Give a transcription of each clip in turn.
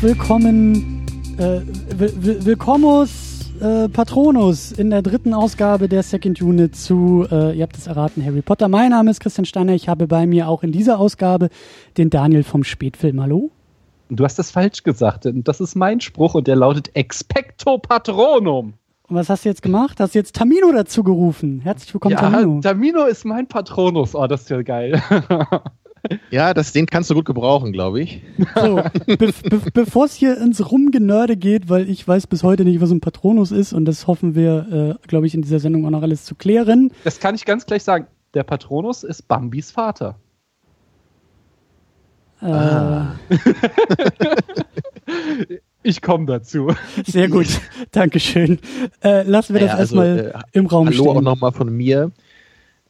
Herzlich willkommen, äh, willkommos äh, Patronus in der dritten Ausgabe der Second Unit zu, äh, ihr habt es erraten, Harry Potter. Mein Name ist Christian Steiner. Ich habe bei mir auch in dieser Ausgabe den Daniel vom Spätfilm. Hallo. Du hast das falsch gesagt. Das ist mein Spruch und der lautet Expecto Patronum. Und was hast du jetzt gemacht? Hast du jetzt Tamino dazu gerufen? Herzlich willkommen, ja, Tamino. Tamino ist mein Patronus. Oh, das ist ja geil. Ja, das, den kannst du gut gebrauchen, glaube ich. So, be be bevor es hier ins Rumgenörde geht, weil ich weiß bis heute nicht, was ein Patronus ist und das hoffen wir, äh, glaube ich, in dieser Sendung auch noch alles zu klären. Das kann ich ganz gleich sagen. Der Patronus ist Bambis Vater. Äh. Ah. ich komme dazu. Sehr gut, Dankeschön. Äh, lassen wir das also, erstmal äh, im Raum hallo stehen. Hallo auch nochmal von mir.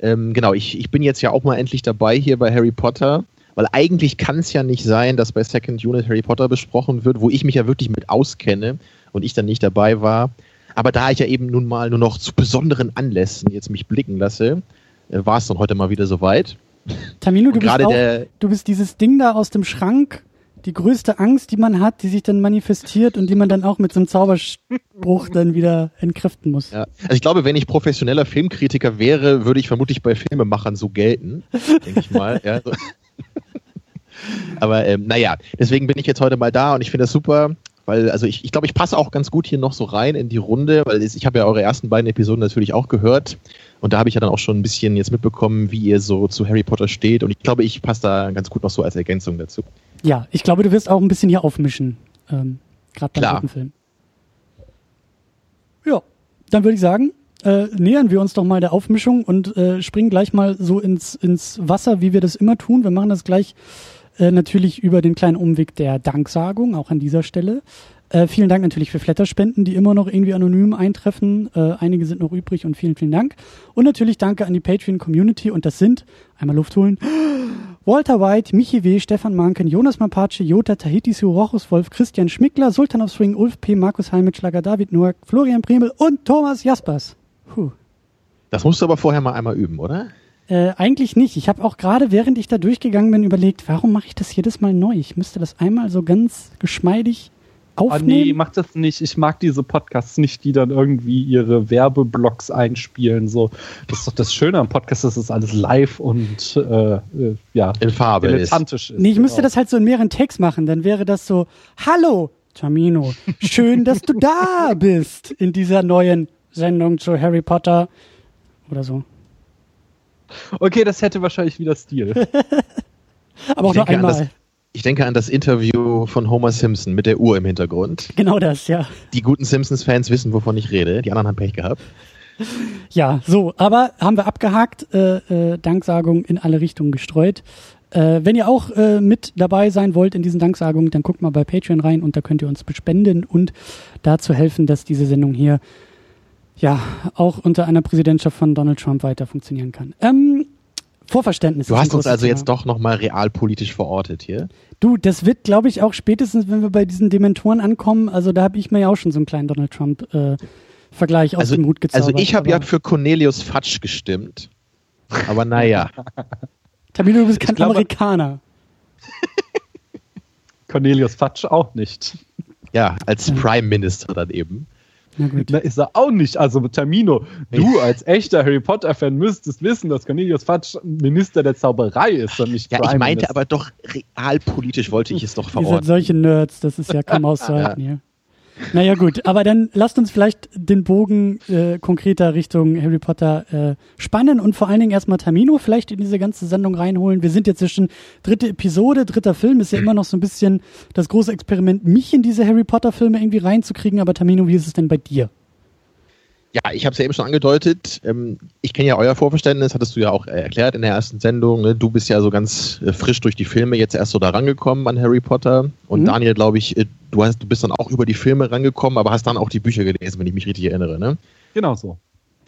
Ähm, genau, ich, ich bin jetzt ja auch mal endlich dabei hier bei Harry Potter, weil eigentlich kann es ja nicht sein, dass bei Second Unit Harry Potter besprochen wird, wo ich mich ja wirklich mit auskenne und ich dann nicht dabei war. Aber da ich ja eben nun mal nur noch zu besonderen Anlässen jetzt mich blicken lasse, äh, war es dann heute mal wieder soweit. Tamino, du bist, auch, du bist dieses Ding da aus dem Schrank, die größte Angst, die man hat, die sich dann manifestiert und die man dann auch mit so einem Zauberspruch dann wieder entkräften muss. Ja. Also ich glaube, wenn ich professioneller Filmkritiker wäre, würde ich vermutlich bei Filmemachern so gelten, denke ich mal. Ja. Aber ähm, naja, deswegen bin ich jetzt heute mal da und ich finde das super, weil also ich, ich glaube, ich passe auch ganz gut hier noch so rein in die Runde, weil ich habe ja eure ersten beiden Episoden natürlich auch gehört und da habe ich ja dann auch schon ein bisschen jetzt mitbekommen, wie ihr so zu Harry Potter steht und ich glaube, ich passe da ganz gut noch so als Ergänzung dazu. Ja, ich glaube, du wirst auch ein bisschen hier aufmischen. Ähm, Gerade beim dritten Film. Ja, dann würde ich sagen, äh, nähern wir uns doch mal der Aufmischung und äh, springen gleich mal so ins, ins Wasser, wie wir das immer tun. Wir machen das gleich äh, natürlich über den kleinen Umweg der Danksagung, auch an dieser Stelle. Äh, vielen Dank natürlich für Flatterspenden, die immer noch irgendwie anonym eintreffen. Äh, einige sind noch übrig und vielen, vielen Dank. Und natürlich danke an die Patreon-Community und das sind, einmal Luft holen, Walter White, Michi W., Stefan Manken, Jonas Mapace, Jota, Tahiti Rochus Wolf, Christian Schmickler, Sultan of Swing, Ulf P., Markus Heimitschlager, David Noack, Florian Bremel und Thomas Jaspers. Puh. Das musst du aber vorher mal einmal üben, oder? Äh, eigentlich nicht. Ich habe auch gerade, während ich da durchgegangen bin, überlegt, warum mache ich das jedes Mal neu? Ich müsste das einmal so ganz geschmeidig aufnehmen? Oh nee, mach das nicht. Ich mag diese Podcasts nicht, die dann irgendwie ihre Werbeblocks einspielen. So, das ist doch das Schöne am Podcast, dass es alles live und äh, äh ja, in Farbe dilettantisch ist. Nee, ich müsste genau. das halt so in mehreren Takes machen. Dann wäre das so, hallo, Tamino, schön, dass du da bist in dieser neuen Sendung zu Harry Potter oder so. Okay, das hätte wahrscheinlich wieder Stil. Aber auch nur einmal. Ich denke an das Interview von Homer Simpson mit der Uhr im Hintergrund. Genau das, ja. Die guten Simpsons-Fans wissen, wovon ich rede. Die anderen haben Pech gehabt. Ja, so, aber haben wir abgehakt, äh, äh, Danksagung in alle Richtungen gestreut. Äh, wenn ihr auch äh, mit dabei sein wollt in diesen Danksagungen, dann guckt mal bei Patreon rein und da könnt ihr uns bespenden und dazu helfen, dass diese Sendung hier ja auch unter einer Präsidentschaft von Donald Trump weiter funktionieren kann. Ähm, Vorverständnis. Du hast uns also Thema. jetzt doch nochmal realpolitisch verortet hier. Du, das wird, glaube ich, auch spätestens, wenn wir bei diesen Dementoren ankommen, also da habe ich mir ja auch schon so einen kleinen Donald Trump äh, Vergleich aus also, dem Hut gezaubert. Also ich habe ja für Cornelius Fatsch gestimmt. Aber naja. Tamino, du bist kein glaube, Amerikaner. Cornelius Fatsch auch nicht. Ja, als Prime Minister dann eben. Na gut. Ist er auch nicht. Also Termino, du als echter Harry Potter-Fan müsstest wissen, dass Cornelius Fatsch Minister der Zauberei ist und nicht Ja, Prime ich meinte Minister. aber doch realpolitisch wollte ich es doch verorten. Ihr seid solche Nerds, das ist ja kaum auszuhalten ja. hier. Naja gut, aber dann lasst uns vielleicht den Bogen äh, konkreter Richtung Harry Potter äh, spannen und vor allen Dingen erstmal Termino vielleicht in diese ganze Sendung reinholen. Wir sind jetzt zwischen dritte Episode, dritter Film, ist ja immer noch so ein bisschen das große Experiment, mich in diese Harry Potter Filme irgendwie reinzukriegen. Aber Termino, wie ist es denn bei dir? Ja, ich habe es ja eben schon angedeutet. Ähm, ich kenne ja euer Vorverständnis, hattest du ja auch äh, erklärt in der ersten Sendung. Ne? Du bist ja so ganz äh, frisch durch die Filme jetzt erst so da rangekommen an Harry Potter. Und mhm. Daniel, glaube ich, äh, du, hast, du bist dann auch über die Filme rangekommen, aber hast dann auch die Bücher gelesen, wenn ich mich richtig erinnere. Ne? Genau so.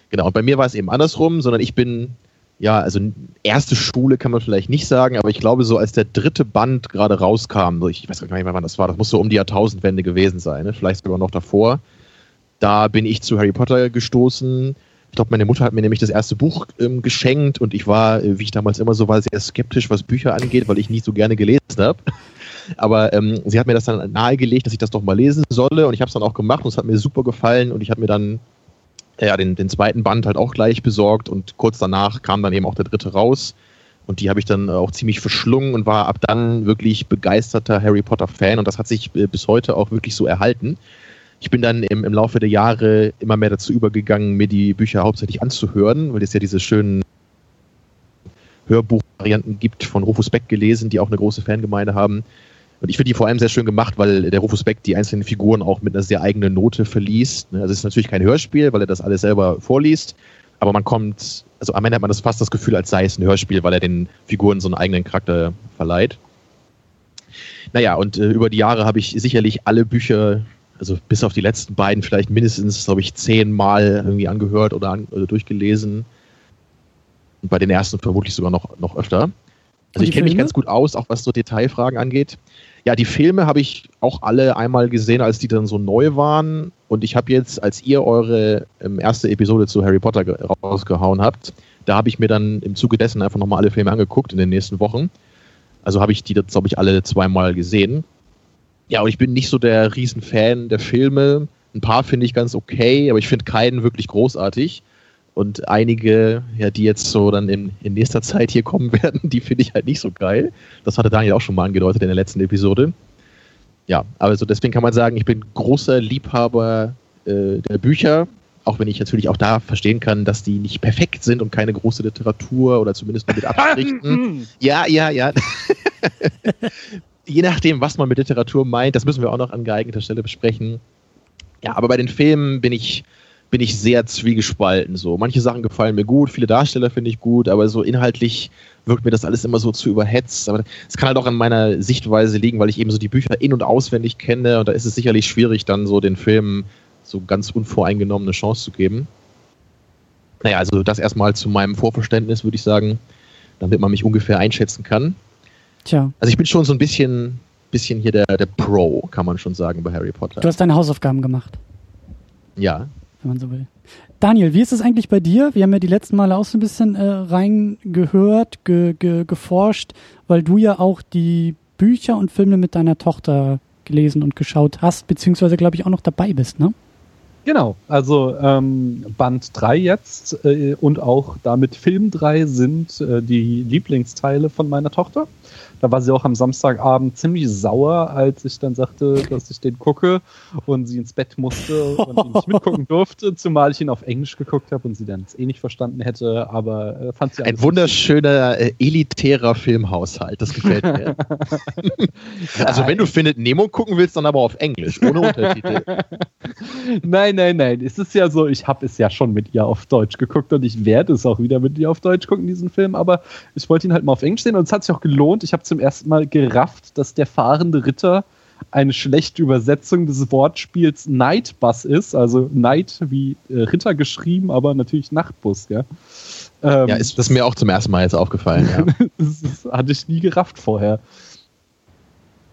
Genau, und bei mir war es eben andersrum, sondern ich bin, ja, also erste Schule kann man vielleicht nicht sagen, aber ich glaube, so als der dritte Band gerade rauskam, ich weiß gar nicht mehr, wann das war, das muss so um die Jahrtausendwende gewesen sein, ne? vielleicht sogar noch davor da bin ich zu Harry Potter gestoßen. Ich glaube, meine Mutter hat mir nämlich das erste Buch ähm, geschenkt und ich war, äh, wie ich damals immer so war, sehr skeptisch, was Bücher angeht, weil ich nicht so gerne gelesen habe. Aber ähm, sie hat mir das dann nahegelegt, dass ich das doch mal lesen solle und ich habe es dann auch gemacht und es hat mir super gefallen und ich habe mir dann ja, den, den zweiten Band halt auch gleich besorgt und kurz danach kam dann eben auch der dritte raus. Und die habe ich dann auch ziemlich verschlungen und war ab dann wirklich begeisterter Harry Potter-Fan und das hat sich äh, bis heute auch wirklich so erhalten. Ich bin dann im, im Laufe der Jahre immer mehr dazu übergegangen, mir die Bücher hauptsächlich anzuhören, weil es ja diese schönen Hörbuchvarianten gibt von Rufus Beck gelesen, die auch eine große Fangemeinde haben. Und ich finde die vor allem sehr schön gemacht, weil der Rufus Beck die einzelnen Figuren auch mit einer sehr eigenen Note verliest. Ne, also es ist natürlich kein Hörspiel, weil er das alles selber vorliest, aber man kommt, also am Ende hat man das fast das Gefühl, als sei es ein Hörspiel, weil er den Figuren so einen eigenen Charakter verleiht. Naja, und äh, über die Jahre habe ich sicherlich alle Bücher also bis auf die letzten beiden vielleicht mindestens, glaube ich, zehnmal irgendwie angehört oder, an, oder durchgelesen. Und bei den ersten vermutlich sogar noch, noch öfter. Also ich kenne mich ganz gut aus, auch was so Detailfragen angeht. Ja, die Filme habe ich auch alle einmal gesehen, als die dann so neu waren. Und ich habe jetzt, als ihr eure ähm, erste Episode zu Harry Potter rausgehauen habt, da habe ich mir dann im Zuge dessen einfach nochmal alle Filme angeguckt in den nächsten Wochen. Also habe ich die, glaube ich, alle zweimal gesehen. Ja, und ich bin nicht so der Riesenfan der Filme. Ein paar finde ich ganz okay, aber ich finde keinen wirklich großartig. Und einige, ja, die jetzt so dann in, in nächster Zeit hier kommen werden, die finde ich halt nicht so geil. Das hatte Daniel auch schon mal angedeutet in der letzten Episode. Ja, also deswegen kann man sagen, ich bin großer Liebhaber äh, der Bücher, auch wenn ich natürlich auch da verstehen kann, dass die nicht perfekt sind und keine große Literatur oder zumindest nur mit Abstrichen. ja, ja, ja. je nachdem, was man mit Literatur meint, das müssen wir auch noch an geeigneter Stelle besprechen. Ja, aber bei den Filmen bin ich, bin ich sehr zwiegespalten. So. Manche Sachen gefallen mir gut, viele Darsteller finde ich gut, aber so inhaltlich wirkt mir das alles immer so zu überhetzt. Aber es kann halt auch an meiner Sichtweise liegen, weil ich eben so die Bücher in- und auswendig kenne und da ist es sicherlich schwierig, dann so den Filmen so ganz unvoreingenommen eine Chance zu geben. Naja, also das erstmal zu meinem Vorverständnis, würde ich sagen, damit man mich ungefähr einschätzen kann. Tja. Also ich bin schon so ein bisschen, bisschen hier der, der Pro, kann man schon sagen, bei Harry Potter. Du hast deine Hausaufgaben gemacht. Ja. Wenn man so will. Daniel, wie ist es eigentlich bei dir? Wir haben ja die letzten Male auch so ein bisschen äh, reingehört, ge, ge, geforscht, weil du ja auch die Bücher und Filme mit deiner Tochter gelesen und geschaut hast, beziehungsweise glaube ich auch noch dabei bist, ne? Genau, also ähm, Band 3 jetzt äh, und auch damit Film 3 sind äh, die Lieblingsteile von meiner Tochter. Da war sie auch am Samstagabend ziemlich sauer, als ich dann sagte, dass ich den gucke und sie ins Bett musste und ihn nicht mitgucken durfte, zumal ich ihn auf Englisch geguckt habe und sie dann es eh nicht verstanden hätte, aber äh, fand sie Ein wunderschöner, äh, elitärer Filmhaushalt, das gefällt mir. also wenn du findet Nemo gucken willst, dann aber auf Englisch, ohne Untertitel. nein, nein, nein. Es ist ja so, ich habe es ja schon mit ihr auf Deutsch geguckt und ich werde es auch wieder mit ihr auf Deutsch gucken, diesen Film, aber ich wollte ihn halt mal auf Englisch sehen und es hat sich auch gelohnt. Ich habe zum ersten Mal gerafft, dass der fahrende Ritter eine schlechte Übersetzung des Wortspiels Nightbus ist, also Night wie äh, Ritter geschrieben, aber natürlich Nachtbus, ja. Ähm, ja, ist das mir auch zum ersten Mal jetzt aufgefallen, ja. das, hatte ich nie gerafft vorher.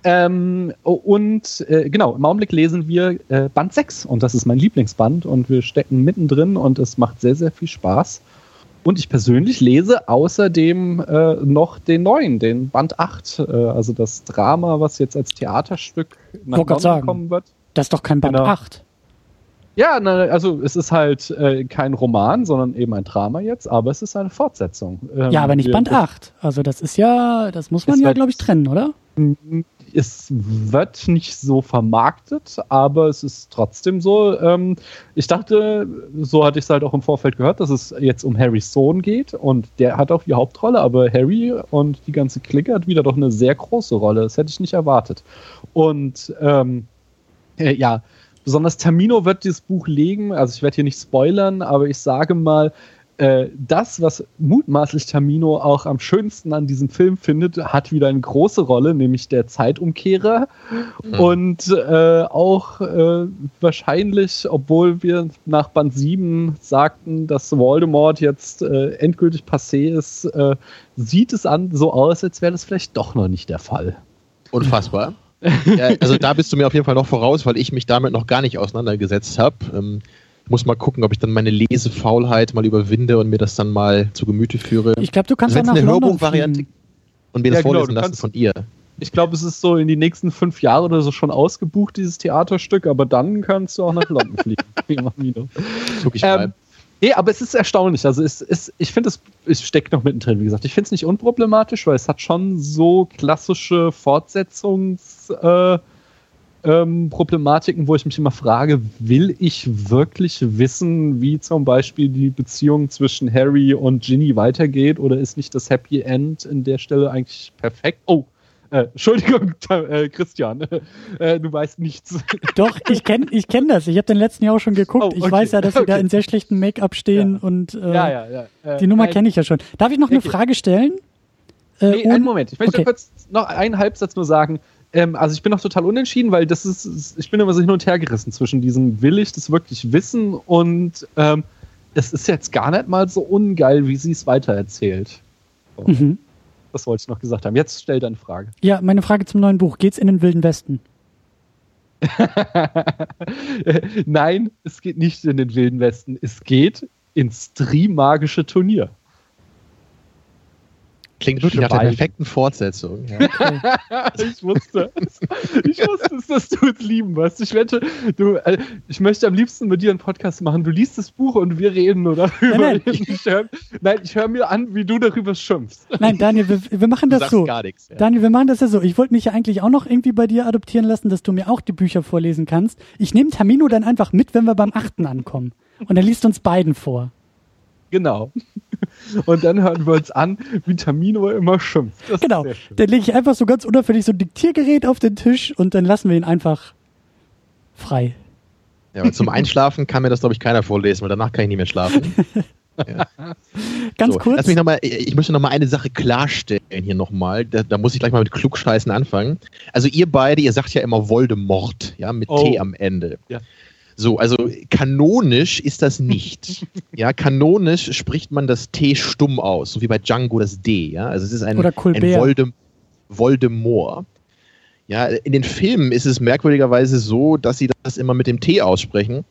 Ähm, und äh, genau, im Augenblick lesen wir äh, Band 6 und das ist mein Lieblingsband und wir stecken mittendrin und es macht sehr, sehr viel Spaß. Und ich persönlich lese außerdem äh, noch den neuen, den Band 8, äh, also das Drama, was jetzt als Theaterstück nach London sagen, kommen wird. Das ist doch kein Band genau. 8. Ja, na, also es ist halt äh, kein Roman, sondern eben ein Drama jetzt, aber es ist eine Fortsetzung. Ähm, ja, aber nicht Band 8. Also das ist ja, das muss man ja, glaube ich, trennen, oder? Es wird nicht so vermarktet, aber es ist trotzdem so. Ähm, ich dachte, so hatte ich es halt auch im Vorfeld gehört, dass es jetzt um Harrys Sohn geht und der hat auch die Hauptrolle, aber Harry und die ganze Clique hat wieder doch eine sehr große Rolle. Das hätte ich nicht erwartet. Und ähm, äh, ja, besonders Termino wird dieses Buch legen. Also ich werde hier nicht spoilern, aber ich sage mal, äh, das, was mutmaßlich Tamino auch am schönsten an diesem Film findet, hat wieder eine große Rolle, nämlich der Zeitumkehrer. Mhm. Und äh, auch äh, wahrscheinlich, obwohl wir nach Band 7 sagten, dass Voldemort jetzt äh, endgültig passé ist, äh, sieht es an so aus, als wäre das vielleicht doch noch nicht der Fall. Unfassbar. ja, also da bist du mir auf jeden Fall noch voraus, weil ich mich damit noch gar nicht auseinandergesetzt habe. Ähm, muss mal gucken, ob ich dann meine Lesefaulheit mal überwinde und mir das dann mal zu Gemüte führe. Ich glaube, du kannst also, auch nach eine Hörbuchvariante und mir das ja, genau, vorlesen lassen von ihr. ich glaube, es ist so in die nächsten fünf Jahre oder so schon ausgebucht, dieses Theaterstück, aber dann kannst du auch nach London fliegen. Guck ich mal. Ähm, nee, aber es ist erstaunlich. Also es ist, ich finde, es, es steckt noch mittendrin, wie gesagt. Ich finde es nicht unproblematisch, weil es hat schon so klassische Fortsetzungs- äh, ähm, Problematiken, wo ich mich immer frage, will ich wirklich wissen, wie zum Beispiel die Beziehung zwischen Harry und Ginny weitergeht oder ist nicht das Happy End in der Stelle eigentlich perfekt? Oh, äh, Entschuldigung, äh, Christian, äh, du weißt nichts. Doch, ich kenne ich kenn das. Ich habe den letzten Jahr auch schon geguckt. Oh, okay. Ich weiß ja, dass sie okay. da in sehr schlechten Make-up stehen ja. und äh, ja, ja. Äh, die Nummer kenne ich ja schon. Darf ich noch eine Frage stellen? Äh, nee, einen Moment. Ich möchte okay. kurz noch einen Halbsatz nur sagen. Ähm, also ich bin noch total unentschieden, weil das ist, ich bin immer so hin und her gerissen zwischen diesem, will ich das wirklich wissen und ähm, es ist jetzt gar nicht mal so ungeil, wie sie es weitererzählt. So. Mhm. Das wollte ich noch gesagt haben. Jetzt stell deine Frage. Ja, meine Frage zum neuen Buch. Geht's in den Wilden Westen? Nein, es geht nicht in den Wilden Westen. Es geht ins Trimagische Turnier. Klingt wirklich nach der perfekten Fortsetzung. Ja. ich wusste es. Ich wusste es, dass du es lieben wirst. Ich wette, du, äh, ich möchte am liebsten mit dir einen Podcast machen. Du liest das Buch und wir reden nur darüber. Nein, nein. Ich höre hör mir an, wie du darüber schimpfst. Nein, Daniel, wir, wir machen das so. Gar nichts, ja. Daniel, wir machen das ja so. Ich wollte mich ja eigentlich auch noch irgendwie bei dir adoptieren lassen, dass du mir auch die Bücher vorlesen kannst. Ich nehme Tamino dann einfach mit, wenn wir beim achten ankommen. Und er liest uns beiden vor. Genau. Und dann hören wir uns an, wie Tamino immer schimpft. Das genau. Dann lege ich einfach so ganz unauffällig so ein Diktiergerät auf den Tisch und dann lassen wir ihn einfach frei. Ja, aber zum Einschlafen kann mir das, glaube ich, keiner vorlesen, weil danach kann ich nicht mehr schlafen. Ja. Ganz so, kurz. Lass mich noch mal, ich möchte noch mal eine Sache klarstellen hier nochmal. Da, da, muss ich gleich mal mit Klugscheißen anfangen. Also ihr beide, ihr sagt ja immer Voldemort, ja, mit oh. T am Ende. Ja. So, also kanonisch ist das nicht. ja, kanonisch spricht man das T stumm aus, so wie bei Django das D. Ja, also es ist ein, ein Voldem Voldemort. Ja, in den Filmen ist es merkwürdigerweise so, dass sie das immer mit dem T aussprechen,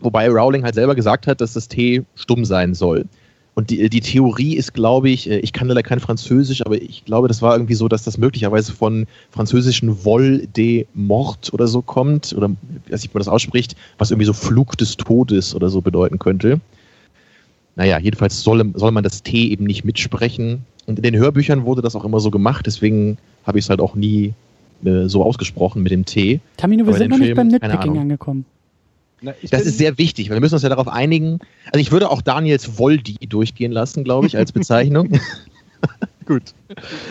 wobei Rowling halt selber gesagt hat, dass das T stumm sein soll. Und die, die Theorie ist, glaube ich, äh, ich kann leider kein Französisch, aber ich glaube, das war irgendwie so, dass das möglicherweise von französischen Vol de Mort oder so kommt, oder weiß ich, wie man das ausspricht, was irgendwie so Flug des Todes oder so bedeuten könnte. Naja, jedenfalls soll, soll man das T eben nicht mitsprechen. Und in den Hörbüchern wurde das auch immer so gemacht, deswegen habe ich es halt auch nie äh, so ausgesprochen mit dem T. Tamino, wir sind noch nicht beim Nitpicking angekommen. Na, das ist sehr wichtig, weil wir müssen uns ja darauf einigen. Also ich würde auch Daniels Voldi durchgehen lassen, glaube ich, als Bezeichnung. Gut.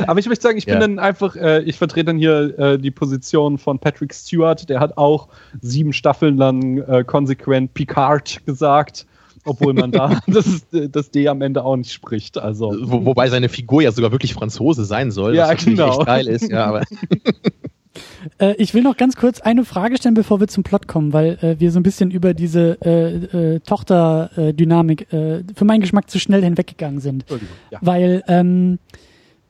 Aber ich möchte sagen, ich bin ja. dann einfach, äh, ich vertrete dann hier äh, die Position von Patrick Stewart, der hat auch sieben Staffeln lang äh, konsequent Picard gesagt, obwohl man da das, das D am Ende auch nicht spricht. Also. Wo, wobei seine Figur ja sogar wirklich Franzose sein soll, ja, was genau. echt geil ist, ja, aber. Äh, ich will noch ganz kurz eine Frage stellen, bevor wir zum Plot kommen, weil äh, wir so ein bisschen über diese äh, äh, Tochterdynamik äh, für meinen Geschmack zu schnell hinweggegangen sind. Ja. Weil ähm,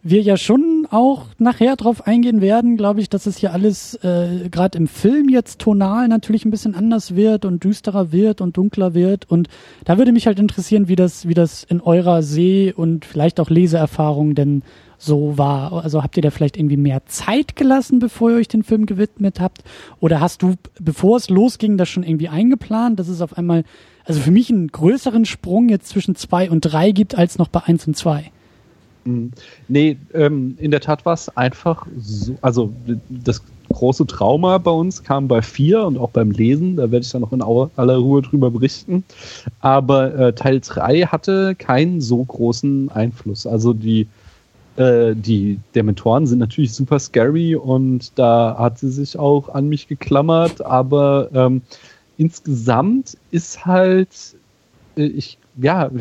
wir ja schon auch nachher drauf eingehen werden, glaube ich, dass es hier alles äh, gerade im Film jetzt tonal natürlich ein bisschen anders wird und düsterer wird und dunkler wird. Und da würde mich halt interessieren, wie das, wie das in eurer Seh- und vielleicht auch Leseerfahrung denn so war? Also habt ihr da vielleicht irgendwie mehr Zeit gelassen, bevor ihr euch den Film gewidmet habt? Oder hast du, bevor es losging, das schon irgendwie eingeplant, dass es auf einmal, also für mich einen größeren Sprung jetzt zwischen zwei und drei gibt, als noch bei eins und zwei? Hm. Nee, ähm, in der Tat war es einfach so, also das große Trauma bei uns kam bei vier und auch beim Lesen, da werde ich dann noch in aller Ruhe drüber berichten. Aber äh, Teil drei hatte keinen so großen Einfluss. Also die äh, die Dementoren sind natürlich super scary und da hat sie sich auch an mich geklammert, aber ähm, insgesamt ist halt, äh, ich, ja,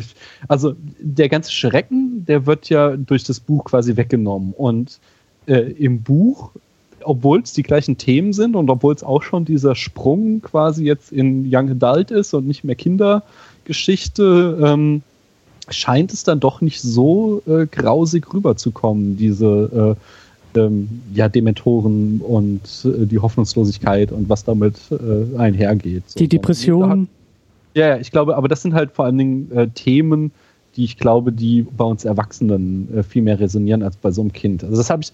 also der ganze Schrecken, der wird ja durch das Buch quasi weggenommen und äh, im Buch obwohl es die gleichen Themen sind und obwohl es auch schon dieser Sprung quasi jetzt in Young Adult ist und nicht mehr Kindergeschichte, ähm, scheint es dann doch nicht so äh, grausig rüberzukommen, diese äh, ähm, ja, Dementoren und äh, die Hoffnungslosigkeit und was damit äh, einhergeht. So. Die Depression. Ja, ich glaube, aber das sind halt vor allen Dingen äh, Themen, die ich glaube, die bei uns Erwachsenen äh, viel mehr resonieren als bei so einem Kind. Also das habe ich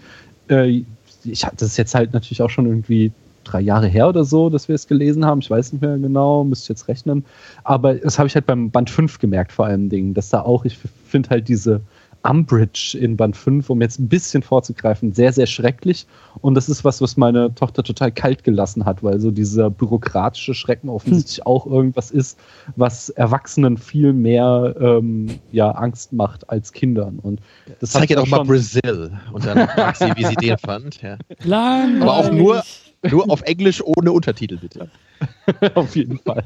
ich, das ist jetzt halt natürlich auch schon irgendwie drei Jahre her oder so, dass wir es gelesen haben. Ich weiß nicht mehr genau, müsste jetzt rechnen. Aber das habe ich halt beim Band 5 gemerkt, vor allem Dingen, dass da auch, ich finde halt diese, Umbridge in Band 5, um jetzt ein bisschen vorzugreifen, sehr, sehr schrecklich. Und das ist was, was meine Tochter total kalt gelassen hat, weil so dieser bürokratische Schrecken offensichtlich hm. auch irgendwas ist, was Erwachsenen viel mehr ähm, ja, Angst macht als Kindern. Und das Zeig ihr doch mal Brazil und dann frag sie, wie sie den fand. Ja. Aber auch nur, nur auf Englisch ohne Untertitel, bitte. Auf jeden Fall.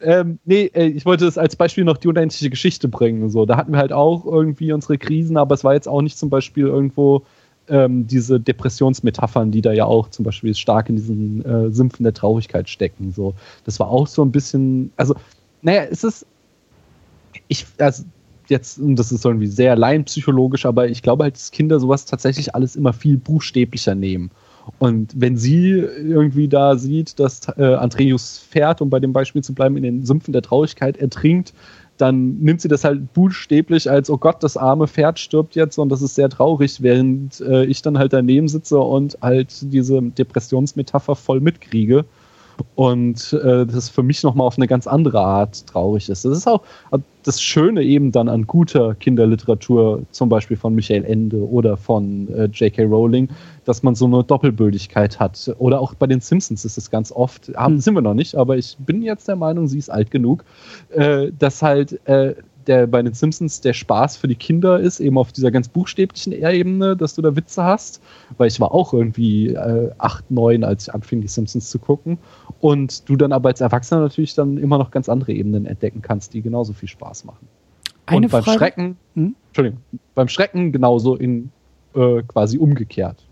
ähm, nee, äh, ich wollte es als Beispiel noch die unendliche Geschichte bringen. So, da hatten wir halt auch irgendwie unsere Krisen, aber es war jetzt auch nicht zum Beispiel irgendwo ähm, diese Depressionsmetaphern, die da ja auch zum Beispiel stark in diesen äh, Sümpfen der Traurigkeit stecken. So, das war auch so ein bisschen, also, naja, es ist, ich, also jetzt, und das ist irgendwie sehr laienpsychologisch, aber ich glaube halt, dass Kinder sowas tatsächlich alles immer viel buchstäblicher nehmen. Und wenn sie irgendwie da sieht, dass äh, Andreas fährt, um bei dem Beispiel zu bleiben, in den Sümpfen der Traurigkeit ertrinkt, dann nimmt sie das halt buchstäblich als, oh Gott, das arme Pferd stirbt jetzt und das ist sehr traurig, während äh, ich dann halt daneben sitze und halt diese Depressionsmetapher voll mitkriege und äh, das für mich nochmal auf eine ganz andere Art traurig ist. Das ist auch das Schöne eben dann an guter Kinderliteratur, zum Beispiel von Michael Ende oder von äh, J.K. Rowling, dass man so eine Doppelbödigkeit hat. Oder auch bei den Simpsons ist es ganz oft, haben, hm. sind wir noch nicht, aber ich bin jetzt der Meinung, sie ist alt genug, äh, dass halt äh, der bei den Simpsons der Spaß für die Kinder ist, eben auf dieser ganz buchstäblichen Ebene, dass du da Witze hast, weil ich war auch irgendwie äh, 8, 9, als ich anfing, die Simpsons zu gucken. Und du dann aber als Erwachsener natürlich dann immer noch ganz andere Ebenen entdecken kannst, die genauso viel Spaß machen. Eine Und beim Frage? Schrecken, hm? Entschuldigung, beim Schrecken genauso in äh, quasi umgekehrt.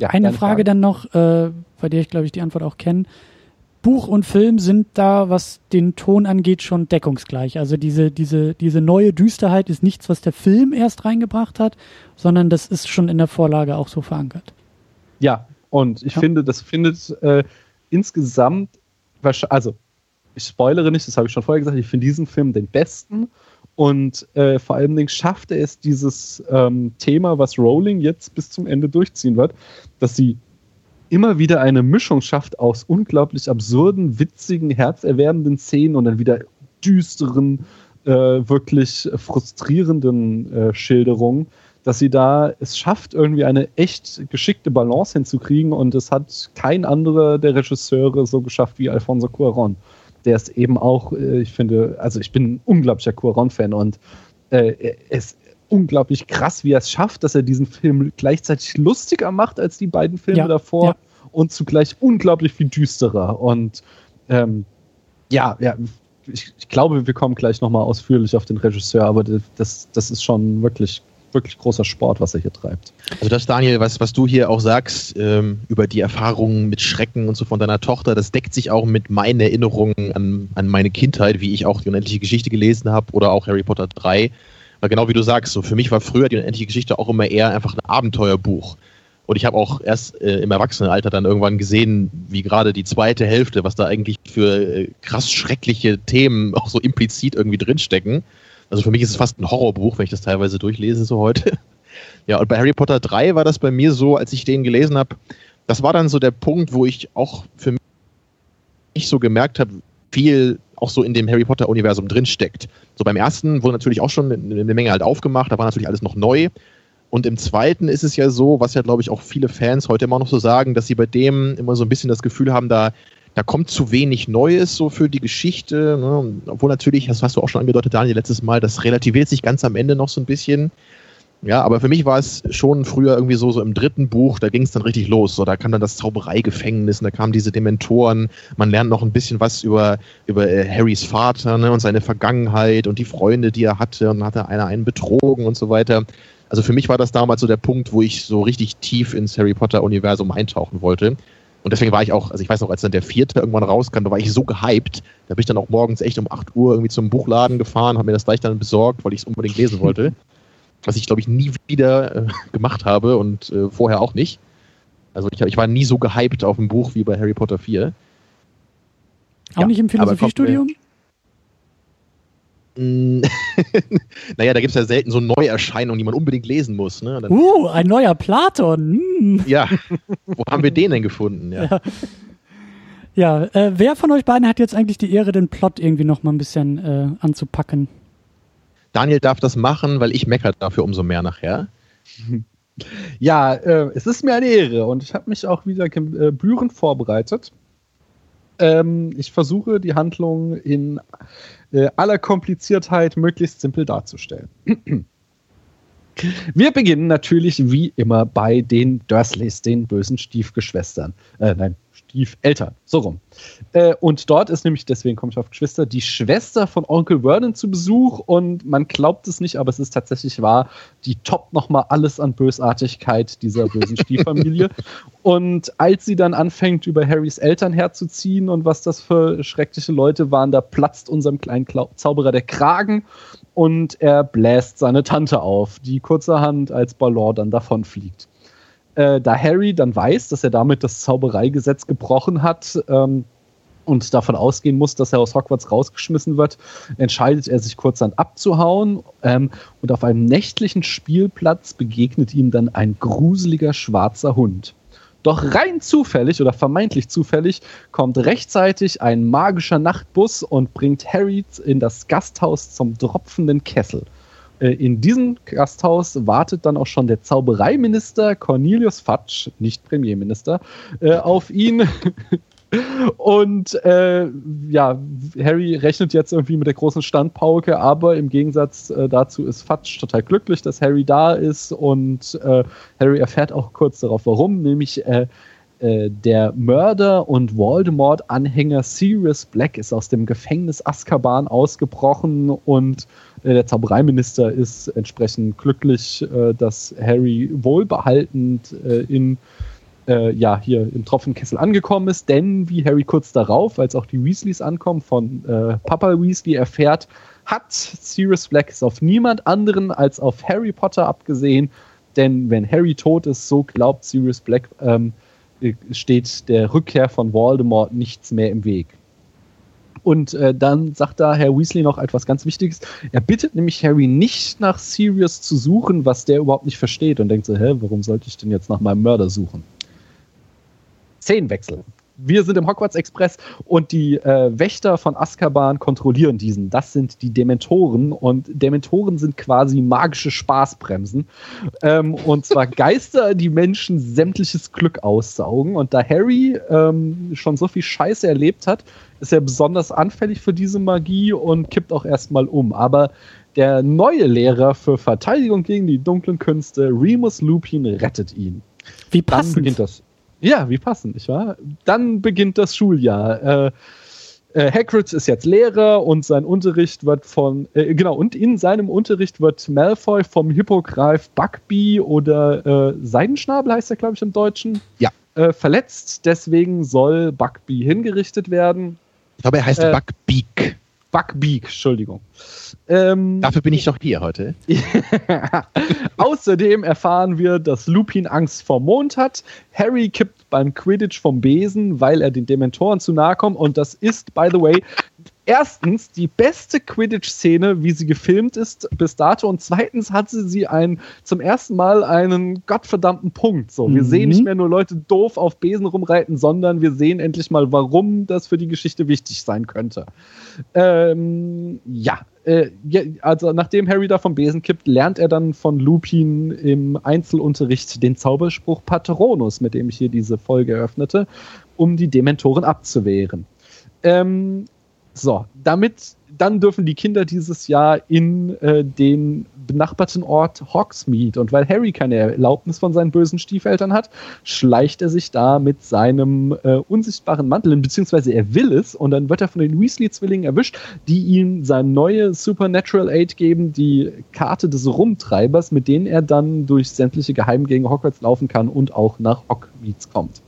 Ja, Eine Frage, Frage, dann noch, äh, bei der ich glaube ich die Antwort auch kenne. Buch und Film sind da, was den Ton angeht, schon deckungsgleich. Also diese, diese, diese neue Düsterheit ist nichts, was der Film erst reingebracht hat, sondern das ist schon in der Vorlage auch so verankert. Ja, und ich ja. finde, das findet äh, insgesamt, also ich spoilere nicht, das habe ich schon vorher gesagt, ich finde diesen Film den besten und äh, vor allen Dingen schafft er es, dieses ähm, Thema, was Rowling jetzt bis zum Ende durchziehen wird, dass sie immer wieder eine Mischung schafft aus unglaublich absurden, witzigen, herzerwärmenden Szenen und dann wieder düsteren, äh, wirklich frustrierenden äh, Schilderungen, dass sie da es schafft, irgendwie eine echt geschickte Balance hinzukriegen und es hat kein anderer der Regisseure so geschafft wie Alfonso Cuaron. Der ist eben auch, äh, ich finde, also ich bin ein unglaublicher Cuaron-Fan und äh, es unglaublich krass, wie er es schafft, dass er diesen Film gleichzeitig lustiger macht als die beiden Filme ja, davor ja. und zugleich unglaublich viel düsterer. Und ähm, ja, ja, ich, ich, glaube, wir kommen gleich nochmal ausführlich auf den Regisseur, aber das, das ist schon wirklich wirklich großer Sport, was er hier treibt. Also das, Daniel, was, was du hier auch sagst ähm, über die Erfahrungen mit Schrecken und so von deiner Tochter, das deckt sich auch mit meinen Erinnerungen an, an meine Kindheit, wie ich auch die unendliche Geschichte gelesen habe oder auch Harry Potter 3. Weil genau wie du sagst, so für mich war früher die unendliche Geschichte auch immer eher einfach ein Abenteuerbuch. Und ich habe auch erst äh, im Erwachsenenalter dann irgendwann gesehen, wie gerade die zweite Hälfte, was da eigentlich für äh, krass schreckliche Themen auch so implizit irgendwie drinstecken. Also für mich ist es fast ein Horrorbuch, wenn ich das teilweise durchlese so heute. ja, und bei Harry Potter 3 war das bei mir so, als ich den gelesen habe, das war dann so der Punkt, wo ich auch für mich so gemerkt habe, viel auch so in dem Harry Potter-Universum drinsteckt. So beim ersten wurde natürlich auch schon eine Menge halt aufgemacht, da war natürlich alles noch neu. Und im zweiten ist es ja so, was ja, glaube ich, auch viele Fans heute immer noch so sagen, dass sie bei dem immer so ein bisschen das Gefühl haben, da, da kommt zu wenig Neues so für die Geschichte. Ne? Obwohl natürlich, das hast du auch schon angedeutet, Daniel, letztes Mal, das relativiert sich ganz am Ende noch so ein bisschen. Ja, aber für mich war es schon früher irgendwie so, so im dritten Buch, da ging es dann richtig los. So, da kam dann das Zaubereigefängnis und da kamen diese Dementoren. Man lernt noch ein bisschen was über, über äh, Harrys Vater ne, und seine Vergangenheit und die Freunde, die er hatte und hatte einer einen betrogen und so weiter. Also für mich war das damals so der Punkt, wo ich so richtig tief ins Harry Potter-Universum eintauchen wollte. Und deswegen war ich auch, also ich weiß noch, als dann der vierte irgendwann rauskam, da war ich so gehypt. Da bin ich dann auch morgens echt um 8 Uhr irgendwie zum Buchladen gefahren, habe mir das gleich dann besorgt, weil ich es unbedingt lesen wollte was ich glaube ich nie wieder äh, gemacht habe und äh, vorher auch nicht. Also ich, ich, war nie so gehypt auf ein Buch wie bei Harry Potter 4. Auch ja, nicht im Philosophiestudium? Naja, da gibt es ja selten so Neuerscheinungen, die man unbedingt lesen muss. Ne? Dann, uh, ein neuer Platon. Hm. Ja, wo haben wir den denn gefunden? Ja, ja. ja äh, wer von euch beiden hat jetzt eigentlich die Ehre, den Plot irgendwie noch mal ein bisschen äh, anzupacken? Daniel darf das machen, weil ich meckere dafür umso mehr nachher. Ja, äh, es ist mir eine Ehre und ich habe mich auch wieder gebührend äh, vorbereitet. Ähm, ich versuche die Handlung in äh, aller Kompliziertheit möglichst simpel darzustellen. Wir beginnen natürlich wie immer bei den Dursleys, den bösen Stiefgeschwistern. Äh, nein, Stiefeltern, so rum. Äh, und dort ist nämlich, deswegen komme ich auf Geschwister, die Schwester von Onkel Vernon zu Besuch und man glaubt es nicht, aber es ist tatsächlich wahr, die toppt nochmal alles an Bösartigkeit dieser bösen Stieffamilie. und als sie dann anfängt, über Harrys Eltern herzuziehen und was das für schreckliche Leute waren, da platzt unserem kleinen Klau Zauberer der Kragen und er bläst seine Tante auf, die kurzerhand als Ballon dann davonfliegt äh, da Harry dann weiß, dass er damit das Zaubereigesetz gebrochen hat ähm, und davon ausgehen muss, dass er aus Hogwarts rausgeschmissen wird, entscheidet er sich kurzerhand abzuhauen ähm, und auf einem nächtlichen Spielplatz begegnet ihm dann ein gruseliger schwarzer Hund. Doch rein zufällig oder vermeintlich zufällig kommt rechtzeitig ein magischer Nachtbus und bringt Harry in das Gasthaus zum tropfenden Kessel. Äh, in diesem Gasthaus wartet dann auch schon der Zaubereiminister Cornelius Fatsch, nicht Premierminister, äh, auf ihn. Und äh, ja, Harry rechnet jetzt irgendwie mit der großen Standpauke, aber im Gegensatz äh, dazu ist Fatsch total glücklich, dass Harry da ist und äh, Harry erfährt auch kurz darauf, warum, nämlich äh, der Mörder und Voldemort-Anhänger Sirius Black ist aus dem Gefängnis Azkaban ausgebrochen und der Zaubereiminister ist entsprechend glücklich, äh, dass Harry wohlbehaltend äh, in äh, ja, hier im Tropfenkessel angekommen ist, denn wie Harry kurz darauf, als auch die Weasleys ankommen, von äh, Papa Weasley erfährt, hat Sirius Black es auf niemand anderen als auf Harry Potter abgesehen, denn wenn Harry tot ist, so glaubt Sirius Black, ähm, äh, steht der Rückkehr von Voldemort nichts mehr im Weg. Und äh, dann sagt da Herr Weasley noch etwas ganz Wichtiges. Er bittet nämlich Harry nicht nach Sirius zu suchen, was der überhaupt nicht versteht und denkt so, hä, warum sollte ich denn jetzt nach meinem Mörder suchen? Szenenwechsel wir sind im Hogwarts Express und die äh, Wächter von Azkaban kontrollieren diesen. Das sind die Dementoren und Dementoren sind quasi magische Spaßbremsen. Ähm, und zwar Geister, die Menschen sämtliches Glück aussaugen. Und da Harry ähm, schon so viel Scheiße erlebt hat, ist er besonders anfällig für diese Magie und kippt auch erstmal um. Aber der neue Lehrer für Verteidigung gegen die dunklen Künste, Remus Lupin, rettet ihn. Wie passend. Dann beginnt das. Ja, wie passend, nicht wahr? Dann beginnt das Schuljahr. Äh, äh, Hagrid ist jetzt Lehrer und sein Unterricht wird von, äh, genau, und in seinem Unterricht wird Malfoy vom Hippogreif Buckbee oder äh, Seidenschnabel heißt er, glaube ich, im Deutschen. Ja. Äh, verletzt. Deswegen soll Buckbee hingerichtet werden. Ich glaube, er heißt äh, Buckbeak. Entschuldigung. Ähm, Dafür bin ich doch hier heute. Außerdem erfahren wir, dass Lupin Angst vor Mond hat. Harry kippt beim Quidditch vom Besen, weil er den Dementoren zu nahe kommt. Und das ist, by the way, erstens die beste Quidditch-Szene, wie sie gefilmt ist bis dato. Und zweitens hatte sie einen, zum ersten Mal einen gottverdammten Punkt. So, wir mhm. sehen nicht mehr nur Leute doof auf Besen rumreiten, sondern wir sehen endlich mal, warum das für die Geschichte wichtig sein könnte. Ähm, ja, äh, also nachdem Harry da vom Besen kippt, lernt er dann von Lupin im Einzelunterricht den Zauberspruch Patronus, mit dem ich hier diese Folge eröffnete, um die Dementoren abzuwehren. Ähm, so, damit, dann dürfen die Kinder dieses Jahr in äh, den benachbarten Ort Hogsmeade. Und weil Harry keine Erlaubnis von seinen bösen Stiefeltern hat, schleicht er sich da mit seinem äh, unsichtbaren Mantel hin, beziehungsweise er will es. Und dann wird er von den Weasley-Zwillingen erwischt, die ihm sein neue Supernatural Aid geben, die Karte des Rumtreibers, mit denen er dann durch sämtliche Geheimgänge Hogwarts laufen kann und auch nach Hogmeads kommt.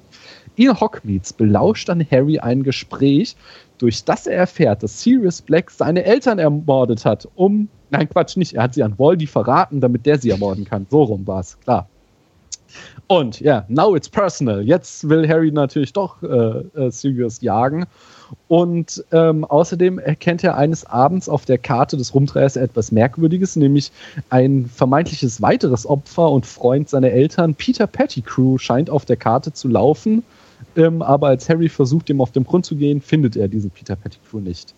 In Hogsmeade belauscht dann Harry ein Gespräch, durch das er erfährt, dass Sirius Black seine Eltern ermordet hat, um. Nein, Quatsch, nicht. Er hat sie an Voldy verraten, damit der sie ermorden kann. So rum war es, klar. Und ja, now it's personal. Jetzt will Harry natürlich doch äh, äh, Sirius jagen. Und ähm, außerdem erkennt er eines Abends auf der Karte des Rumdrehers etwas Merkwürdiges, nämlich ein vermeintliches weiteres Opfer und Freund seiner Eltern, Peter Pettigrew, scheint auf der Karte zu laufen. Ähm, aber als Harry versucht, ihm auf den Grund zu gehen, findet er diesen Peter Pettigrew nicht.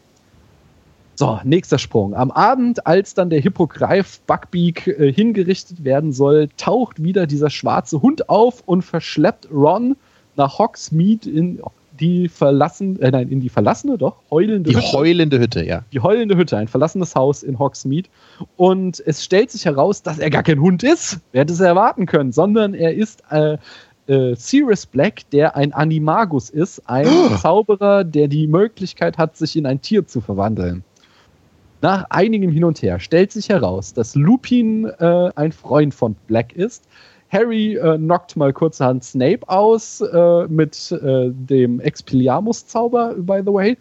So, nächster Sprung. Am Abend, als dann der Hippogreif Buckbeak äh, hingerichtet werden soll, taucht wieder dieser schwarze Hund auf und verschleppt Ron nach Hogsmeade in die verlassen, äh, nein, in die verlassene, doch, heulende Die Hütte. heulende Hütte, ja. Die heulende Hütte, ein verlassenes Haus in Hogsmeade. Und es stellt sich heraus, dass er gar kein Hund ist. Wer hätte es erwarten können, sondern er ist äh, äh, Sirius Black, der ein Animagus ist, ein oh. Zauberer, der die Möglichkeit hat, sich in ein Tier zu verwandeln. Nach einigem Hin und Her stellt sich heraus, dass Lupin äh, ein Freund von Black ist. Harry äh, knockt mal kurzerhand Snape aus äh, mit äh, dem Expelliarmus-Zauber, by the way.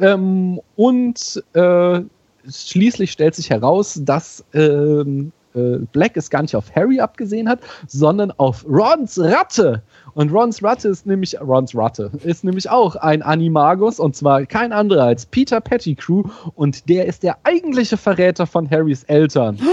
Ähm, und äh, schließlich stellt sich heraus, dass ähm, äh, Black es gar nicht auf Harry abgesehen hat, sondern auf Rons Ratte. Und Rons Ratte ist nämlich, Rons Ratte ist nämlich auch ein Animagus und zwar kein anderer als Peter Pettigrew und der ist der eigentliche Verräter von Harrys Eltern.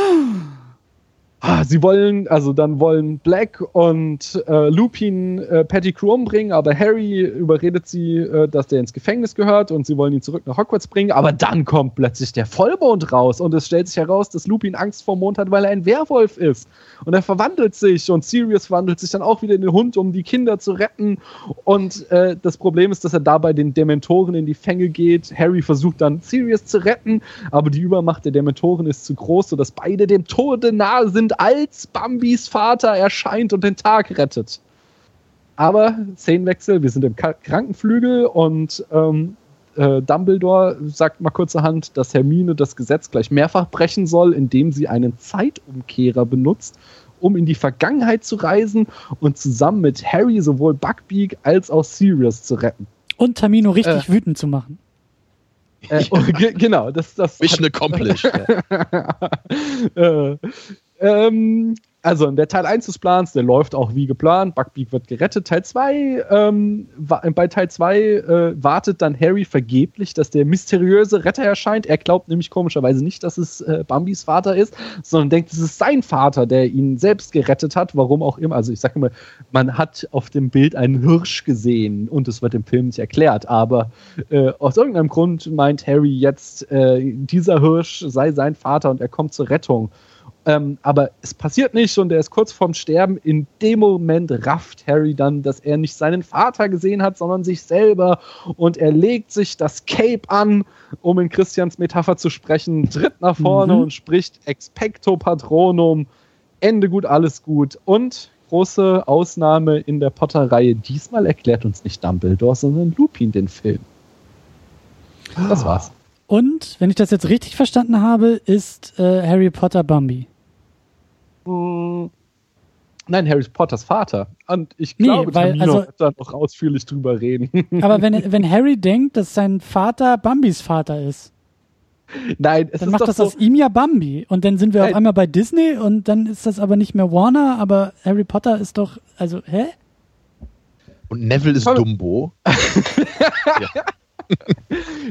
Ah, sie wollen, also dann wollen Black und äh, Lupin äh, Pettigrew umbringen, aber Harry überredet sie, äh, dass der ins Gefängnis gehört und sie wollen ihn zurück nach Hogwarts bringen, aber dann kommt plötzlich der Vollmond raus und es stellt sich heraus, dass Lupin Angst vor Mond hat, weil er ein Werwolf ist. Und er verwandelt sich und Sirius verwandelt sich dann auch wieder in den Hund, um die Kinder zu retten. Und äh, das Problem ist, dass er dabei den Dementoren in die Fänge geht. Harry versucht dann Sirius zu retten, aber die Übermacht der Dementoren ist zu groß, sodass beide dem Tode nahe sind, als Bambis Vater erscheint und den Tag rettet. Aber Szenenwechsel, wir sind im Krankenflügel und ähm, äh, Dumbledore sagt mal kurzerhand, dass Hermine das Gesetz gleich mehrfach brechen soll, indem sie einen Zeitumkehrer benutzt, um in die Vergangenheit zu reisen und zusammen mit Harry sowohl Buckbeak als auch Sirius zu retten. Und Tamino richtig äh, wütend zu machen. Äh, oh, genau, das, das Mission accomplished. äh, ähm, also der Teil 1 des Plans, der läuft auch wie geplant. Buckbeak wird gerettet. Teil 2, ähm, bei Teil 2 äh, wartet dann Harry vergeblich, dass der mysteriöse Retter erscheint. Er glaubt nämlich komischerweise nicht, dass es äh, Bambis Vater ist, sondern denkt, es ist sein Vater, der ihn selbst gerettet hat. Warum auch immer. Also ich sage immer, man hat auf dem Bild einen Hirsch gesehen und es wird im Film nicht erklärt. Aber äh, aus irgendeinem Grund meint Harry jetzt, äh, dieser Hirsch sei sein Vater und er kommt zur Rettung. Ähm, aber es passiert nicht und er ist kurz vorm Sterben. In dem Moment rafft Harry dann, dass er nicht seinen Vater gesehen hat, sondern sich selber. Und er legt sich das Cape an, um in Christians Metapher zu sprechen, tritt nach vorne mhm. und spricht Expecto Patronum. Ende gut, alles gut. Und große Ausnahme in der Potter-Reihe. Diesmal erklärt uns nicht Dumbledore, sondern Lupin den Film. Das war's. Und, wenn ich das jetzt richtig verstanden habe, ist äh, Harry Potter Bambi. Hm. Nein, Harry Potters Vater. Und ich glaube, nee, weil, Tamino also, wird da noch ausführlich drüber reden. Aber wenn, wenn Harry denkt, dass sein Vater Bambis Vater ist, Nein, es dann ist macht das so, aus ihm ja Bambi. Und dann sind wir Nein. auf einmal bei Disney und dann ist das aber nicht mehr Warner, aber Harry Potter ist doch, also, hä? Und Neville ist Dumbo. ja.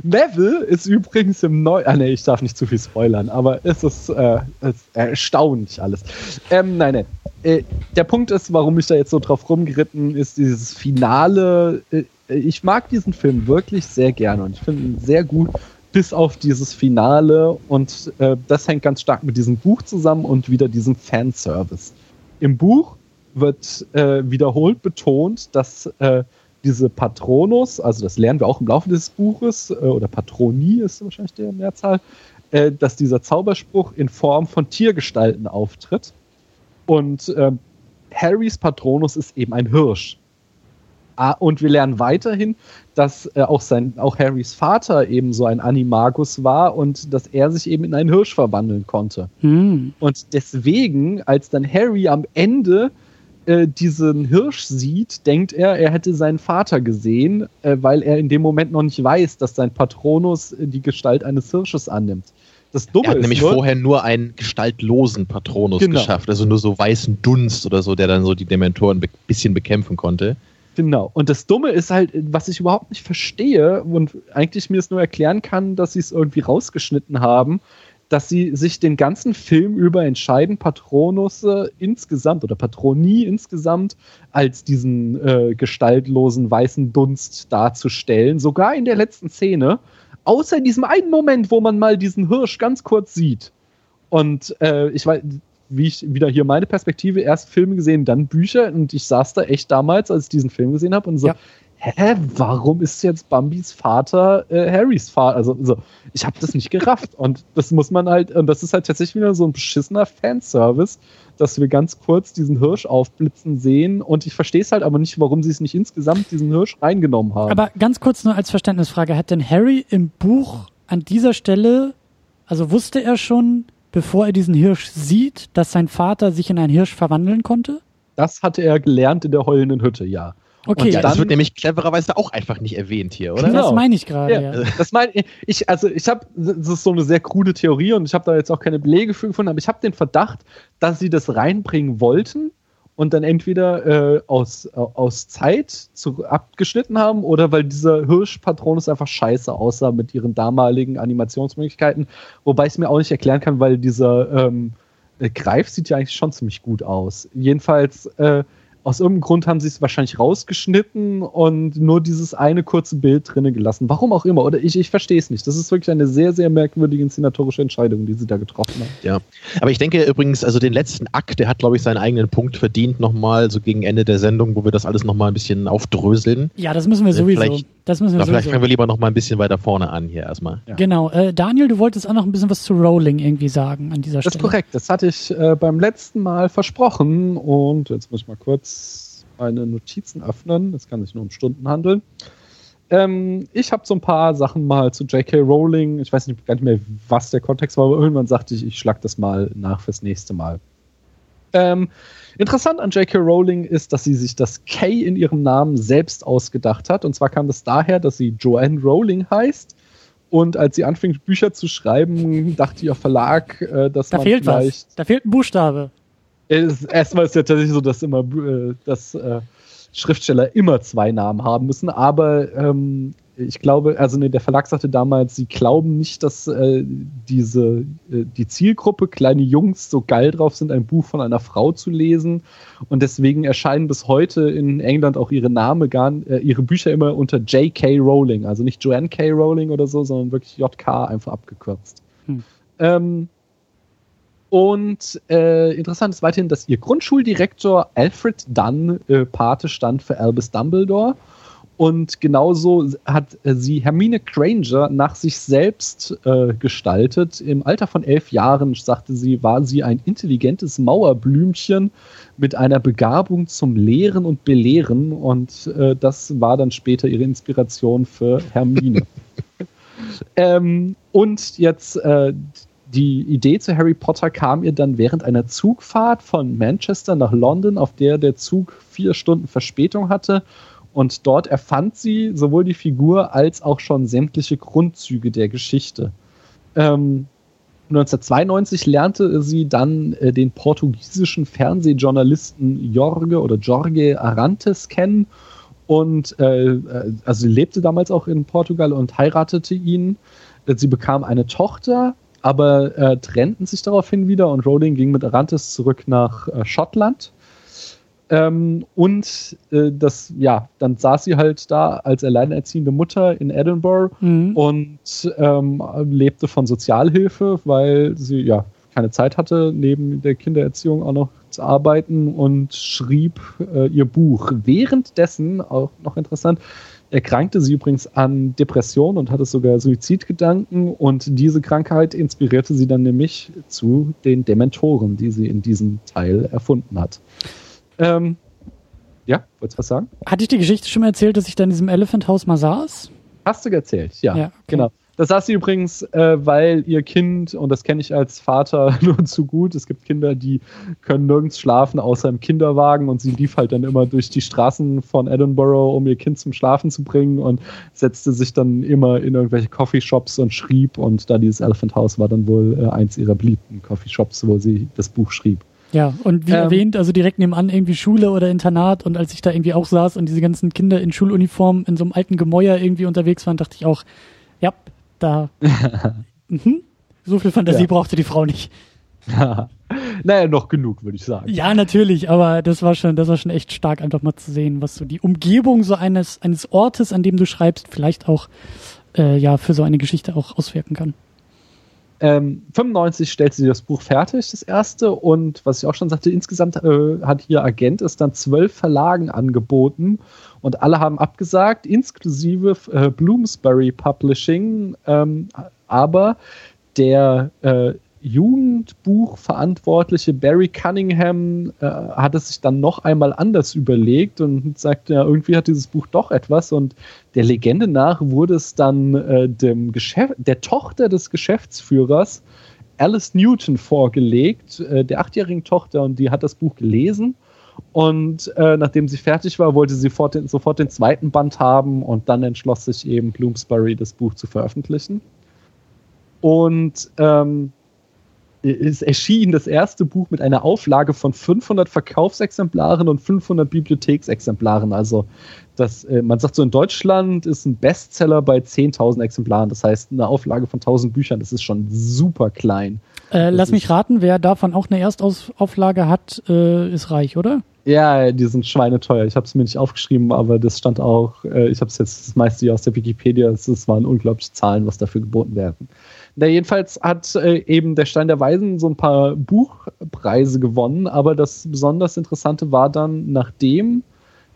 Neville ist übrigens im neuen. Ah, nee, ich darf nicht zu viel spoilern, aber es ist, äh, ist erstaunlich alles. Ähm, nein, nein. Äh, der Punkt ist, warum ich da jetzt so drauf rumgeritten ist, dieses Finale. Äh, ich mag diesen Film wirklich sehr gerne und ich finde ihn sehr gut, bis auf dieses Finale. Und äh, das hängt ganz stark mit diesem Buch zusammen und wieder diesem Fanservice. Im Buch wird äh, wiederholt betont, dass äh, diese Patronus, also das lernen wir auch im Laufe des Buches, äh, oder Patroni ist wahrscheinlich der Mehrzahl, äh, dass dieser Zauberspruch in Form von Tiergestalten auftritt. Und äh, Harrys Patronus ist eben ein Hirsch. Ah, und wir lernen weiterhin, dass äh, auch, sein, auch Harrys Vater eben so ein Animagus war und dass er sich eben in einen Hirsch verwandeln konnte. Hm. Und deswegen, als dann Harry am Ende äh, diesen Hirsch sieht, denkt er, er hätte seinen Vater gesehen, äh, weil er in dem Moment noch nicht weiß, dass sein Patronus äh, die Gestalt eines Hirsches annimmt. Das Dumme er hat nämlich nur, vorher nur einen gestaltlosen Patronus genau. geschafft, also nur so weißen Dunst oder so, der dann so die Dementoren ein be bisschen bekämpfen konnte. Genau. Und das Dumme ist halt, was ich überhaupt nicht verstehe und eigentlich mir es nur erklären kann, dass sie es irgendwie rausgeschnitten haben, dass sie sich den ganzen Film über entscheiden, Patronus äh, insgesamt oder Patronie insgesamt als diesen äh, gestaltlosen weißen Dunst darzustellen, sogar in der letzten Szene, außer in diesem einen Moment, wo man mal diesen Hirsch ganz kurz sieht. Und äh, ich weiß, wie ich wieder hier meine Perspektive, erst Filme gesehen, dann Bücher. Und ich saß da echt damals, als ich diesen Film gesehen habe und so, ja hä, warum ist jetzt Bambis Vater äh, Harrys Vater? Also, so, ich habe das nicht gerafft. Und das muss man halt, und das ist halt tatsächlich wieder so ein beschissener Fanservice, dass wir ganz kurz diesen Hirsch aufblitzen sehen. Und ich verstehe es halt aber nicht, warum sie es nicht insgesamt diesen Hirsch reingenommen haben. Aber ganz kurz nur als Verständnisfrage, hat denn Harry im Buch an dieser Stelle, also wusste er schon, bevor er diesen Hirsch sieht, dass sein Vater sich in einen Hirsch verwandeln konnte? Das hatte er gelernt in der heulenden Hütte, ja. Okay, ja, das wird nämlich clevererweise auch einfach nicht erwähnt hier, oder? Genau. Das meine ich gerade. Ja. Ja. Das meine ich. Also ich habe, das ist so eine sehr krude Theorie und ich habe da jetzt auch keine Belege für gefunden, aber ich habe den Verdacht, dass sie das reinbringen wollten und dann entweder äh, aus, äh, aus Zeit zu, abgeschnitten haben oder weil dieser Hirschpatronus einfach scheiße aussah mit ihren damaligen Animationsmöglichkeiten. Wobei ich es mir auch nicht erklären kann, weil dieser ähm, Greif sieht ja eigentlich schon ziemlich gut aus. Jedenfalls äh, aus irgendeinem Grund haben sie es wahrscheinlich rausgeschnitten und nur dieses eine kurze Bild drinnen gelassen. Warum auch immer. Oder ich, ich verstehe es nicht. Das ist wirklich eine sehr, sehr merkwürdige inszenatorische Entscheidung, die sie da getroffen haben. Ja. Aber ich denke übrigens, also den letzten Akt, der hat, glaube ich, seinen eigenen Punkt verdient, nochmal so gegen Ende der Sendung, wo wir das alles nochmal ein bisschen aufdröseln. Ja, das müssen wir sowieso. Vielleicht, das müssen wir vielleicht sowieso. fangen wir lieber nochmal ein bisschen weiter vorne an hier erstmal. Ja. Genau. Äh, Daniel, du wolltest auch noch ein bisschen was zu Rowling irgendwie sagen an dieser Stelle. Das ist korrekt. Das hatte ich äh, beim letzten Mal versprochen und jetzt muss ich mal kurz meine Notizen öffnen. Es kann sich nur um Stunden handeln. Ähm, ich habe so ein paar Sachen mal zu J.K. Rowling. Ich weiß nicht, gar nicht mehr, was der Kontext war, aber irgendwann sagte ich, ich schlag das mal nach fürs nächste Mal. Ähm, interessant an J.K. Rowling ist, dass sie sich das K in ihrem Namen selbst ausgedacht hat. Und zwar kam das daher, dass sie Joanne Rowling heißt. Und als sie anfing, Bücher zu schreiben, dachte ihr Verlag, äh, dass da man fehlt vielleicht. Was. Da fehlt ein Buchstabe erstmal ist ja tatsächlich so, dass immer äh, dass äh, Schriftsteller immer zwei Namen haben müssen, aber ähm, ich glaube, also ne, der Verlag sagte damals, sie glauben nicht, dass äh, diese äh, die Zielgruppe kleine Jungs so geil drauf sind, ein Buch von einer Frau zu lesen und deswegen erscheinen bis heute in England auch ihre Name gar äh, ihre Bücher immer unter J.K. Rowling, also nicht Joanne K. Rowling oder so, sondern wirklich J.K. einfach abgekürzt. Hm. Ähm, und äh, interessant ist weiterhin, dass ihr Grundschuldirektor Alfred Dunn äh, Pate stand für Albus Dumbledore. Und genauso hat äh, sie Hermine Granger nach sich selbst äh, gestaltet. Im Alter von elf Jahren, sagte sie, war sie ein intelligentes Mauerblümchen mit einer Begabung zum Lehren und Belehren. Und äh, das war dann später ihre Inspiration für Hermine. ähm, und jetzt äh, die Idee zu Harry Potter kam ihr dann während einer Zugfahrt von Manchester nach London, auf der der Zug vier Stunden Verspätung hatte. Und dort erfand sie sowohl die Figur als auch schon sämtliche Grundzüge der Geschichte. Ähm, 1992 lernte sie dann äh, den portugiesischen Fernsehjournalisten Jorge oder Jorge Arantes kennen und äh, äh also sie lebte damals auch in Portugal und heiratete ihn. Sie bekam eine Tochter aber äh, trennten sich daraufhin wieder und Rowling ging mit Arantes zurück nach äh, Schottland. Ähm, und äh, das, ja, dann saß sie halt da als alleinerziehende Mutter in Edinburgh mhm. und ähm, lebte von Sozialhilfe, weil sie ja keine Zeit hatte, neben der Kindererziehung auch noch zu arbeiten und schrieb äh, ihr Buch. Währenddessen, auch noch interessant, erkrankte sie übrigens an Depression und hatte sogar Suizidgedanken und diese Krankheit inspirierte sie dann nämlich zu den Dementoren, die sie in diesem Teil erfunden hat. Ähm, ja, wolltest du was sagen? Hatte ich die Geschichte schon mal erzählt, dass ich da in diesem Elephant House mal saß? Hast du erzählt, ja. ja okay. Genau. Das sagt sie übrigens, äh, weil ihr Kind, und das kenne ich als Vater nur zu gut, es gibt Kinder, die können nirgends schlafen, außer im Kinderwagen und sie lief halt dann immer durch die Straßen von Edinburgh, um ihr Kind zum Schlafen zu bringen und setzte sich dann immer in irgendwelche Coffeeshops und schrieb und da dieses Elephant House war dann wohl äh, eins ihrer beliebten Coffeeshops, wo sie das Buch schrieb. Ja, und wie ähm, erwähnt, also direkt nebenan irgendwie Schule oder Internat und als ich da irgendwie auch saß und diese ganzen Kinder in Schuluniform in so einem alten Gemäuer irgendwie unterwegs waren, dachte ich auch, ja, da, mhm, so viel Fantasie ja. brauchte die Frau nicht. naja, noch genug, würde ich sagen. Ja, natürlich, aber das war schon, das war schon echt stark, einfach mal zu sehen, was so die Umgebung so eines, eines Ortes, an dem du schreibst, vielleicht auch, äh, ja, für so eine Geschichte auch auswirken kann. Ähm, 95 stellte sie das Buch fertig, das erste, und was ich auch schon sagte, insgesamt äh, hat hier Agent es dann zwölf Verlagen angeboten. Und alle haben abgesagt, inklusive äh, Bloomsbury Publishing, ähm, aber der äh, Jugendbuchverantwortliche Barry Cunningham äh, hat es sich dann noch einmal anders überlegt und sagt, ja, irgendwie hat dieses Buch doch etwas und der Legende nach wurde es dann äh, dem Geschäft, der Tochter des Geschäftsführers Alice Newton vorgelegt, äh, der achtjährigen Tochter, und die hat das Buch gelesen. Und äh, nachdem sie fertig war, wollte sie sofort den, sofort den zweiten Band haben und dann entschloss sich eben Bloomsbury, das Buch zu veröffentlichen. Und ähm, es erschien das erste Buch mit einer Auflage von 500 Verkaufsexemplaren und 500 Bibliotheksexemplaren. Also das, äh, man sagt so, in Deutschland ist ein Bestseller bei 10.000 Exemplaren. Das heißt, eine Auflage von 1.000 Büchern, das ist schon super klein. Äh, lass mich raten, wer davon auch eine Erstauflage hat, äh, ist reich, oder? Ja, die sind schweineteuer. Ich habe es mir nicht aufgeschrieben, aber das stand auch, äh, ich habe es jetzt das meiste hier aus der Wikipedia, es waren unglaubliche Zahlen, was dafür geboten werden. Na, jedenfalls hat äh, eben der Stein der Weisen so ein paar Buchpreise gewonnen, aber das besonders Interessante war dann, nachdem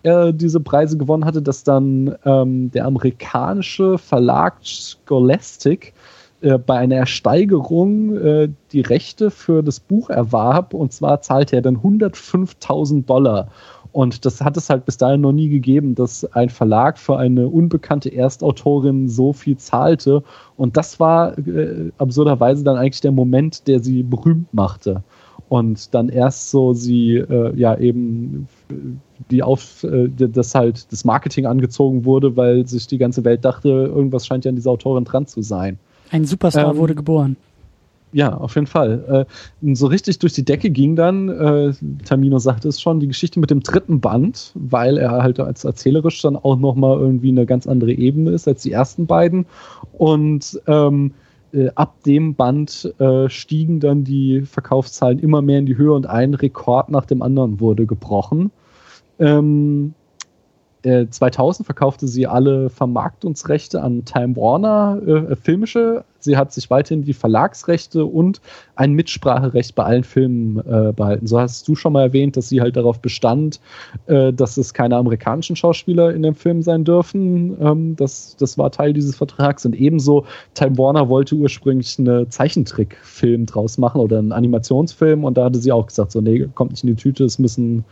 er diese Preise gewonnen hatte, dass dann ähm, der amerikanische Verlag Scholastic äh, bei einer Ersteigerung äh, die Rechte für das Buch erwarb und zwar zahlte er dann 105.000 Dollar. Und das hat es halt bis dahin noch nie gegeben, dass ein Verlag für eine unbekannte Erstautorin so viel zahlte. Und das war äh, absurderweise dann eigentlich der Moment, der sie berühmt machte. Und dann erst so sie äh, ja eben die auf äh, das halt das Marketing angezogen wurde, weil sich die ganze Welt dachte, irgendwas scheint ja an dieser Autorin dran zu sein. Ein Superstar ähm, wurde geboren. Ja, auf jeden Fall. Äh, so richtig durch die Decke ging dann, äh, Tamino sagte es schon, die Geschichte mit dem dritten Band, weil er halt als erzählerisch dann auch nochmal irgendwie eine ganz andere Ebene ist als die ersten beiden. Und ähm, äh, ab dem Band äh, stiegen dann die Verkaufszahlen immer mehr in die Höhe und ein Rekord nach dem anderen wurde gebrochen. Ähm, 2000 äh, verkaufte sie alle Vermarktungsrechte an Time Warner äh, filmische. Sie hat sich weiterhin die Verlagsrechte und ein Mitspracherecht bei allen Filmen äh, behalten. So hast du schon mal erwähnt, dass sie halt darauf bestand, äh, dass es keine amerikanischen Schauspieler in dem Film sein dürfen. Ähm, das, das war Teil dieses Vertrags. Und ebenso Time Warner wollte ursprünglich einen Zeichentrickfilm draus machen oder einen Animationsfilm. Und da hatte sie auch gesagt, so, nee, kommt nicht in die Tüte, es müssen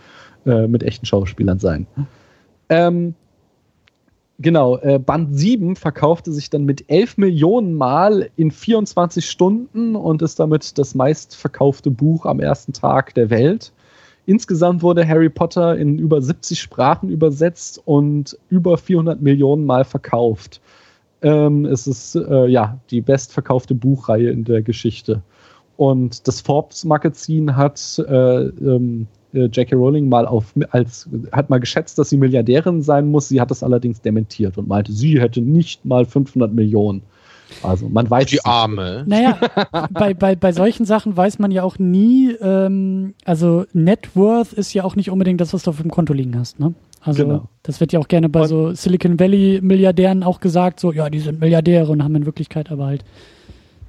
äh, mit echten Schauspielern sein. Ähm, genau, äh, Band 7 verkaufte sich dann mit 11 Millionen Mal in 24 Stunden und ist damit das meistverkaufte Buch am ersten Tag der Welt. Insgesamt wurde Harry Potter in über 70 Sprachen übersetzt und über 400 Millionen Mal verkauft. Ähm, es ist äh, ja die bestverkaufte Buchreihe in der Geschichte. Und das Forbes-Magazin hat äh, ähm, äh, J.K. Rowling mal auf, als, hat mal geschätzt, dass sie Milliardärin sein muss. Sie hat das allerdings dementiert und meinte, sie hätte nicht mal 500 Millionen. Also man weiß die Arme. Naja, bei, bei, bei solchen Sachen weiß man ja auch nie, ähm, also Net Worth ist ja auch nicht unbedingt das, was du auf dem Konto liegen hast, ne? Also genau. das wird ja auch gerne bei und so Silicon Valley Milliardären auch gesagt, so ja, die sind Milliardäre und haben in Wirklichkeit aber halt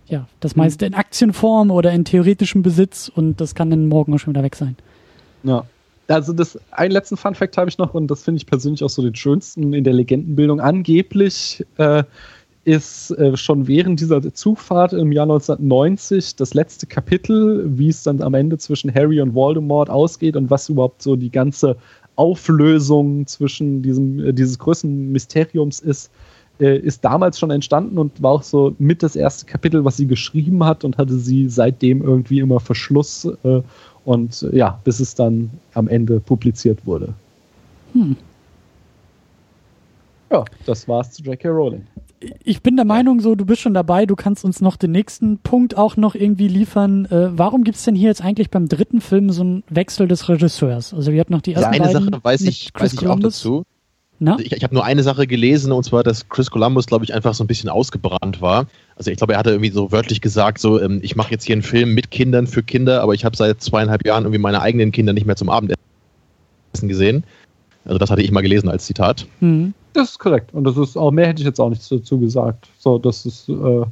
ja, das hm. meiste in Aktienform oder in theoretischem Besitz und das kann dann morgen auch schon wieder weg sein. Ja. Also das einen letzten Fun Fact habe ich noch und das finde ich persönlich auch so den schönsten in der Legendenbildung. Angeblich äh, ist äh, schon während dieser Zugfahrt im Jahr 1990 das letzte Kapitel, wie es dann am Ende zwischen Harry und Voldemort ausgeht und was überhaupt so die ganze Auflösung zwischen diesem äh, dieses größten Mysteriums ist, äh, ist damals schon entstanden und war auch so mit das erste Kapitel, was sie geschrieben hat und hatte sie seitdem irgendwie immer Verschluss äh, und äh, ja, bis es dann am Ende publiziert wurde. Hm. Ja, das war's zu J.K. Rowling. Ich bin der Meinung, so du bist schon dabei, du kannst uns noch den nächsten Punkt auch noch irgendwie liefern. Äh, warum gibt's denn hier jetzt eigentlich beim dritten Film so einen Wechsel des Regisseurs? Also wir hatten noch die ersten ja, eine beiden Sache weiß ich, Chris weiß ich auch dazu. Na? Ich, ich habe nur eine Sache gelesen, und zwar, dass Chris Columbus, glaube ich, einfach so ein bisschen ausgebrannt war. Also ich glaube, er hatte irgendwie so wörtlich gesagt, so, ähm, ich mache jetzt hier einen Film mit Kindern für Kinder, aber ich habe seit zweieinhalb Jahren irgendwie meine eigenen Kinder nicht mehr zum Abendessen gesehen. Also das hatte ich mal gelesen als Zitat. Hm. Das ist korrekt. Und das ist auch, mehr hätte ich jetzt auch nichts dazu gesagt. So, das ist äh,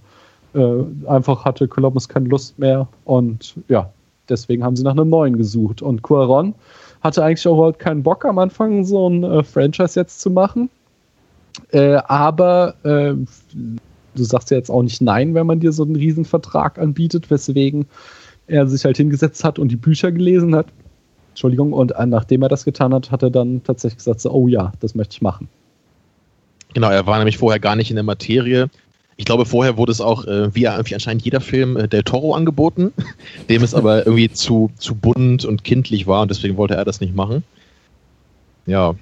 äh, einfach hatte Columbus keine Lust mehr und ja, deswegen haben sie nach einem neuen gesucht. Und Cuaron hatte eigentlich auch überhaupt keinen Bock am Anfang, so ein äh, Franchise jetzt zu machen. Äh, aber äh, du sagst ja jetzt auch nicht nein, wenn man dir so einen Riesenvertrag anbietet, weswegen er sich halt hingesetzt hat und die Bücher gelesen hat. Entschuldigung, und nachdem er das getan hat, hat er dann tatsächlich gesagt, so, oh ja, das möchte ich machen. Genau, er war nämlich vorher gar nicht in der Materie. Ich glaube, vorher wurde es auch, äh, wie, wie anscheinend jeder Film, äh, Del Toro angeboten, dem es aber irgendwie zu, zu bunt und kindlich war und deswegen wollte er das nicht machen. Ja.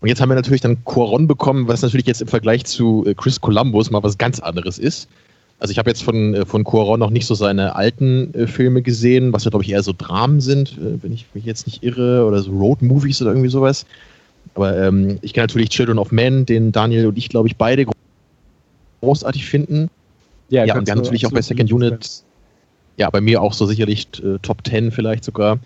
Und jetzt haben wir natürlich dann Coron bekommen, was natürlich jetzt im Vergleich zu äh, Chris Columbus mal was ganz anderes ist. Also ich habe jetzt von, äh, von Cuaron noch nicht so seine alten äh, Filme gesehen, was ja glaube ich eher so Dramen sind, äh, wenn ich mich jetzt nicht irre, oder so Road-Movies oder irgendwie sowas. Aber ähm, ich kenne natürlich Children of Men, den Daniel und ich glaube ich beide großartig finden. Ja, und kannst dann du natürlich auch bei Second Unit, ja, bei mir auch so sicherlich äh, Top 10 vielleicht sogar.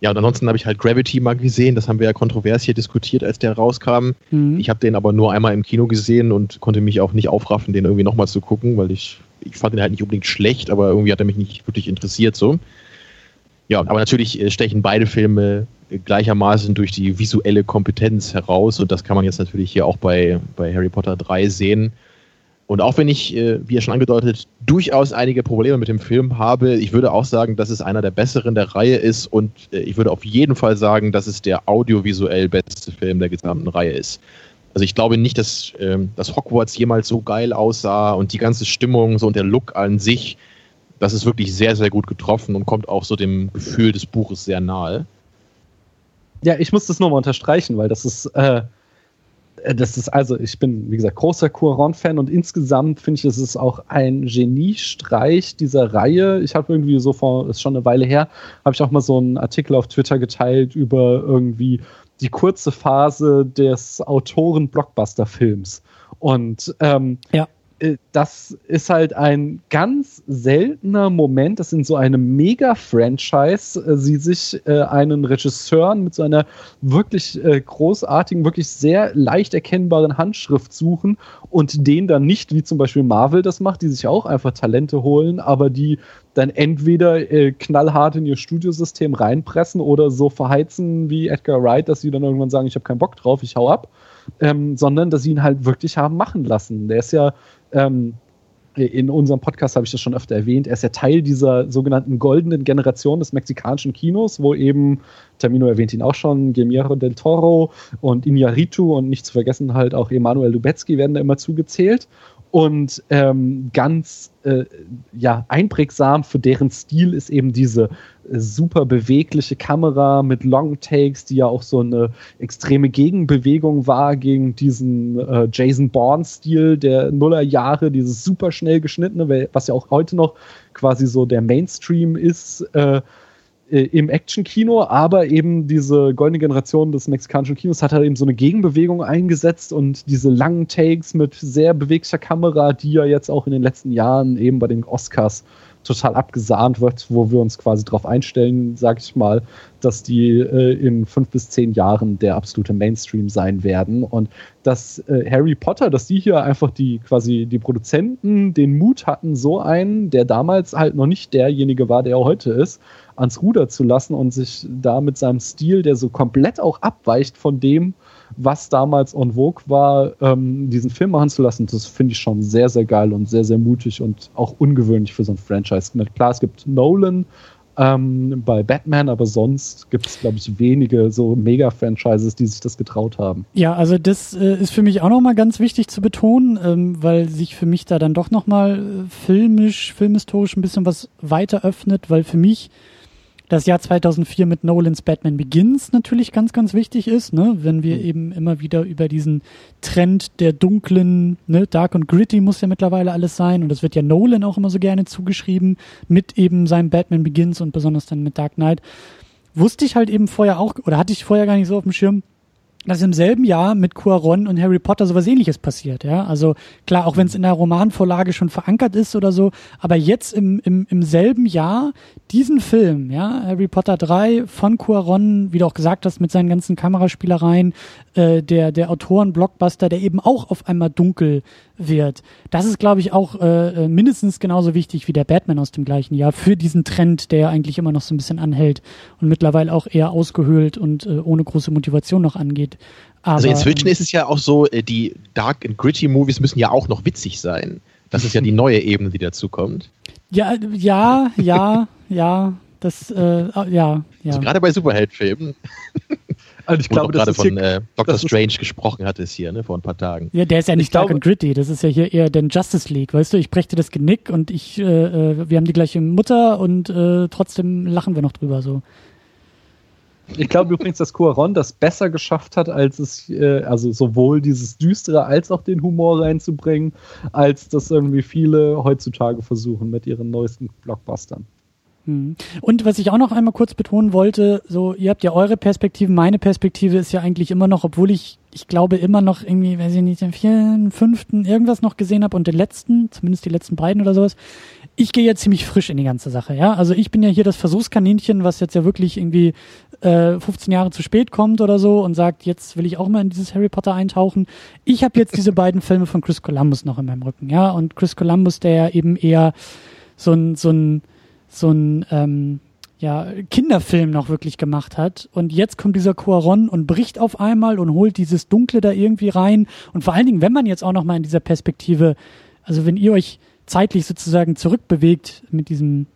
Ja, und ansonsten habe ich halt Gravity mal gesehen, das haben wir ja kontrovers hier diskutiert, als der rauskam. Mhm. Ich habe den aber nur einmal im Kino gesehen und konnte mich auch nicht aufraffen, den irgendwie nochmal zu gucken, weil ich, ich fand den halt nicht unbedingt schlecht, aber irgendwie hat er mich nicht wirklich interessiert so. Ja, aber natürlich äh, stechen beide Filme äh, gleichermaßen durch die visuelle Kompetenz heraus und das kann man jetzt natürlich hier auch bei, bei Harry Potter 3 sehen. Und auch wenn ich, äh, wie ja schon angedeutet, durchaus einige Probleme mit dem Film habe, ich würde auch sagen, dass es einer der besseren der Reihe ist und äh, ich würde auf jeden Fall sagen, dass es der audiovisuell beste Film der gesamten Reihe ist. Also ich glaube nicht, dass, ähm, dass Hogwarts jemals so geil aussah und die ganze Stimmung so und der Look an sich, das ist wirklich sehr, sehr gut getroffen und kommt auch so dem Gefühl des Buches sehr nahe. Ja, ich muss das nochmal unterstreichen, weil das ist, äh, das ist also, ich bin, wie gesagt, großer Cuaron-Fan und insgesamt finde ich, es ist auch ein Geniestreich dieser Reihe. Ich habe irgendwie so vor, ist schon eine Weile her, habe ich auch mal so einen Artikel auf Twitter geteilt über irgendwie die kurze Phase des Autoren-Blockbuster-Films. Und ähm, Ja. Äh, das ist halt ein ganz seltener Moment, dass in so einem Mega-Franchise äh, sie sich äh, einen Regisseur mit so einer wirklich äh, großartigen, wirklich sehr leicht erkennbaren Handschrift suchen und den dann nicht, wie zum Beispiel Marvel das macht, die sich auch einfach Talente holen, aber die dann entweder äh, knallhart in ihr Studiosystem reinpressen oder so verheizen wie Edgar Wright, dass sie dann irgendwann sagen, ich habe keinen Bock drauf, ich hau ab, ähm, sondern dass sie ihn halt wirklich haben machen lassen. Der ist ja ähm, in unserem Podcast habe ich das schon öfter erwähnt, er ist ja Teil dieser sogenannten goldenen Generation des mexikanischen Kinos, wo eben, Termino erwähnt ihn auch schon, Guillermo del Toro und Iñárritu und nicht zu vergessen halt auch Emanuel Lubezki werden da immer zugezählt. Und ähm, ganz äh, ja, einprägsam für deren Stil ist eben diese super bewegliche Kamera mit Long Takes, die ja auch so eine extreme Gegenbewegung war gegen diesen äh, Jason Bourne-Stil der Nullerjahre, dieses super schnell geschnittene, was ja auch heute noch quasi so der Mainstream ist. Äh, äh, im Action-Kino, aber eben diese goldene Generation des mexikanischen Kinos hat halt eben so eine Gegenbewegung eingesetzt und diese langen Takes mit sehr beweglicher Kamera, die ja jetzt auch in den letzten Jahren eben bei den Oscars total abgesahnt wird, wo wir uns quasi darauf einstellen, sag ich mal, dass die äh, in fünf bis zehn Jahren der absolute Mainstream sein werden. Und dass äh, Harry Potter, dass die hier einfach die quasi die Produzenten den Mut hatten, so einen, der damals halt noch nicht derjenige war, der er heute ist, ans Ruder zu lassen und sich da mit seinem Stil, der so komplett auch abweicht von dem, was damals en vogue war, ähm, diesen Film machen zu lassen, das finde ich schon sehr, sehr geil und sehr, sehr mutig und auch ungewöhnlich für so ein Franchise. Klar, es gibt Nolan ähm, bei Batman, aber sonst gibt es, glaube ich, wenige so Mega-Franchises, die sich das getraut haben. Ja, also das äh, ist für mich auch nochmal ganz wichtig zu betonen, ähm, weil sich für mich da dann doch nochmal äh, filmisch, filmhistorisch ein bisschen was weiter öffnet, weil für mich das Jahr 2004 mit Nolans Batman Begins natürlich ganz, ganz wichtig ist, ne? wenn wir mhm. eben immer wieder über diesen Trend der dunklen, ne? Dark und Gritty muss ja mittlerweile alles sein und das wird ja Nolan auch immer so gerne zugeschrieben mit eben seinem Batman Begins und besonders dann mit Dark Knight. Wusste ich halt eben vorher auch, oder hatte ich vorher gar nicht so auf dem Schirm, dass im selben Jahr mit Cuaron und Harry Potter sowas ähnliches passiert, ja. Also klar, auch wenn es in der Romanvorlage schon verankert ist oder so, aber jetzt im, im, im selben Jahr diesen Film, ja, Harry Potter 3 von Cuaron, wie du auch gesagt hast, mit seinen ganzen Kameraspielereien, äh, der, der Autoren-Blockbuster, der eben auch auf einmal dunkel wird. Das ist, glaube ich, auch äh, äh, mindestens genauso wichtig wie der Batman aus dem gleichen Jahr für diesen Trend, der eigentlich immer noch so ein bisschen anhält und mittlerweile auch eher ausgehöhlt und äh, ohne große Motivation noch angeht. Aber, also inzwischen ähm, ist es ja auch so, äh, die Dark and Gritty Movies müssen ja auch noch witzig sein. Das ist ja die neue Ebene, die dazu kommt. Ja, ja, ja, ja. Das, äh, ja, ja. Also gerade bei Superheldenfilmen. Also ich glaube, gerade von äh, Doctor Strange gesprochen hat es hier, ne, vor ein paar Tagen. Ja, der ist ja nicht ich dark glaube, and gritty. Das ist ja hier eher den Justice League, weißt du? Ich brächte das Genick und ich, äh, äh, wir haben die gleiche Mutter und äh, trotzdem lachen wir noch drüber so. Ich glaube übrigens, dass Cuaron das besser geschafft hat, als es, äh, also sowohl dieses Düstere als auch den Humor reinzubringen, als das irgendwie viele heutzutage versuchen mit ihren neuesten Blockbustern. Hm. Und was ich auch noch einmal kurz betonen wollte, so, ihr habt ja eure Perspektive, meine Perspektive ist ja eigentlich immer noch, obwohl ich, ich glaube immer noch irgendwie, weiß ich nicht, den vierten, fünften irgendwas noch gesehen habe und den letzten, zumindest die letzten beiden oder sowas. Ich gehe ja ziemlich frisch in die ganze Sache, ja. Also ich bin ja hier das Versuchskaninchen, was jetzt ja wirklich irgendwie äh, 15 Jahre zu spät kommt oder so und sagt, jetzt will ich auch mal in dieses Harry Potter eintauchen. Ich habe jetzt diese beiden Filme von Chris Columbus noch in meinem Rücken, ja. Und Chris Columbus, der ja eben eher so ein, so ein so ein ähm, ja, Kinderfilm noch wirklich gemacht hat. Und jetzt kommt dieser Cuaron und bricht auf einmal und holt dieses Dunkle da irgendwie rein. Und vor allen Dingen, wenn man jetzt auch noch mal in dieser Perspektive, also wenn ihr euch zeitlich sozusagen zurückbewegt mit diesem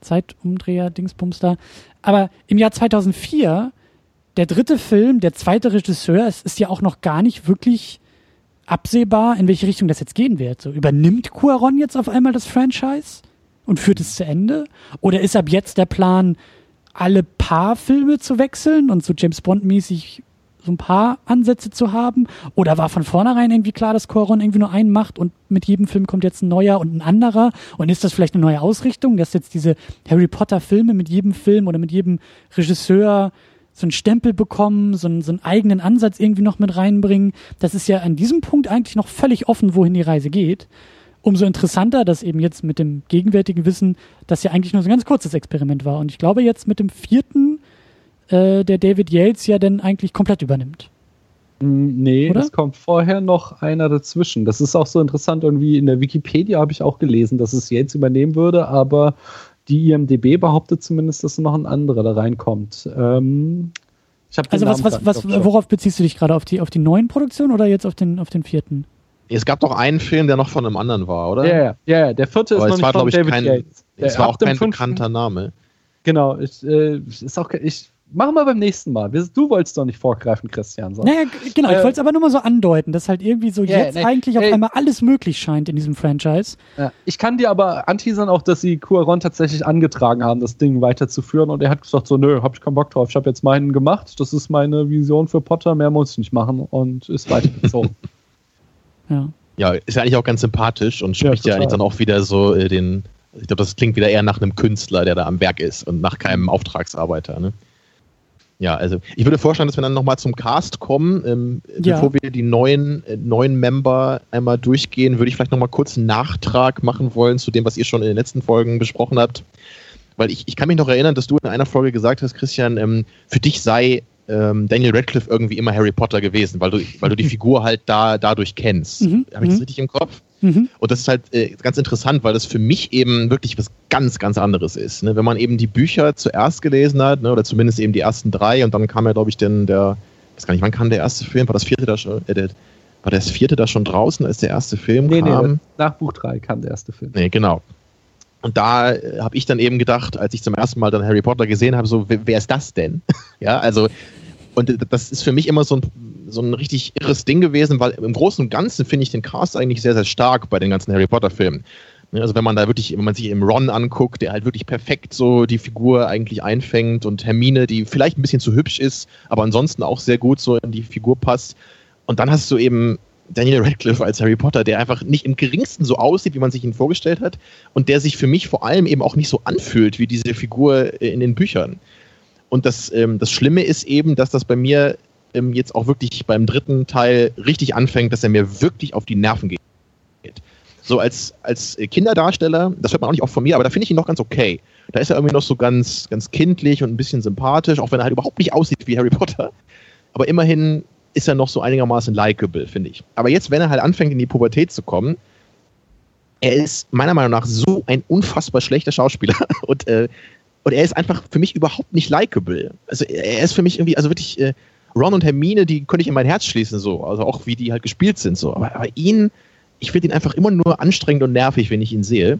Zeitumdreher, Dingsbums da. Aber im Jahr 2004, der dritte Film, der zweite Regisseur, es ist ja auch noch gar nicht wirklich absehbar, in welche Richtung das jetzt gehen wird. So, übernimmt Cuaron jetzt auf einmal das Franchise? Und führt es zu Ende? Oder ist ab jetzt der Plan, alle paar Filme zu wechseln und so James Bond-mäßig so ein paar Ansätze zu haben? Oder war von vornherein irgendwie klar, dass Coron irgendwie nur einen macht und mit jedem Film kommt jetzt ein neuer und ein anderer? Und ist das vielleicht eine neue Ausrichtung, dass jetzt diese Harry Potter-Filme mit jedem Film oder mit jedem Regisseur so einen Stempel bekommen, so einen, so einen eigenen Ansatz irgendwie noch mit reinbringen? Das ist ja an diesem Punkt eigentlich noch völlig offen, wohin die Reise geht umso interessanter, dass eben jetzt mit dem gegenwärtigen Wissen das ja eigentlich nur so ein ganz kurzes Experiment war. Und ich glaube jetzt mit dem vierten, äh, der David Yates ja dann eigentlich komplett übernimmt. Mm, nee, Oder? es kommt vorher noch einer dazwischen. Das ist auch so interessant. Irgendwie in der Wikipedia habe ich auch gelesen, dass es Yates übernehmen würde, aber die IMDB behauptet zumindest, dass noch ein anderer da reinkommt. Ähm, also was, was, was, worauf beziehst du dich gerade? Auf die, auf die neuen Produktionen oder jetzt auf den, auf den vierten? Es gab doch einen Film, der noch von einem anderen war, oder? Ja, ja, ja. Der vierte Aber ist noch war, nicht von David kein, Yates. Es war auch kein bekannter Name. Genau, ich, äh, ist auch, ich machen wir beim nächsten Mal. Du wolltest doch nicht vorgreifen, Christian. So. Naja, genau, ich äh, wollte es aber nur mal so andeuten, dass halt irgendwie so yeah, jetzt nee, eigentlich auf ey, einmal alles möglich scheint in diesem Franchise. Ja, ich kann dir aber anteasern auch, dass sie Cuaron tatsächlich angetragen haben, das Ding weiterzuführen und er hat gesagt so, nö, hab ich keinen Bock drauf, ich habe jetzt meinen gemacht, das ist meine Vision für Potter, mehr muss ich nicht machen und ist weitergezogen. ja. Ja, ist ja eigentlich auch ganz sympathisch und spricht ja, ja eigentlich dann auch wieder so äh, den, ich glaube, das klingt wieder eher nach einem Künstler, der da am Werk ist und nach keinem Auftragsarbeiter. Ne? Ja, also ich würde vorschlagen, dass wir dann nochmal zum Cast kommen. Ähm, ja. Bevor wir die neuen, äh, neuen Member einmal durchgehen, würde ich vielleicht nochmal kurz einen Nachtrag machen wollen zu dem, was ihr schon in den letzten Folgen besprochen habt. Weil ich, ich kann mich noch erinnern, dass du in einer Folge gesagt hast, Christian, ähm, für dich sei ähm, Daniel Radcliffe irgendwie immer Harry Potter gewesen, weil du, weil du die Figur halt da dadurch kennst. Mhm. Habe ich das mhm. richtig im Kopf? Mhm. Und das ist halt äh, ganz interessant, weil das für mich eben wirklich was ganz, ganz anderes ist. Ne? Wenn man eben die Bücher zuerst gelesen hat, ne? oder zumindest eben die ersten drei, und dann kam ja, glaube ich, denn der, ich weiß gar nicht, wann kam der erste Film? War das vierte da schon? Äh, der, war das vierte da schon draußen, als der erste Film nee, kam? Nee, nach Buch 3 kam der erste Film. Nee, genau. Und da äh, habe ich dann eben gedacht, als ich zum ersten Mal dann Harry Potter gesehen habe, so, wer, ist das denn? ja, also, und das ist für mich immer so ein, so ein richtig irres Ding gewesen, weil im Großen und Ganzen finde ich den Cast eigentlich sehr, sehr stark bei den ganzen Harry Potter-Filmen. Also wenn man da wirklich, wenn man sich im Ron anguckt, der halt wirklich perfekt so die Figur eigentlich einfängt und Hermine, die vielleicht ein bisschen zu hübsch ist, aber ansonsten auch sehr gut so in die Figur passt. Und dann hast du eben Daniel Radcliffe als Harry Potter, der einfach nicht im geringsten so aussieht, wie man sich ihn vorgestellt hat und der sich für mich vor allem eben auch nicht so anfühlt wie diese Figur in den Büchern. Und das, ähm, das Schlimme ist eben, dass das bei mir ähm, jetzt auch wirklich beim dritten Teil richtig anfängt, dass er mir wirklich auf die Nerven geht. So als, als Kinderdarsteller, das hört man auch nicht oft von mir, aber da finde ich ihn noch ganz okay. Da ist er irgendwie noch so ganz, ganz kindlich und ein bisschen sympathisch, auch wenn er halt überhaupt nicht aussieht wie Harry Potter. Aber immerhin ist er noch so einigermaßen likable, finde ich. Aber jetzt, wenn er halt anfängt, in die Pubertät zu kommen, er ist meiner Meinung nach so ein unfassbar schlechter Schauspieler und, äh, und er ist einfach für mich überhaupt nicht likable. Also er ist für mich irgendwie, also wirklich, äh, Ron und Hermine, die könnte ich in mein Herz schließen, so. Also auch wie die halt gespielt sind, so. Aber, aber ihn, ich finde ihn einfach immer nur anstrengend und nervig, wenn ich ihn sehe.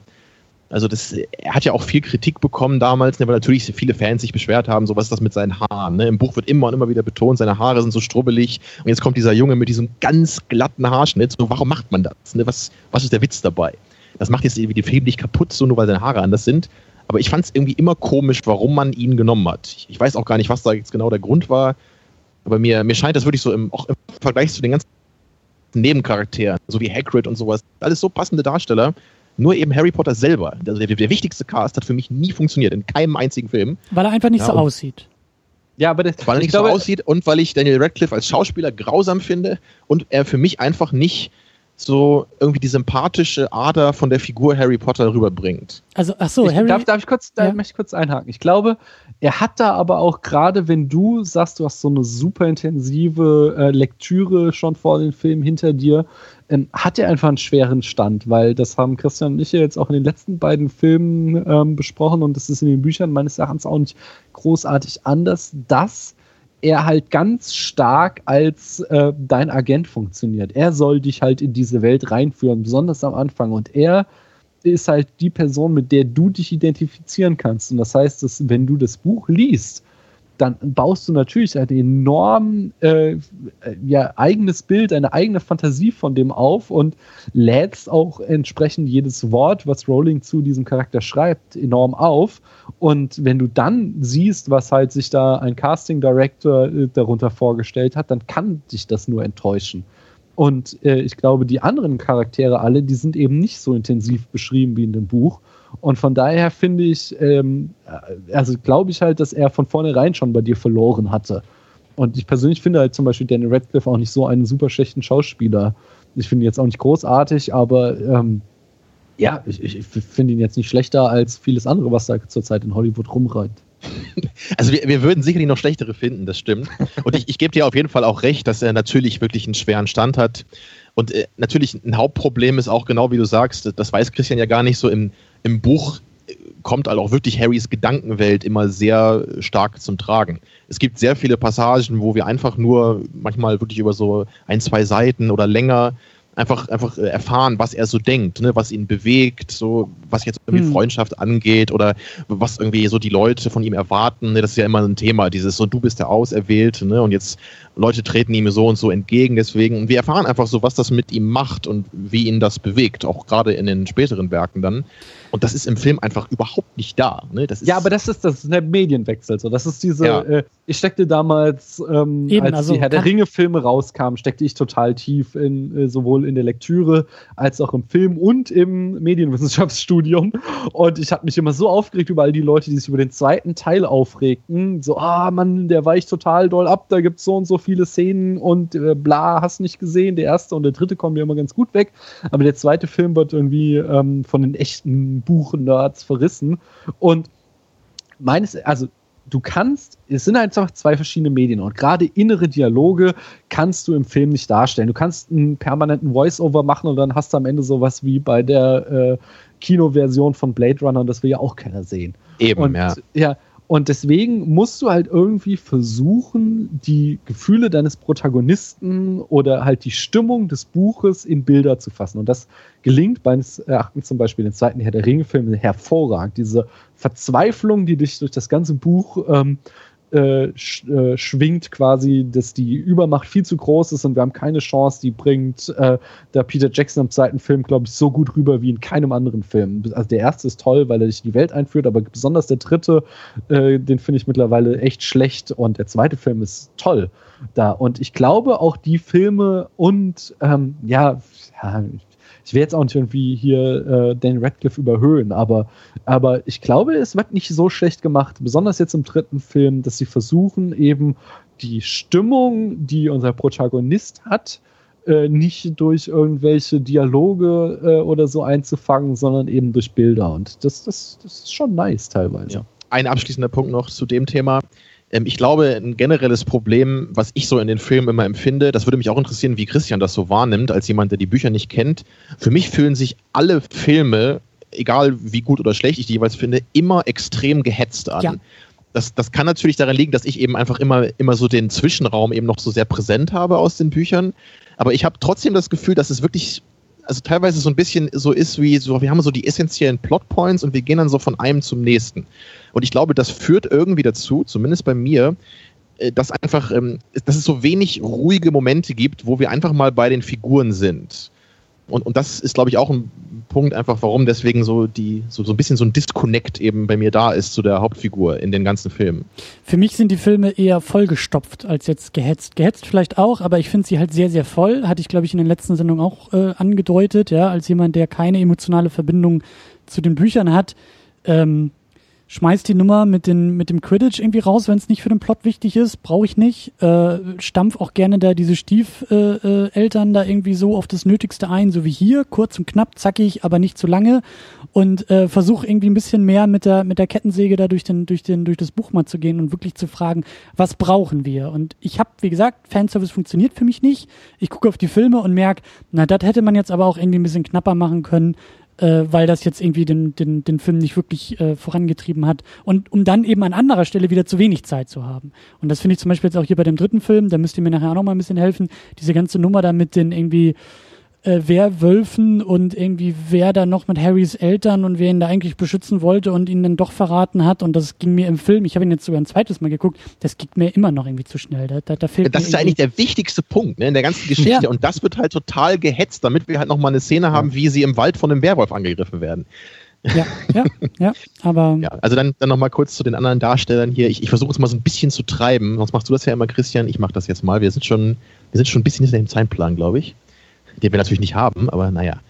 Also das, er hat ja auch viel Kritik bekommen damals, ne, weil natürlich viele Fans sich beschwert haben, so was ist das mit seinen Haaren. Ne? Im Buch wird immer und immer wieder betont, seine Haare sind so strubbelig und jetzt kommt dieser Junge mit diesem ganz glatten Haarschnitt. So, warum macht man das? Ne? Was, was ist der Witz dabei? Das macht jetzt irgendwie den Film nicht kaputt, so nur weil seine Haare anders sind. Aber ich fand es irgendwie immer komisch, warum man ihn genommen hat. Ich, weiß auch gar nicht, was da jetzt genau der Grund war. Aber mir, mir scheint das wirklich so im, auch im Vergleich zu den ganzen Nebencharakteren, so wie Hagrid und sowas, alles so passende Darsteller. Nur eben Harry Potter selber, also der, der wichtigste Cast, hat für mich nie funktioniert, in keinem einzigen Film. Weil er einfach nicht ja, so aussieht. Ja, aber das, weil er nicht glaube, so aussieht und weil ich Daniel Radcliffe als Schauspieler grausam finde und er für mich einfach nicht so irgendwie die sympathische Ader von der Figur Harry Potter rüberbringt. Also, ach so, ich, Harry. Darf, darf ich kurz, ja. da möchte ich kurz einhaken. Ich glaube, er hat da aber auch gerade, wenn du sagst, du hast so eine super intensive äh, Lektüre schon vor den Film hinter dir, ähm, hat er einfach einen schweren Stand, weil das haben Christian und ich ja jetzt auch in den letzten beiden Filmen ähm, besprochen und das ist in den Büchern meines Erachtens auch nicht großartig anders, dass er halt ganz stark als äh, dein Agent funktioniert. Er soll dich halt in diese Welt reinführen, besonders am Anfang. Und er ist halt die Person, mit der du dich identifizieren kannst. Und das heißt, dass wenn du das Buch liest, dann baust du natürlich ein enorm äh, ja, eigenes Bild, eine eigene Fantasie von dem auf und lädst auch entsprechend jedes Wort, was Rowling zu diesem Charakter schreibt, enorm auf. Und wenn du dann siehst, was halt sich da ein Casting Director äh, darunter vorgestellt hat, dann kann dich das nur enttäuschen. Und äh, ich glaube, die anderen Charaktere alle, die sind eben nicht so intensiv beschrieben wie in dem Buch. Und von daher finde ich, ähm, also glaube ich halt, dass er von vornherein schon bei dir verloren hatte. Und ich persönlich finde halt zum Beispiel Daniel Radcliffe auch nicht so einen super schlechten Schauspieler. Ich finde ihn jetzt auch nicht großartig, aber ähm, ja, ich, ich finde ihn jetzt nicht schlechter als vieles andere, was da zurzeit in Hollywood rumreiht. Also wir, wir würden sicherlich noch schlechtere finden, das stimmt. Und ich, ich gebe dir auf jeden Fall auch recht, dass er natürlich wirklich einen schweren Stand hat. Und äh, natürlich ein Hauptproblem ist auch genau wie du sagst, das weiß Christian ja gar nicht so im, im Buch kommt halt auch wirklich Harrys Gedankenwelt immer sehr stark zum Tragen. Es gibt sehr viele Passagen, wo wir einfach nur manchmal wirklich über so ein, zwei Seiten oder länger einfach, einfach äh, erfahren, was er so denkt, ne, was ihn bewegt, so was jetzt irgendwie hm. Freundschaft angeht oder was irgendwie so die Leute von ihm erwarten. Ne, das ist ja immer ein Thema, dieses so, du bist der Auserwählte, ne, und jetzt Leute treten ihm so und so entgegen. Deswegen, wir erfahren einfach so, was das mit ihm macht und wie ihn das bewegt, auch gerade in den späteren Werken dann. Und das ist im Film einfach überhaupt nicht da. Ne? Das ja, aber das ist, das ist der Medienwechsel. So. Das ist diese, ja. äh, ich steckte damals, ähm, Eben, als also die Herr der Ringe-Filme rauskamen, steckte ich total tief in äh, sowohl in der Lektüre als auch im Film und im Medienwissenschaftsstudium. Und ich habe mich immer so aufgeregt über all die Leute, die sich über den zweiten Teil aufregten. So, ah, Mann, der weicht total doll ab, da gibt es so und so viele Szenen und äh, bla, hast nicht gesehen. Der erste und der dritte kommen ja immer ganz gut weg. Aber der zweite Film wird irgendwie ähm, von den echten Buch-Nerds verrissen. Und meines, also du kannst, es sind einfach zwei verschiedene Medien und gerade innere Dialoge kannst du im Film nicht darstellen. Du kannst einen permanenten Voice-Over machen und dann hast du am Ende sowas wie bei der äh, Kinoversion von Blade Runner und das will ja auch keiner sehen. Eben, und, ja. ja. Und deswegen musst du halt irgendwie versuchen, die Gefühle deines Protagonisten oder halt die Stimmung des Buches in Bilder zu fassen. Und das gelingt meines Erachtens zum Beispiel den zweiten Herr der Ringe-Film hervorragend. Diese Verzweiflung, die dich durch das ganze Buch ähm, äh, sch, äh, schwingt quasi, dass die Übermacht viel zu groß ist und wir haben keine Chance. Die bringt äh, der Peter Jackson am zweiten Film, glaube ich, so gut rüber wie in keinem anderen Film. Also der erste ist toll, weil er dich in die Welt einführt, aber besonders der dritte, äh, den finde ich mittlerweile echt schlecht und der zweite Film ist toll da. Und ich glaube auch die Filme und ähm, ja, ja ich will jetzt auch nicht irgendwie hier äh, Dan Radcliffe überhöhen, aber, aber ich glaube, es wird nicht so schlecht gemacht, besonders jetzt im dritten Film, dass sie versuchen, eben die Stimmung, die unser Protagonist hat, äh, nicht durch irgendwelche Dialoge äh, oder so einzufangen, sondern eben durch Bilder. Und das, das, das ist schon nice teilweise. Ja. Ein abschließender Punkt noch zu dem Thema. Ähm, ich glaube, ein generelles Problem, was ich so in den Filmen immer empfinde, das würde mich auch interessieren, wie Christian das so wahrnimmt, als jemand, der die Bücher nicht kennt. Für mich fühlen sich alle Filme, egal wie gut oder schlecht ich die jeweils finde, immer extrem gehetzt an. Ja. Das, das kann natürlich daran liegen, dass ich eben einfach immer, immer so den Zwischenraum eben noch so sehr präsent habe aus den Büchern. Aber ich habe trotzdem das Gefühl, dass es wirklich also teilweise so ein bisschen so ist wie so, wir haben so die essentiellen Plotpoints und wir gehen dann so von einem zum nächsten. Und ich glaube, das führt irgendwie dazu, zumindest bei mir, äh, dass einfach, ähm, dass es so wenig ruhige Momente gibt, wo wir einfach mal bei den Figuren sind. Und, und das ist, glaube ich, auch ein Punkt, einfach warum deswegen so die so, so ein bisschen so ein Disconnect eben bei mir da ist zu der Hauptfigur in den ganzen Filmen. Für mich sind die Filme eher vollgestopft als jetzt gehetzt. Gehetzt vielleicht auch, aber ich finde sie halt sehr, sehr voll. Hatte ich, glaube ich, in den letzten Sendungen auch äh, angedeutet, ja, als jemand, der keine emotionale Verbindung zu den Büchern hat. Ähm, schmeißt die Nummer mit, den, mit dem Quidditch irgendwie raus, wenn es nicht für den Plot wichtig ist. Brauche ich nicht. Äh, stampf auch gerne da diese Stiefeltern äh, äh, da irgendwie so auf das Nötigste ein, so wie hier. Kurz und knapp, zackig, aber nicht zu lange. Und äh, versuche irgendwie ein bisschen mehr mit der, mit der Kettensäge da durch, den, durch, den, durch das Buch mal zu gehen und wirklich zu fragen, was brauchen wir? Und ich habe, wie gesagt, Fanservice funktioniert für mich nicht. Ich gucke auf die Filme und merke, na, das hätte man jetzt aber auch irgendwie ein bisschen knapper machen können äh, weil das jetzt irgendwie den, den, den Film nicht wirklich äh, vorangetrieben hat. Und um dann eben an anderer Stelle wieder zu wenig Zeit zu haben. Und das finde ich zum Beispiel jetzt auch hier bei dem dritten Film, da müsst ihr mir nachher auch noch mal ein bisschen helfen, diese ganze Nummer da mit den irgendwie äh, Werwölfen und irgendwie wer da noch mit Harrys Eltern und wer ihn da eigentlich beschützen wollte und ihn dann doch verraten hat. Und das ging mir im Film, ich habe ihn jetzt sogar ein zweites Mal geguckt, das geht mir immer noch irgendwie zu schnell. Da, da, da fehlt das ist ja eigentlich der wichtigste Punkt ne, in der ganzen Geschichte. Ja. Und das wird halt total gehetzt, damit wir halt nochmal eine Szene haben, wie sie im Wald von einem Werwolf angegriffen werden. Ja, ja, ja, aber. Ja, also dann, dann nochmal kurz zu den anderen Darstellern hier. Ich, ich versuche es mal so ein bisschen zu treiben, sonst machst du das ja immer, Christian. Ich mache das jetzt mal. Wir sind schon, wir sind schon ein bisschen hinter dem Zeitplan, glaube ich den wir natürlich nicht haben, aber naja.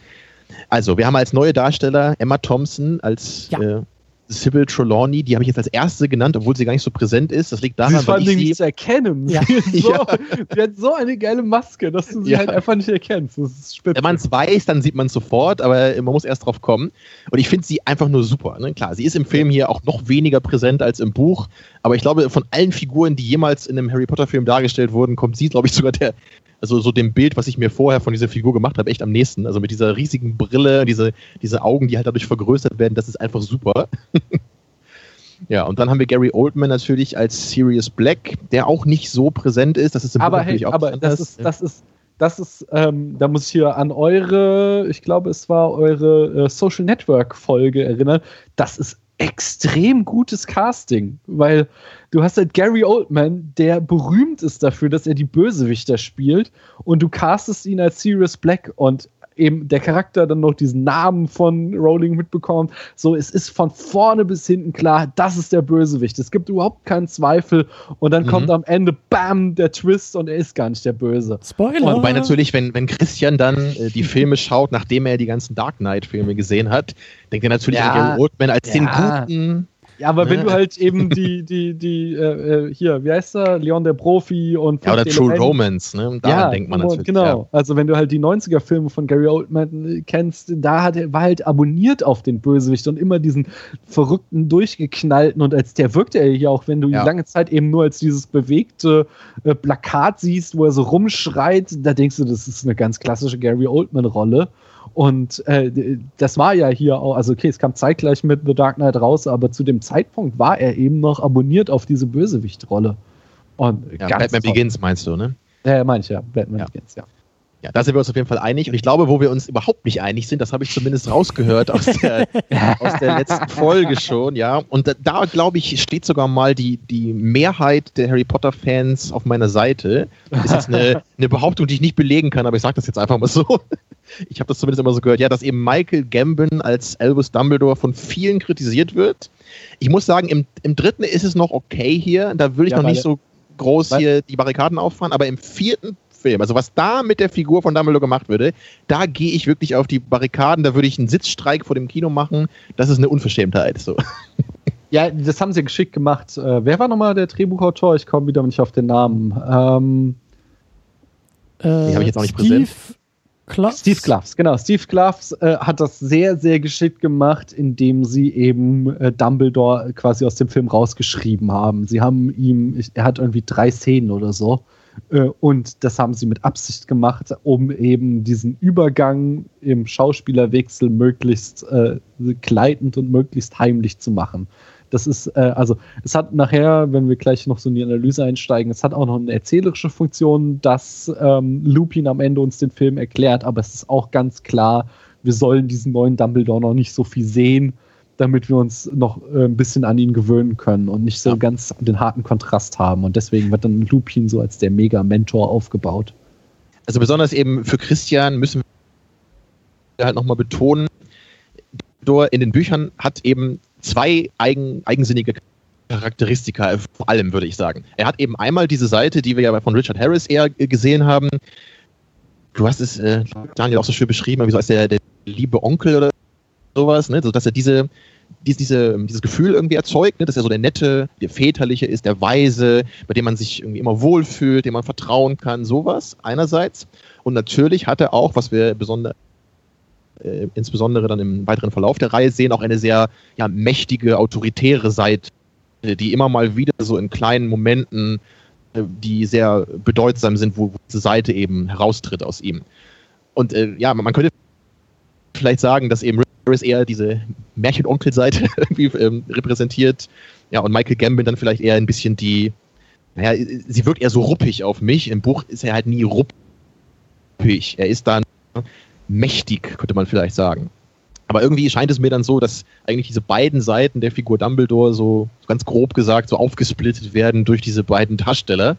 Also, wir haben als neue Darsteller Emma Thompson als ja. äh, Sybil Trelawney, die habe ich jetzt als erste genannt, obwohl sie gar nicht so präsent ist. Das liegt daran, sie ist weil ich sie nicht zu erkennen. Ja. Sie, so, ja. sie hat so eine geile Maske, dass du sie ja. halt einfach nicht erkennst. Wenn man es weiß, dann sieht man es sofort, aber man muss erst drauf kommen. Und ich finde sie einfach nur super. Ne? Klar, sie ist im Film hier auch noch weniger präsent als im Buch, aber ich glaube, von allen Figuren, die jemals in einem Harry Potter Film dargestellt wurden, kommt sie, glaube ich, sogar der, also so dem Bild, was ich mir vorher von dieser Figur gemacht habe, echt am nächsten. Also mit dieser riesigen Brille, diese, diese Augen, die halt dadurch vergrößert werden, das ist einfach super. ja, und dann haben wir Gary Oldman natürlich als Sirius Black, der auch nicht so präsent ist. Das ist im aber Buch hey, auch aber das ist, das ist, das ist, ähm, da muss ich hier an eure, ich glaube, es war eure äh, Social Network Folge erinnern. Das ist extrem gutes Casting, weil du hast halt Gary Oldman, der berühmt ist dafür, dass er die Bösewichter spielt und du castest ihn als Sirius Black und eben der Charakter dann noch diesen Namen von Rowling mitbekommt. So, es ist von vorne bis hinten klar, das ist der Bösewicht. Es gibt überhaupt keinen Zweifel. Und dann mhm. kommt am Ende, bam, der Twist und er ist gar nicht der Böse. Spoiler! Wobei natürlich, wenn, wenn Christian dann äh, die Filme schaut, nachdem er die ganzen Dark Knight-Filme gesehen hat, denkt er natürlich ja, an Gary Oldman als ja. den guten ja, aber wenn du halt eben die, die, die, äh, äh, hier, wie heißt er? Leon der Profi und. Ja, oder True. Romance, ne? Daran ja, denkt man natürlich. Genau. Ja. Also, wenn du halt die 90er-Filme von Gary Oldman äh, kennst, da hat er, war halt abonniert auf den Bösewicht und immer diesen verrückten, durchgeknallten und als der wirkte er hier auch, wenn du ja. lange Zeit eben nur als dieses bewegte äh, Plakat siehst, wo er so rumschreit, da denkst du, das ist eine ganz klassische Gary Oldman-Rolle. Und äh, das war ja hier auch, also okay, es kam zeitgleich mit The Dark Knight raus, aber zu dem Zeitpunkt war er eben noch abonniert auf diese Bösewichtrolle. Und ja, Batman toll. Begins meinst du, ne? Ja, meine ich ja, Batman ja. Begins, ja. Ja, da sind wir uns auf jeden Fall einig. Und ich glaube, wo wir uns überhaupt nicht einig sind, das habe ich zumindest rausgehört aus der, aus der letzten Folge schon, ja. Und da, da, glaube ich, steht sogar mal die, die Mehrheit der Harry Potter-Fans auf meiner Seite. Das ist jetzt eine, eine Behauptung, die ich nicht belegen kann, aber ich sage das jetzt einfach mal so. Ich habe das zumindest immer so gehört, ja, dass eben Michael Gambon als Albus Dumbledore von vielen kritisiert wird. Ich muss sagen, im, im dritten ist es noch okay hier. Da würde ich ja, noch nicht so groß hier die Barrikaden auffahren, aber im vierten Film. Also was da mit der Figur von Dumbledore gemacht würde, da gehe ich wirklich auf die Barrikaden, da würde ich einen Sitzstreik vor dem Kino machen. Das ist eine Unverschämtheit. So. Ja, das haben sie geschickt gemacht. Äh, wer war nochmal der Drehbuchautor? Ich komme wieder nicht auf den Namen. Ähm, äh, habe ich jetzt auch nicht Steve präsent. Gloves? Steve Gloves, genau. Steve Gloves äh, hat das sehr, sehr geschickt gemacht, indem sie eben äh, Dumbledore quasi aus dem Film rausgeschrieben haben. Sie haben ihm, ich, er hat irgendwie drei Szenen oder so äh, und das haben sie mit Absicht gemacht, um eben diesen Übergang im Schauspielerwechsel möglichst äh, gleitend und möglichst heimlich zu machen. Das ist, äh, also, es hat nachher, wenn wir gleich noch so in die Analyse einsteigen, es hat auch noch eine erzählerische Funktion, dass ähm, Lupin am Ende uns den Film erklärt, aber es ist auch ganz klar, wir sollen diesen neuen Dumbledore noch nicht so viel sehen damit wir uns noch äh, ein bisschen an ihn gewöhnen können und nicht so ja. ganz den harten Kontrast haben. Und deswegen wird dann Lupin so als der Mega-Mentor aufgebaut. Also besonders eben für Christian müssen wir halt nochmal betonen, in den Büchern hat eben zwei eigen, eigensinnige Charakteristika, vor allem würde ich sagen. Er hat eben einmal diese Seite, die wir ja von Richard Harris eher gesehen haben. Du hast es, äh, Daniel, auch so schön beschrieben, wie so als der, der liebe Onkel oder sowas, ne? dass er diese, diese, diese, dieses Gefühl irgendwie erzeugt, ne? dass er so der nette, der väterliche ist, der weise, bei dem man sich irgendwie immer wohlfühlt, dem man vertrauen kann, sowas einerseits. Und natürlich hat er auch, was wir besonders äh, insbesondere dann im weiteren Verlauf der Reihe sehen, auch eine sehr ja, mächtige, autoritäre Seite, die immer mal wieder so in kleinen Momenten, äh, die sehr bedeutsam sind, wo, wo diese Seite eben heraustritt aus ihm. Und äh, ja, man könnte vielleicht sagen, dass eben Harris eher diese Märchenonkel-Seite irgendwie ähm, repräsentiert. Ja, und Michael Gambon dann vielleicht eher ein bisschen die, naja, sie wirkt eher so ruppig auf mich. Im Buch ist er halt nie ruppig. Er ist dann mächtig, könnte man vielleicht sagen. Aber irgendwie scheint es mir dann so, dass eigentlich diese beiden Seiten der Figur Dumbledore so ganz grob gesagt so aufgesplittet werden durch diese beiden Darsteller.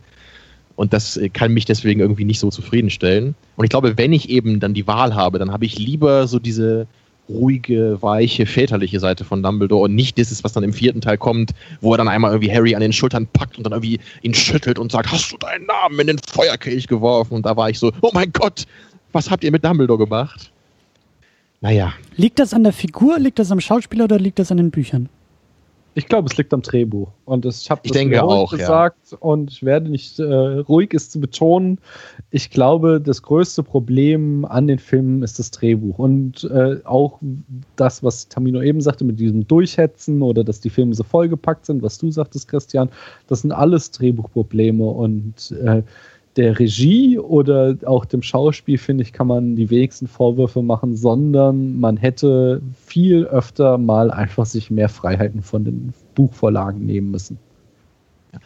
Und das äh, kann mich deswegen irgendwie nicht so zufriedenstellen. Und ich glaube, wenn ich eben dann die Wahl habe, dann habe ich lieber so diese ruhige, weiche, väterliche Seite von Dumbledore und nicht dieses, was dann im vierten Teil kommt, wo er dann einmal irgendwie Harry an den Schultern packt und dann irgendwie ihn schüttelt und sagt, hast du deinen Namen in den Feuerkelch geworfen? Und da war ich so, oh mein Gott, was habt ihr mit Dumbledore gemacht? Naja. Liegt das an der Figur, liegt das am Schauspieler oder liegt das an den Büchern? Ich glaube, es liegt am Drehbuch. Und das, ich habe das denke auch, gesagt ja. und ich werde nicht äh, ruhig ist zu betonen. Ich glaube, das größte Problem an den Filmen ist das Drehbuch. Und äh, auch das, was Tamino eben sagte, mit diesem Durchhetzen oder dass die Filme so vollgepackt sind, was du sagtest, Christian, das sind alles Drehbuchprobleme. Und äh, der Regie oder auch dem Schauspiel, finde ich, kann man die wenigsten Vorwürfe machen, sondern man hätte viel öfter mal einfach sich mehr Freiheiten von den Buchvorlagen nehmen müssen.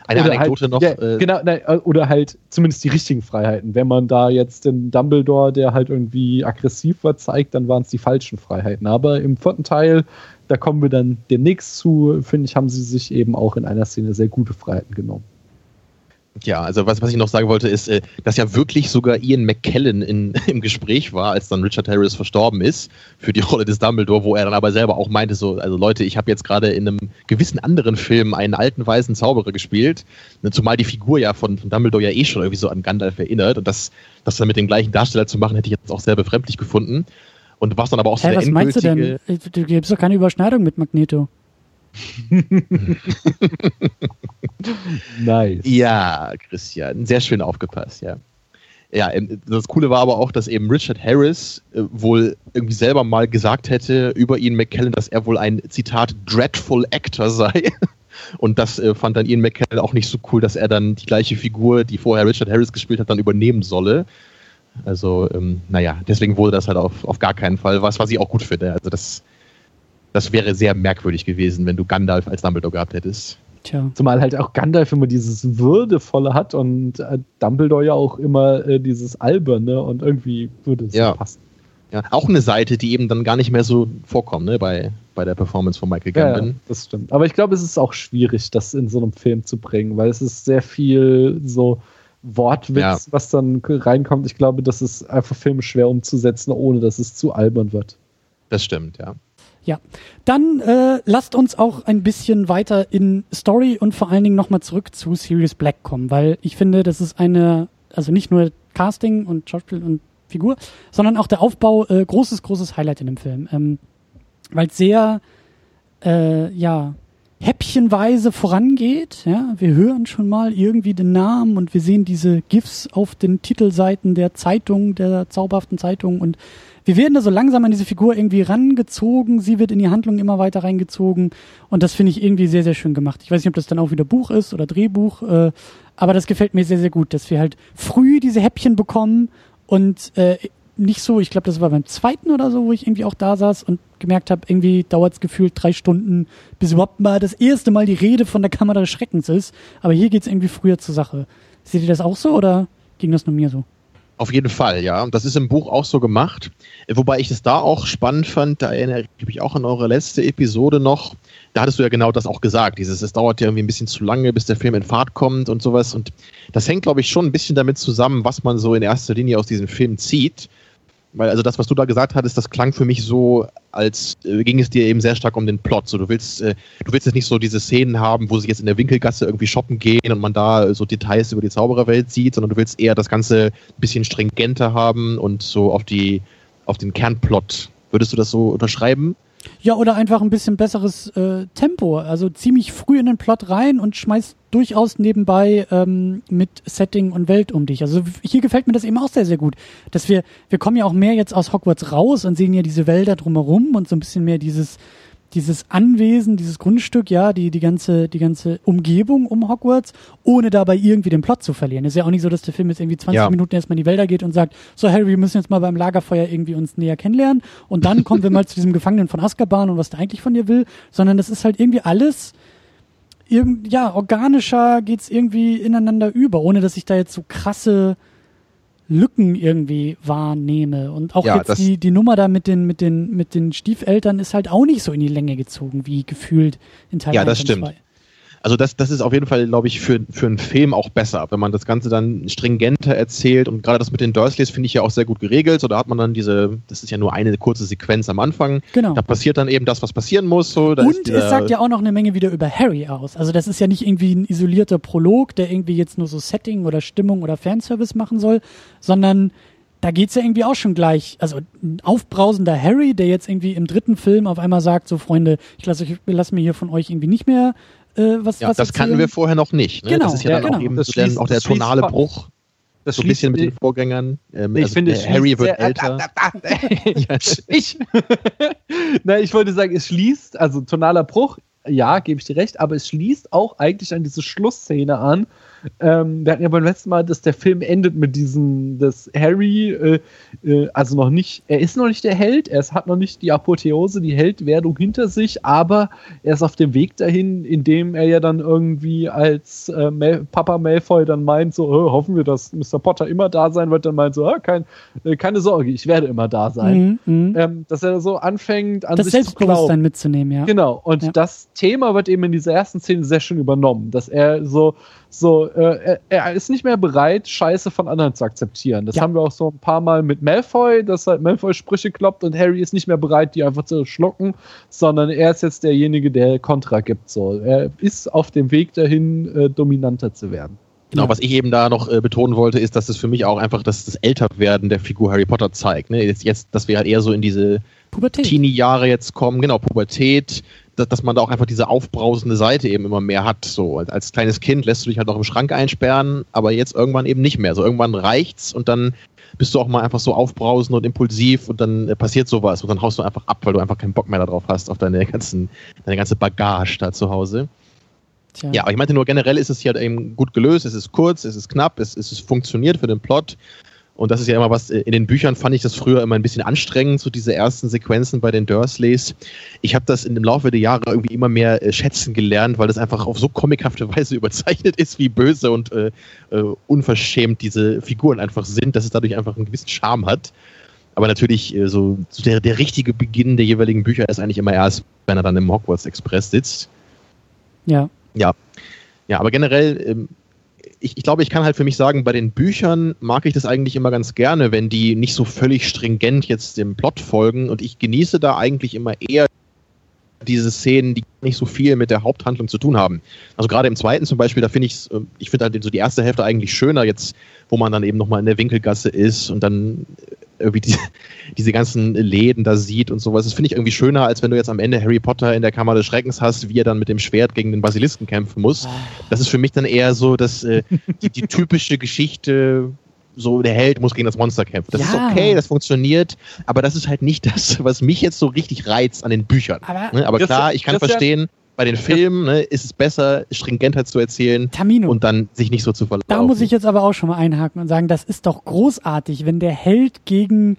Eine oder Anekdote halt, noch. Ja, äh, genau, nein, äh, oder halt zumindest die richtigen Freiheiten. Wenn man da jetzt den Dumbledore, der halt irgendwie aggressiv war, zeigt, dann waren es die falschen Freiheiten. Aber im vierten Teil, da kommen wir dann demnächst zu, finde ich, haben sie sich eben auch in einer Szene sehr gute Freiheiten genommen. Ja, also was, was ich noch sagen wollte, ist, äh, dass ja wirklich sogar Ian McKellen in, im Gespräch war, als dann Richard Harris verstorben ist für die Rolle des Dumbledore, wo er dann aber selber auch meinte, so, also Leute, ich habe jetzt gerade in einem gewissen anderen Film einen alten weißen Zauberer gespielt, ne, zumal die Figur ja von, von Dumbledore ja eh schon irgendwie so an Gandalf erinnert und das, das dann mit dem gleichen Darsteller zu machen, hätte ich jetzt auch sehr befremdlich gefunden. Und was dann aber auch so hey, was meinst du denn? Du gibst doch keine Überschneidung mit Magneto. nice. Ja, Christian, sehr schön aufgepasst, ja. Ja, ähm, das Coole war aber auch, dass eben Richard Harris äh, wohl irgendwie selber mal gesagt hätte über Ian McKellen, dass er wohl ein Zitat dreadful Actor sei. Und das äh, fand dann Ian McKellen auch nicht so cool, dass er dann die gleiche Figur, die vorher Richard Harris gespielt hat, dann übernehmen solle. Also, ähm, naja, deswegen wurde das halt auf, auf gar keinen Fall was, was ich auch gut finde. Also, das das wäre sehr merkwürdig gewesen, wenn du Gandalf als Dumbledore gehabt hättest. Tja. Zumal halt auch Gandalf immer dieses Würdevolle hat und äh, Dumbledore ja auch immer äh, dieses Alberne und irgendwie würde es ja. passen. Ja, auch eine Seite, die eben dann gar nicht mehr so vorkommt, ne, bei, bei der Performance von Michael Gambon. Ja, das stimmt. Aber ich glaube, es ist auch schwierig, das in so einem Film zu bringen, weil es ist sehr viel so Wortwitz, ja. was dann reinkommt. Ich glaube, das ist einfach filmisch schwer umzusetzen, ohne dass es zu albern wird. Das stimmt, ja. Ja, dann äh, lasst uns auch ein bisschen weiter in Story und vor allen Dingen nochmal zurück zu Sirius Black kommen, weil ich finde, das ist eine, also nicht nur Casting und Schauspiel und Figur, sondern auch der Aufbau, äh, großes, großes Highlight in dem Film. Ähm, weil es sehr, äh, ja, häppchenweise vorangeht. Ja, wir hören schon mal irgendwie den Namen und wir sehen diese GIFs auf den Titelseiten der Zeitung, der zauberhaften Zeitung und wir werden da so langsam an diese Figur irgendwie rangezogen. Sie wird in die Handlung immer weiter reingezogen und das finde ich irgendwie sehr, sehr schön gemacht. Ich weiß nicht, ob das dann auch wieder Buch ist oder Drehbuch, äh, aber das gefällt mir sehr, sehr gut, dass wir halt früh diese Häppchen bekommen und äh, nicht so, ich glaube, das war beim zweiten oder so, wo ich irgendwie auch da saß und gemerkt habe, irgendwie dauert es gefühlt drei Stunden, bis überhaupt mal das erste Mal die Rede von der Kammer des Schreckens ist. Aber hier geht es irgendwie früher zur Sache. Seht ihr das auch so oder ging das nur mir so? Auf jeden Fall, ja. Und das ist im Buch auch so gemacht. Wobei ich es da auch spannend fand, da erinnere ich mich auch an eure letzte Episode noch. Da hattest du ja genau das auch gesagt. Dieses, es dauert ja irgendwie ein bisschen zu lange, bis der Film in Fahrt kommt und sowas. Und das hängt, glaube ich, schon ein bisschen damit zusammen, was man so in erster Linie aus diesem Film zieht. Weil also das, was du da gesagt hattest, das klang für mich so, als äh, ging es dir eben sehr stark um den Plot. So, du willst, äh, du willst jetzt nicht so diese Szenen haben, wo sie jetzt in der Winkelgasse irgendwie shoppen gehen und man da so Details über die Zaubererwelt sieht, sondern du willst eher das Ganze ein bisschen stringenter haben und so auf die, auf den Kernplot. Würdest du das so unterschreiben? Ja, oder einfach ein bisschen besseres äh, Tempo. Also ziemlich früh in den Plot rein und schmeißt durchaus nebenbei ähm, mit Setting und Welt um dich. Also hier gefällt mir das eben auch sehr, sehr gut. Dass wir, wir kommen ja auch mehr jetzt aus Hogwarts raus und sehen ja diese Wälder drumherum und so ein bisschen mehr dieses dieses Anwesen, dieses Grundstück, ja, die, die ganze, die ganze Umgebung um Hogwarts, ohne dabei irgendwie den Plot zu verlieren. Es ist ja auch nicht so, dass der Film jetzt irgendwie 20 ja. Minuten erstmal in die Wälder geht und sagt, so Harry, wir müssen jetzt mal beim Lagerfeuer irgendwie uns näher kennenlernen und dann kommen wir mal zu diesem Gefangenen von Azkaban und was der eigentlich von dir will, sondern das ist halt irgendwie alles, irgend, ja, organischer geht's irgendwie ineinander über, ohne dass ich da jetzt so krasse, Lücken irgendwie wahrnehme. Und auch ja, jetzt die, die Nummer da mit den, mit, den, mit den Stiefeltern ist halt auch nicht so in die Länge gezogen, wie gefühlt in Teil Ja, das stimmt. 2. Also das, das ist auf jeden Fall, glaube ich, für, für einen Film auch besser, wenn man das Ganze dann stringenter erzählt. Und gerade das mit den Dursleys finde ich ja auch sehr gut geregelt. So, da hat man dann diese, das ist ja nur eine kurze Sequenz am Anfang. Genau. Da passiert dann eben das, was passieren muss. So, und es sagt ja auch noch eine Menge wieder über Harry aus. Also das ist ja nicht irgendwie ein isolierter Prolog, der irgendwie jetzt nur so Setting oder Stimmung oder Fanservice machen soll, sondern da geht's ja irgendwie auch schon gleich. Also ein aufbrausender Harry, der jetzt irgendwie im dritten Film auf einmal sagt, so Freunde, ich lasse lass mir hier von euch irgendwie nicht mehr äh, was, ja, was das kannten wir vorher noch nicht. Ne? Genau, das ist ja, ja dann genau. auch eben so schließt, auch der tonale Bruch. Das so ein bisschen mit den Vorgängern. Ähm, ich also finde, Harry wird sehr, älter. ja, ich. Nein, ich wollte sagen, es schließt, also tonaler Bruch, ja, gebe ich dir recht, aber es schließt auch eigentlich an diese Schlussszene an, ähm, wir hatten ja beim letzten Mal, dass der Film endet mit diesem, dass Harry, äh, äh, also noch nicht, er ist noch nicht der Held, er hat noch nicht die Apotheose, die Heldwerdung hinter sich, aber er ist auf dem Weg dahin, indem er ja dann irgendwie als äh, Mal Papa Malfoy dann meint, so, oh, hoffen wir, dass Mr. Potter immer da sein wird, dann meint so, oh, kein, äh, keine Sorge, ich werde immer da sein. Mhm, mhm, ähm, dass er so anfängt, an das sich Selbstbewusstsein zu glauben. mitzunehmen, ja. Genau, und ja. das Thema wird eben in dieser ersten Szene sehr schön übernommen, dass er so so, äh, er, ist nicht mehr bereit, Scheiße von anderen zu akzeptieren. Das ja. haben wir auch so ein paar Mal mit Malfoy, dass halt Malfoy Sprüche kloppt und Harry ist nicht mehr bereit, die einfach zu schlucken, sondern er ist jetzt derjenige, der Kontra gibt. So. Er ist auf dem Weg dahin, äh, dominanter zu werden. Genau, was ich eben da noch äh, betonen wollte, ist, dass es für mich auch einfach das, das Älterwerden der Figur Harry Potter zeigt. Ne? Jetzt, jetzt, dass wir halt eher so in diese Teenie-Jahre jetzt kommen, genau, Pubertät, dass man da auch einfach diese aufbrausende Seite eben immer mehr hat. So als kleines Kind lässt du dich halt noch im Schrank einsperren, aber jetzt irgendwann eben nicht mehr. So irgendwann reicht's und dann bist du auch mal einfach so aufbrausend und impulsiv und dann äh, passiert sowas und dann haust du einfach ab, weil du einfach keinen Bock mehr darauf hast auf deine ganzen, deine ganze Bagage da zu Hause. Tja. Ja, aber ich meinte nur generell ist es hier halt eben gut gelöst, es ist kurz, es ist knapp, es, es funktioniert für den Plot Und das ist ja immer was, äh, in den Büchern fand ich das früher immer ein bisschen anstrengend, so diese ersten Sequenzen bei den Dursleys. Ich habe das in dem Laufe der Jahre irgendwie immer mehr äh, schätzen gelernt, weil das einfach auf so comichafte Weise überzeichnet ist, wie böse und äh, äh, unverschämt diese Figuren einfach sind, dass es dadurch einfach einen gewissen Charme hat. Aber natürlich, äh, so, so der, der richtige Beginn der jeweiligen Bücher ist eigentlich immer erst, wenn er dann im Hogwarts Express sitzt. Ja. Ja. Ja, aber generell, ähm, ich, ich glaube, ich kann halt für mich sagen, bei den Büchern mag ich das eigentlich immer ganz gerne, wenn die nicht so völlig stringent jetzt dem Plot folgen und ich genieße da eigentlich immer eher diese Szenen, die nicht so viel mit der Haupthandlung zu tun haben. Also gerade im zweiten zum Beispiel, da finde ich es, ich finde halt so die erste Hälfte eigentlich schöner jetzt, wo man dann eben nochmal in der Winkelgasse ist und dann irgendwie die, diese ganzen Läden da sieht und sowas. Das finde ich irgendwie schöner, als wenn du jetzt am Ende Harry Potter in der Kammer des Schreckens hast, wie er dann mit dem Schwert gegen den Basilisken kämpfen muss. Das ist für mich dann eher so, dass äh, die, die typische Geschichte so der Held muss gegen das Monster kämpfen. Das ja. ist okay, das funktioniert, aber das ist halt nicht das, was mich jetzt so richtig reizt an den Büchern. Aber, ne? aber klar, ich kann verstehen, bei den Filmen ne, ist es besser, stringenter zu erzählen Tamino. und dann sich nicht so zu verlaufen. Da muss ich jetzt aber auch schon mal einhaken und sagen, das ist doch großartig, wenn der Held gegen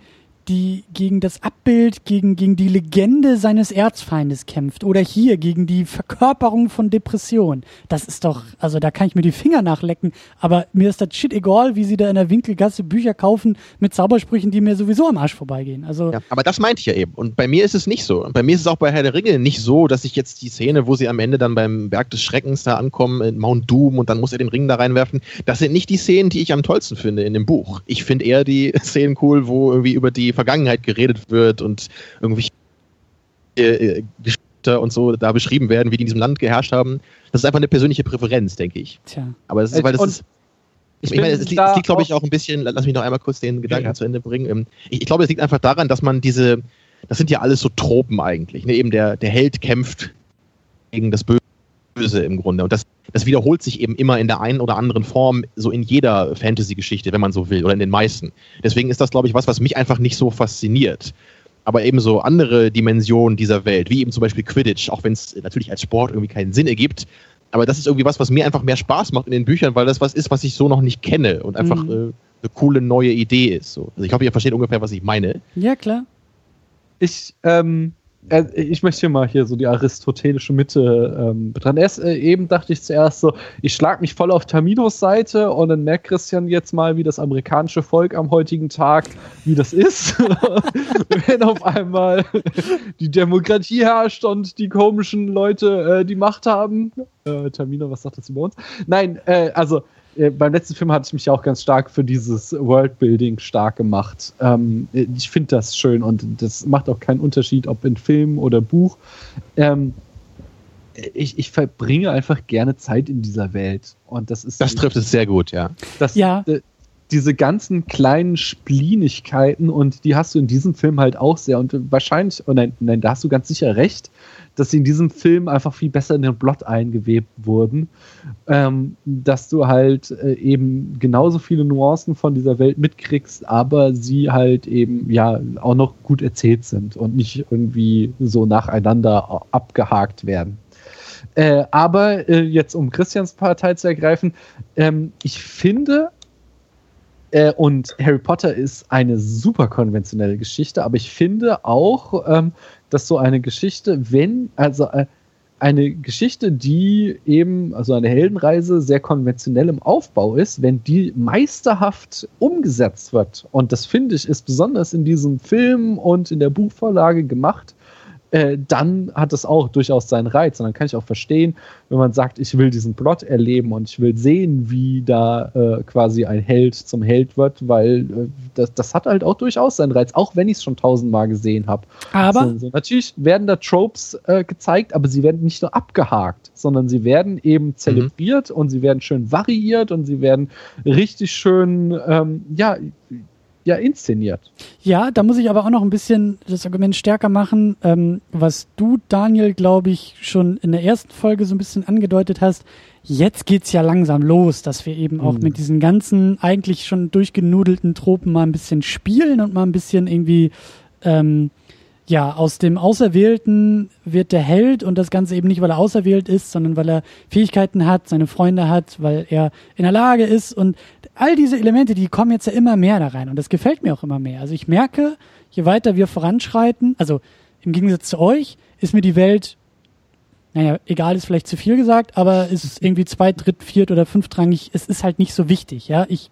die gegen das Abbild, gegen, gegen die Legende seines Erzfeindes kämpft. Oder hier gegen die Verkörperung von Depression. Das ist doch, also da kann ich mir die Finger nachlecken. Aber mir ist das shit egal, wie sie da in der Winkelgasse Bücher kaufen mit Zaubersprüchen, die mir sowieso am Arsch vorbeigehen. Also ja, aber das meinte ich ja eben. Und bei mir ist es nicht so. Und bei mir ist es auch bei Herr der Ringe nicht so, dass ich jetzt die Szene, wo sie am Ende dann beim Berg des Schreckens da ankommen, in Mount Doom und dann muss er den Ring da reinwerfen. Das sind nicht die Szenen, die ich am tollsten finde in dem Buch. Ich finde eher die Szenen cool, wo irgendwie über die Vergangenheit geredet wird und irgendwelche äh, Geschichte und so da beschrieben werden, wie die in diesem Land geherrscht haben. Das ist einfach eine persönliche Präferenz, denke ich. Tja. Aber das ist, weil das ist. Ich, ich meine, es liegt, liegt glaube ich, auch ein bisschen, lass mich noch einmal kurz den Gedanken ja, ja. zu Ende bringen. Ähm, ich, ich, glaube, es liegt einfach daran, dass man diese, das sind ja alles so Tropen eigentlich. Ne? Eben der, der Held kämpft gegen das Böse im Grunde. Und das, das wiederholt sich eben immer in der einen oder anderen Form, so in jeder Fantasy-Geschichte, wenn man so will, oder in den meisten. Deswegen ist das, glaube ich, was, was mich einfach nicht so fasziniert. Aber eben so andere Dimensionen dieser Welt, wie eben zum Beispiel Quidditch, auch wenn es natürlich als Sport irgendwie keinen Sinn ergibt. Aber das ist irgendwie was, was mir einfach mehr Spaß macht in den Büchern, weil das was ist, was ich so noch nicht kenne und einfach mhm. äh, eine coole neue Idee ist. So. Also ich hoffe, ihr versteht ungefähr, was ich meine. Ja, klar. Ich ähm, äh, ich möchte hier mal hier so die aristotelische Mitte ähm, betrachten. Erst äh, eben dachte ich zuerst so, ich schlag mich voll auf Taminos Seite und dann merkt Christian jetzt mal, wie das amerikanische Volk am heutigen Tag, wie das ist, wenn auf einmal die Demokratie herrscht und die komischen Leute äh, die Macht haben. Äh, Tamino, was sagt das über uns? Nein, äh, also äh, beim letzten Film hatte ich mich auch ganz stark für dieses Worldbuilding stark gemacht. Ähm, ich finde das schön und das macht auch keinen Unterschied, ob in Film oder Buch. Ähm, ich, ich, verbringe einfach gerne Zeit in dieser Welt. Und das ist. Das trifft es sehr gut, ja. Das, ja. diese ganzen kleinen Splinigkeiten und die hast du in diesem Film halt auch sehr. Und wahrscheinlich, oh nein, nein, da hast du ganz sicher recht dass sie in diesem Film einfach viel besser in den Plot eingewebt wurden, ähm, dass du halt äh, eben genauso viele Nuancen von dieser Welt mitkriegst, aber sie halt eben ja auch noch gut erzählt sind und nicht irgendwie so nacheinander abgehakt werden. Äh, aber äh, jetzt um Christians Partei zu ergreifen, ähm, ich finde, äh, und Harry Potter ist eine super konventionelle Geschichte, aber ich finde auch, ähm, dass so eine Geschichte, wenn, also äh, eine Geschichte, die eben, also eine Heldenreise sehr konventionell im Aufbau ist, wenn die meisterhaft umgesetzt wird, und das finde ich ist besonders in diesem Film und in der Buchvorlage gemacht, äh, dann hat es auch durchaus seinen Reiz. Und dann kann ich auch verstehen, wenn man sagt, ich will diesen Plot erleben und ich will sehen, wie da äh, quasi ein Held zum Held wird, weil äh, das, das hat halt auch durchaus seinen Reiz, auch wenn ich es schon tausendmal gesehen habe. Aber also, so, natürlich werden da Tropes äh, gezeigt, aber sie werden nicht nur abgehakt, sondern sie werden eben mhm. zelebriert mhm. und sie werden schön variiert und sie werden richtig schön, ähm, ja, ja inszeniert. Ja, da muss ich aber auch noch ein bisschen das Argument stärker machen, ähm, was du, Daniel, glaube ich, schon in der ersten Folge so ein bisschen angedeutet hast. Jetzt geht's ja langsam los, dass wir eben auch mhm. mit diesen ganzen eigentlich schon durchgenudelten Tropen mal ein bisschen spielen und mal ein bisschen irgendwie ähm, ja, aus dem Auserwählten wird der Held und das Ganze eben nicht, weil er auserwählt ist, sondern weil er Fähigkeiten hat, seine Freunde hat, weil er in der Lage ist und all diese Elemente, die kommen jetzt ja immer mehr da rein und das gefällt mir auch immer mehr. Also ich merke, je weiter wir voranschreiten, also im Gegensatz zu euch, ist mir die Welt, naja, egal ist vielleicht zu viel gesagt, aber es ist irgendwie zweit, dritt, viert oder fünftrangig, es ist halt nicht so wichtig, ja. Ich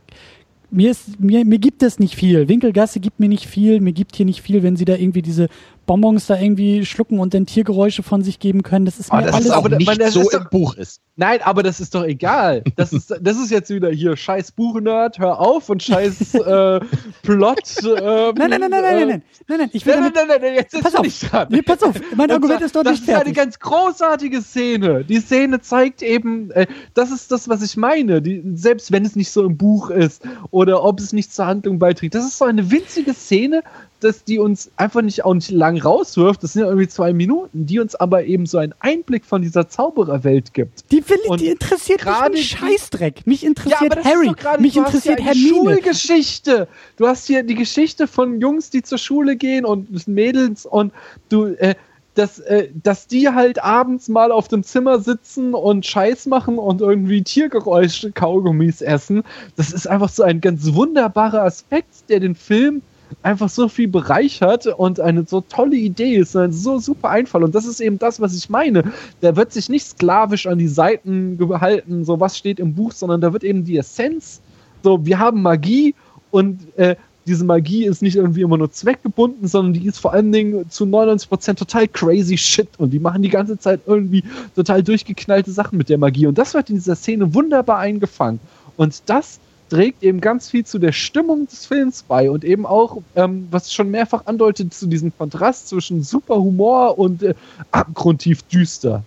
mir ist, mir, mir gibt es nicht viel. Winkelgasse gibt mir nicht viel, mir gibt hier nicht viel, wenn sie da irgendwie diese Bonbons da irgendwie schlucken und dann Tiergeräusche von sich geben können. Das ist aber mir das alles ist aber nicht man, das so ist im doch- Buch ist. Nein, aber das ist doch egal. Das ist, das ist jetzt wieder hier scheiß Buchnerd, hör auf und scheiß äh, Plot. Ähm, Nein, nein, nein, nein, nein, nein, nein, nein, nein, ich will Nein, nein, damit, nein, nein, nein, jetzt ist Pass du auf. nicht dran. nee, pass auf, mein Argument ist doch das nicht ist eine fertig. ganz großartige Szene. Die Szene zeigt eben, äh, das ist das, was ich meine. Die, selbst wenn es nicht so im Buch ist oder ob es nicht zur Handlung beiträgt. Das ist so eine winzige Szene, dass die uns einfach nicht auch nicht lang rauswirft. Das sind ja irgendwie zwei Minuten, die uns aber eben so einen Einblick von dieser Zaubererwelt gibt. Die, will, Und die interessiert mich gerade ein die- Scheißdreck. Mich interessiert ist Harry. mich interessiert Hermine. Schulgeschichte. Du hast hier die Geschichte von Jungs, die zur Schule gehen und Mädels und du, äh, dass, äh, dass die halt abends mal auf dem Zimmer sitzen und Scheiß machen und irgendwie Tiergeräusche, Kaugummis essen. Das ist einfach so ein ganz wunderbarer Aspekt, der den Film einfach so viel bereichert und eine so tolle Idee ist, ein so super Einfall. Und das ist eben das, was ich meine. Da wird sich nicht sklavisch an die Seiten gehalten, so was steht im Buch, sondern da wird eben die Essenz, so wir haben Magie und äh, diese Magie ist nicht irgendwie immer nur zweckgebunden, sondern die ist vor allen Dingen zu 99% total crazy shit und die machen die ganze Zeit irgendwie total durchgeknallte Sachen mit der Magie und das wird in dieser Szene wunderbar eingefangen und das trägt eben ganz viel zu der Stimmung des Films bei und eben auch, ähm, was schon mehrfach andeutet, zu diesem Kontrast zwischen super Humor und äh, abgrundtief düster.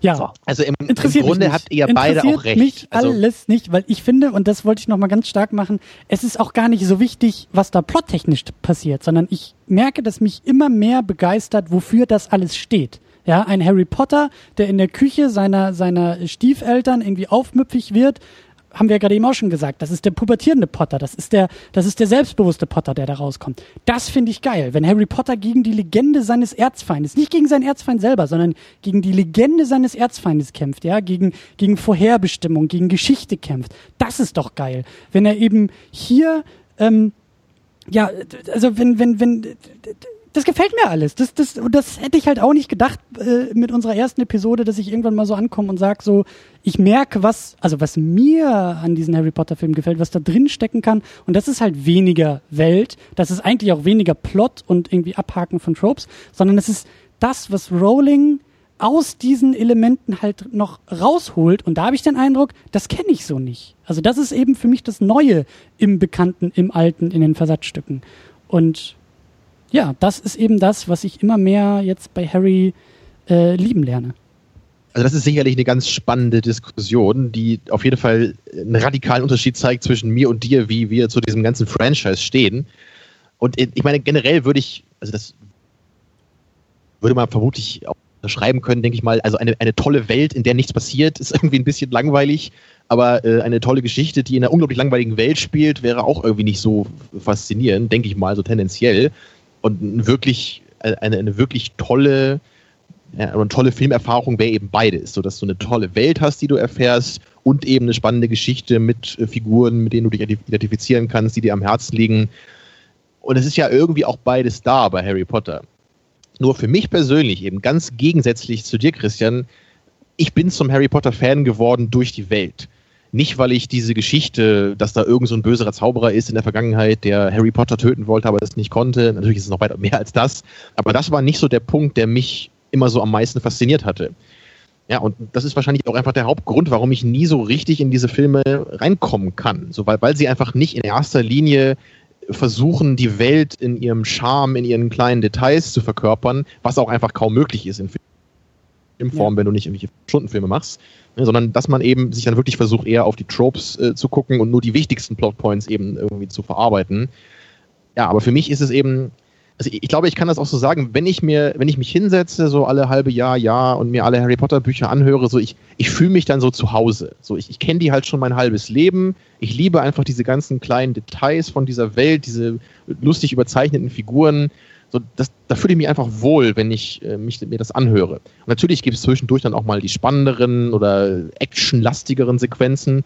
Ja. So. Also im, im Interessiert mich Grunde nicht. habt ihr beide auch recht. mich also, alles nicht, weil ich finde, und das wollte ich nochmal ganz stark machen, es ist auch gar nicht so wichtig, was da plottechnisch passiert, sondern ich merke, dass mich immer mehr begeistert, wofür das alles steht. Ja, ein Harry Potter, der in der Küche seiner, seiner Stiefeltern irgendwie aufmüpfig wird, haben wir ja gerade eben auch schon gesagt, das ist der pubertierende Potter, das ist der, das ist der selbstbewusste Potter, der da rauskommt. Das finde ich geil, wenn Harry Potter gegen die Legende seines Erzfeindes, nicht gegen seinen Erzfeind selber, sondern gegen die Legende seines Erzfeindes kämpft, ja, gegen, gegen Vorherbestimmung, gegen Geschichte kämpft. Das ist doch geil. Wenn er eben hier, ähm, ja, also wenn, wenn, wenn, das gefällt mir alles. Das, das, und das hätte ich halt auch nicht gedacht äh, mit unserer ersten Episode, dass ich irgendwann mal so ankomme und sage so, ich merke, was, also was mir an diesen Harry Potter Filmen gefällt, was da drin stecken kann. Und das ist halt weniger Welt, das ist eigentlich auch weniger Plot und irgendwie Abhaken von Tropes, sondern es ist das, was Rowling aus diesen Elementen halt noch rausholt. Und da habe ich den Eindruck, das kenne ich so nicht. Also das ist eben für mich das Neue im Bekannten, im Alten, in den Versatzstücken. Und ja, das ist eben das, was ich immer mehr jetzt bei Harry äh, lieben lerne. also das ist sicherlich eine ganz spannende Diskussion, die auf jeden Fall einen radikalen Unterschied zeigt zwischen mir und dir, wie wir zu diesem ganzen Franchise stehen. Und ich meine, generell würde ich, also das würde man vermutlich auch schreiben können, denke ich mal, also eine, eine tolle Welt, in der nichts passiert, ist irgendwie ein bisschen langweilig, aber äh, eine tolle Geschichte, die in einer unglaublich langweiligen Welt spielt, wäre auch irgendwie nicht so faszinierend, denke ich mal, so tendenziell. Und wirklich, äh, eine, eine wirklich tolle, ja, eine tolle Filmerfahrung wäre eben beides, so dass du eine tolle Welt hast, die du erfährst und eben eine spannende Geschichte mit äh, Figuren, mit denen du dich identifizieren kannst, die dir am Herzen liegen. Und es ist ja irgendwie auch beides da bei Harry Potter. Nur für mich persönlich, eben ganz gegensätzlich zu dir, Christian, ich bin zum Harry Potter Fan geworden durch die Welt. Nicht, weil ich diese Geschichte, dass da irgend so ein böserer Zauberer ist in der Vergangenheit, der Harry Potter töten wollte, aber das nicht konnte. Natürlich ist es noch weit mehr als das. Aber das war nicht so der Punkt, der mich immer so am meisten fasziniert hatte. Ja, und das ist wahrscheinlich auch einfach der Hauptgrund, warum ich nie so richtig in diese Filme reinkommen kann. So, weil, weil sie einfach nicht in erster Linie versuchen, die Welt in ihrem Charme, in ihren kleinen Details zu verkörpern, was auch einfach kaum möglich ist in Filmform, ja. wenn du nicht irgendwelche Stundenfilme machst, ne, sondern dass man eben sich dann wirklich versucht, eher auf die Tropes äh, zu gucken und nur die wichtigsten Plotpoints eben irgendwie zu verarbeiten. Ja, aber für mich ist es eben, also ich, ich glaube, ich kann das auch so sagen, wenn ich mir, wenn ich mich hinsetze, so alle halbe Jahr, Jahr und mir alle Harry Potter Bücher anhöre, so ich, ich fühle mich dann so zu Hause. So ich, ich kenne die halt schon mein halbes Leben. Ich liebe einfach diese ganzen kleinen Details von dieser Welt, diese lustig überzeichneten Figuren. So, das, da fühle ich mich einfach wohl, wenn ich äh, mich, mir das anhöre. Und natürlich gibt es zwischendurch dann auch mal die spannenderen oder actionlastigeren Sequenzen.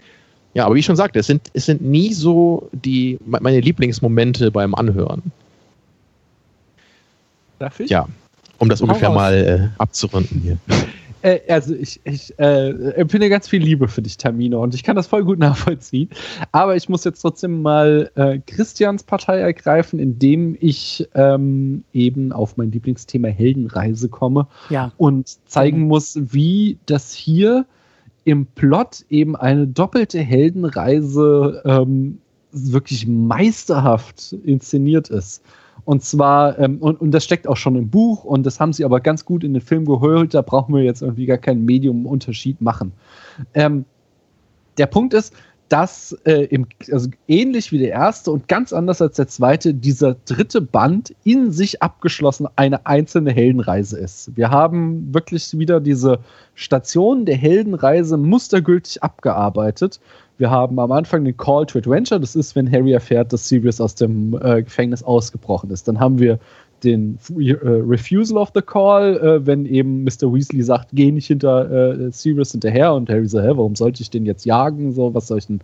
Ja, aber wie ich schon sagte, es sind, es sind nie so die, meine Lieblingsmomente beim Anhören. Darf ich? Ja, um das ungefähr mal äh, abzurunden hier. Äh, also ich, ich äh, empfinde ganz viel Liebe für dich, Termino, und ich kann das voll gut nachvollziehen. Aber ich muss jetzt trotzdem mal äh, Christians Partei ergreifen, indem ich ähm, eben auf mein Lieblingsthema Heldenreise komme ja. und zeigen muss, wie das hier im Plot eben eine doppelte Heldenreise ähm, wirklich meisterhaft inszeniert ist. Und zwar, ähm, und, und das steckt auch schon im Buch und das haben sie aber ganz gut in den Film geholt, da brauchen wir jetzt irgendwie gar keinen Medium-Unterschied machen. Ähm, der Punkt ist, dass äh, im, also ähnlich wie der erste und ganz anders als der zweite, dieser dritte Band in sich abgeschlossen eine einzelne Heldenreise ist. Wir haben wirklich wieder diese Station der Heldenreise mustergültig abgearbeitet. Wir haben am Anfang den Call to Adventure, das ist, wenn Harry erfährt, dass Sirius aus dem äh, Gefängnis ausgebrochen ist. Dann haben wir den äh, Refusal of the Call, äh, wenn eben Mr. Weasley sagt, geh nicht hinter äh, Sirius hinterher und Harry so, hä, warum sollte ich den jetzt jagen? So, was soll ich denn?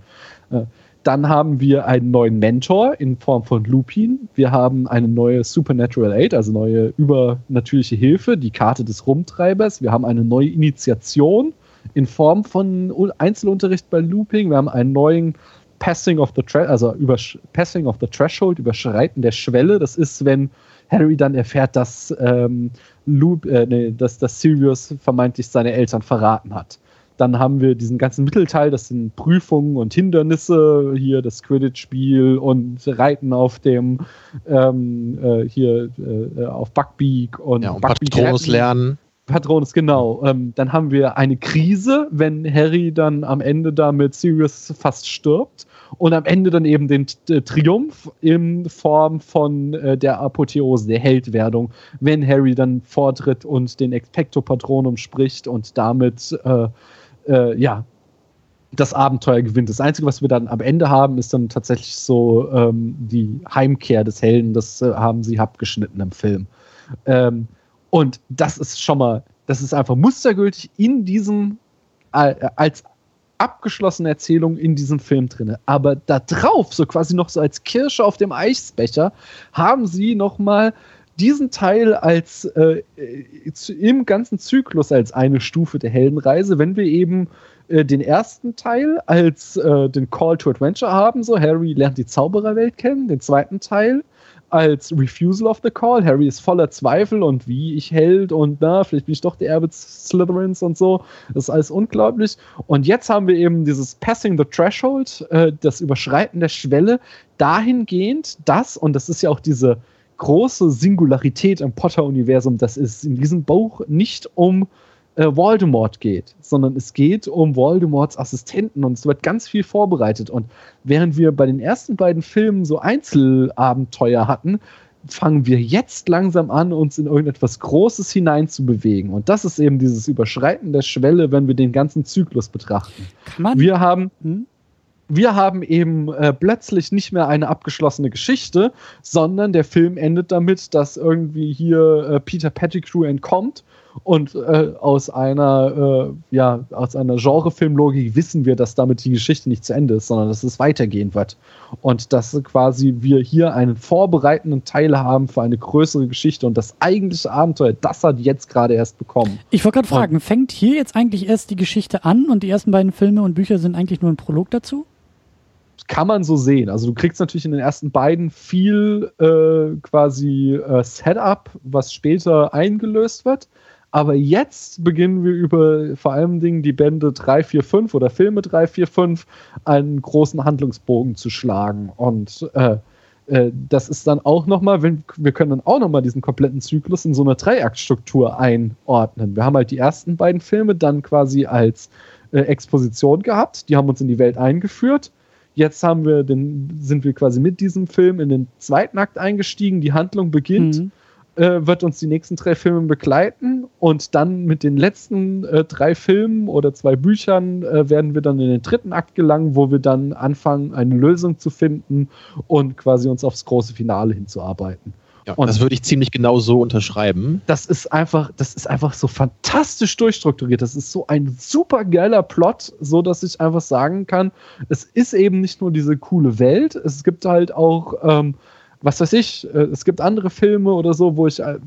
Äh, dann haben wir einen neuen Mentor in Form von Lupin. Wir haben eine neue Supernatural Aid, also neue übernatürliche Hilfe, die Karte des Rumtreibers. Wir haben eine neue Initiation in Form von Einzelunterricht bei Looping. Wir haben einen neuen Passing of the also über Passing of the Threshold, Überschreiten der Schwelle. Das ist, wenn Harry dann erfährt, dass, ähm, Loop, äh, nee, dass, dass Sirius vermeintlich seine Eltern verraten hat. Dann haben wir diesen ganzen Mittelteil, das sind Prüfungen und Hindernisse, hier das Quidditch-Spiel und Reiten auf dem ähm, äh, hier äh, auf Buckbeak und, ja, und Buckbeak Patronus lernen. Patronus, genau. Ähm, dann haben wir eine Krise, wenn Harry dann am Ende da mit Sirius fast stirbt und am Ende dann eben den äh, Triumph in Form von äh, der Apotheose, der Heldwerdung, wenn Harry dann vortritt und den Expecto Patronum spricht und damit äh, äh, ja das Abenteuer gewinnt. Das Einzige, was wir dann am Ende haben, ist dann tatsächlich so ähm, die Heimkehr des Helden. Das äh, haben sie abgeschnitten im Film. Ähm, und das ist schon mal, das ist einfach mustergültig in diesem äh, als abgeschlossene Erzählung in diesem Film drin. Aber da drauf, so quasi noch so als Kirsche auf dem Eisbecher, haben sie noch mal diesen Teil als äh, im ganzen Zyklus als eine Stufe der Heldenreise, wenn wir eben äh, den ersten Teil als äh, den Call to Adventure haben, so Harry lernt die Zaubererwelt kennen, den zweiten Teil als Refusal of the Call. Harry ist voller Zweifel und wie ich Held und na, vielleicht bin ich doch der Erbe Slytherins und so. Das ist alles unglaublich. Und jetzt haben wir eben dieses Passing the Threshold, äh, das Überschreiten der Schwelle, dahingehend, dass, und das ist ja auch diese große Singularität im Potter-Universum, dass es in diesem Buch nicht um äh, Voldemort geht, sondern es geht um Voldemorts Assistenten und es wird ganz viel vorbereitet. Und während wir bei den ersten beiden Filmen so Einzelabenteuer hatten, fangen wir jetzt langsam an, uns in irgendetwas Großes hineinzubewegen. Und das ist eben dieses Überschreiten der Schwelle, wenn wir den ganzen Zyklus betrachten. Kann man? Wir haben. Hm? wir haben eben äh, plötzlich nicht mehr eine abgeschlossene Geschichte, sondern der Film endet damit, dass irgendwie hier äh, Peter Pettigrew entkommt und äh, aus einer, äh, ja, aus einer Genrefilmlogik wissen wir, dass damit die Geschichte nicht zu Ende ist, sondern dass es weitergehen wird. Und dass quasi wir hier einen vorbereitenden Teil haben für eine größere Geschichte und das eigentliche Abenteuer, das hat jetzt gerade erst bekommen. Ich wollte gerade fragen, fängt hier jetzt eigentlich erst die Geschichte an und die ersten beiden Filme und Bücher sind eigentlich nur ein Prolog dazu? kann man so sehen. Also du kriegst natürlich in den ersten beiden viel äh, quasi äh, Setup, was später eingelöst wird. Aber jetzt beginnen wir über vor allem Dingen die Bände 3, 4, 5 oder Filme 3, 4, 5 einen großen Handlungsbogen zu schlagen. Und äh, äh, das ist dann auch nochmal, wir können dann auch nochmal diesen kompletten Zyklus in so einer Dreiaktstruktur einordnen. Wir haben halt die ersten beiden Filme dann quasi als äh, Exposition gehabt, die haben uns in die Welt eingeführt. Jetzt haben wir den, sind wir quasi mit diesem Film in den zweiten Akt eingestiegen, die Handlung beginnt. Mhm äh, wird uns die nächsten drei Filme begleiten und dann mit den letzten äh, drei Filmen oder zwei Büchern äh, werden wir dann in den dritten Akt gelangen, wo wir dann anfangen, eine Lösung zu finden und quasi uns aufs große Finale hinzuarbeiten. Ja, und das würde ich ziemlich genau so unterschreiben. Das ist einfach, das ist einfach so fantastisch durchstrukturiert. Das ist so ein super geiler Plot, so dass ich einfach sagen kann, es ist eben nicht nur diese coole Welt, es gibt halt auch, ähm, was weiß ich, äh, es gibt andere Filme oder so, wo ich, äh,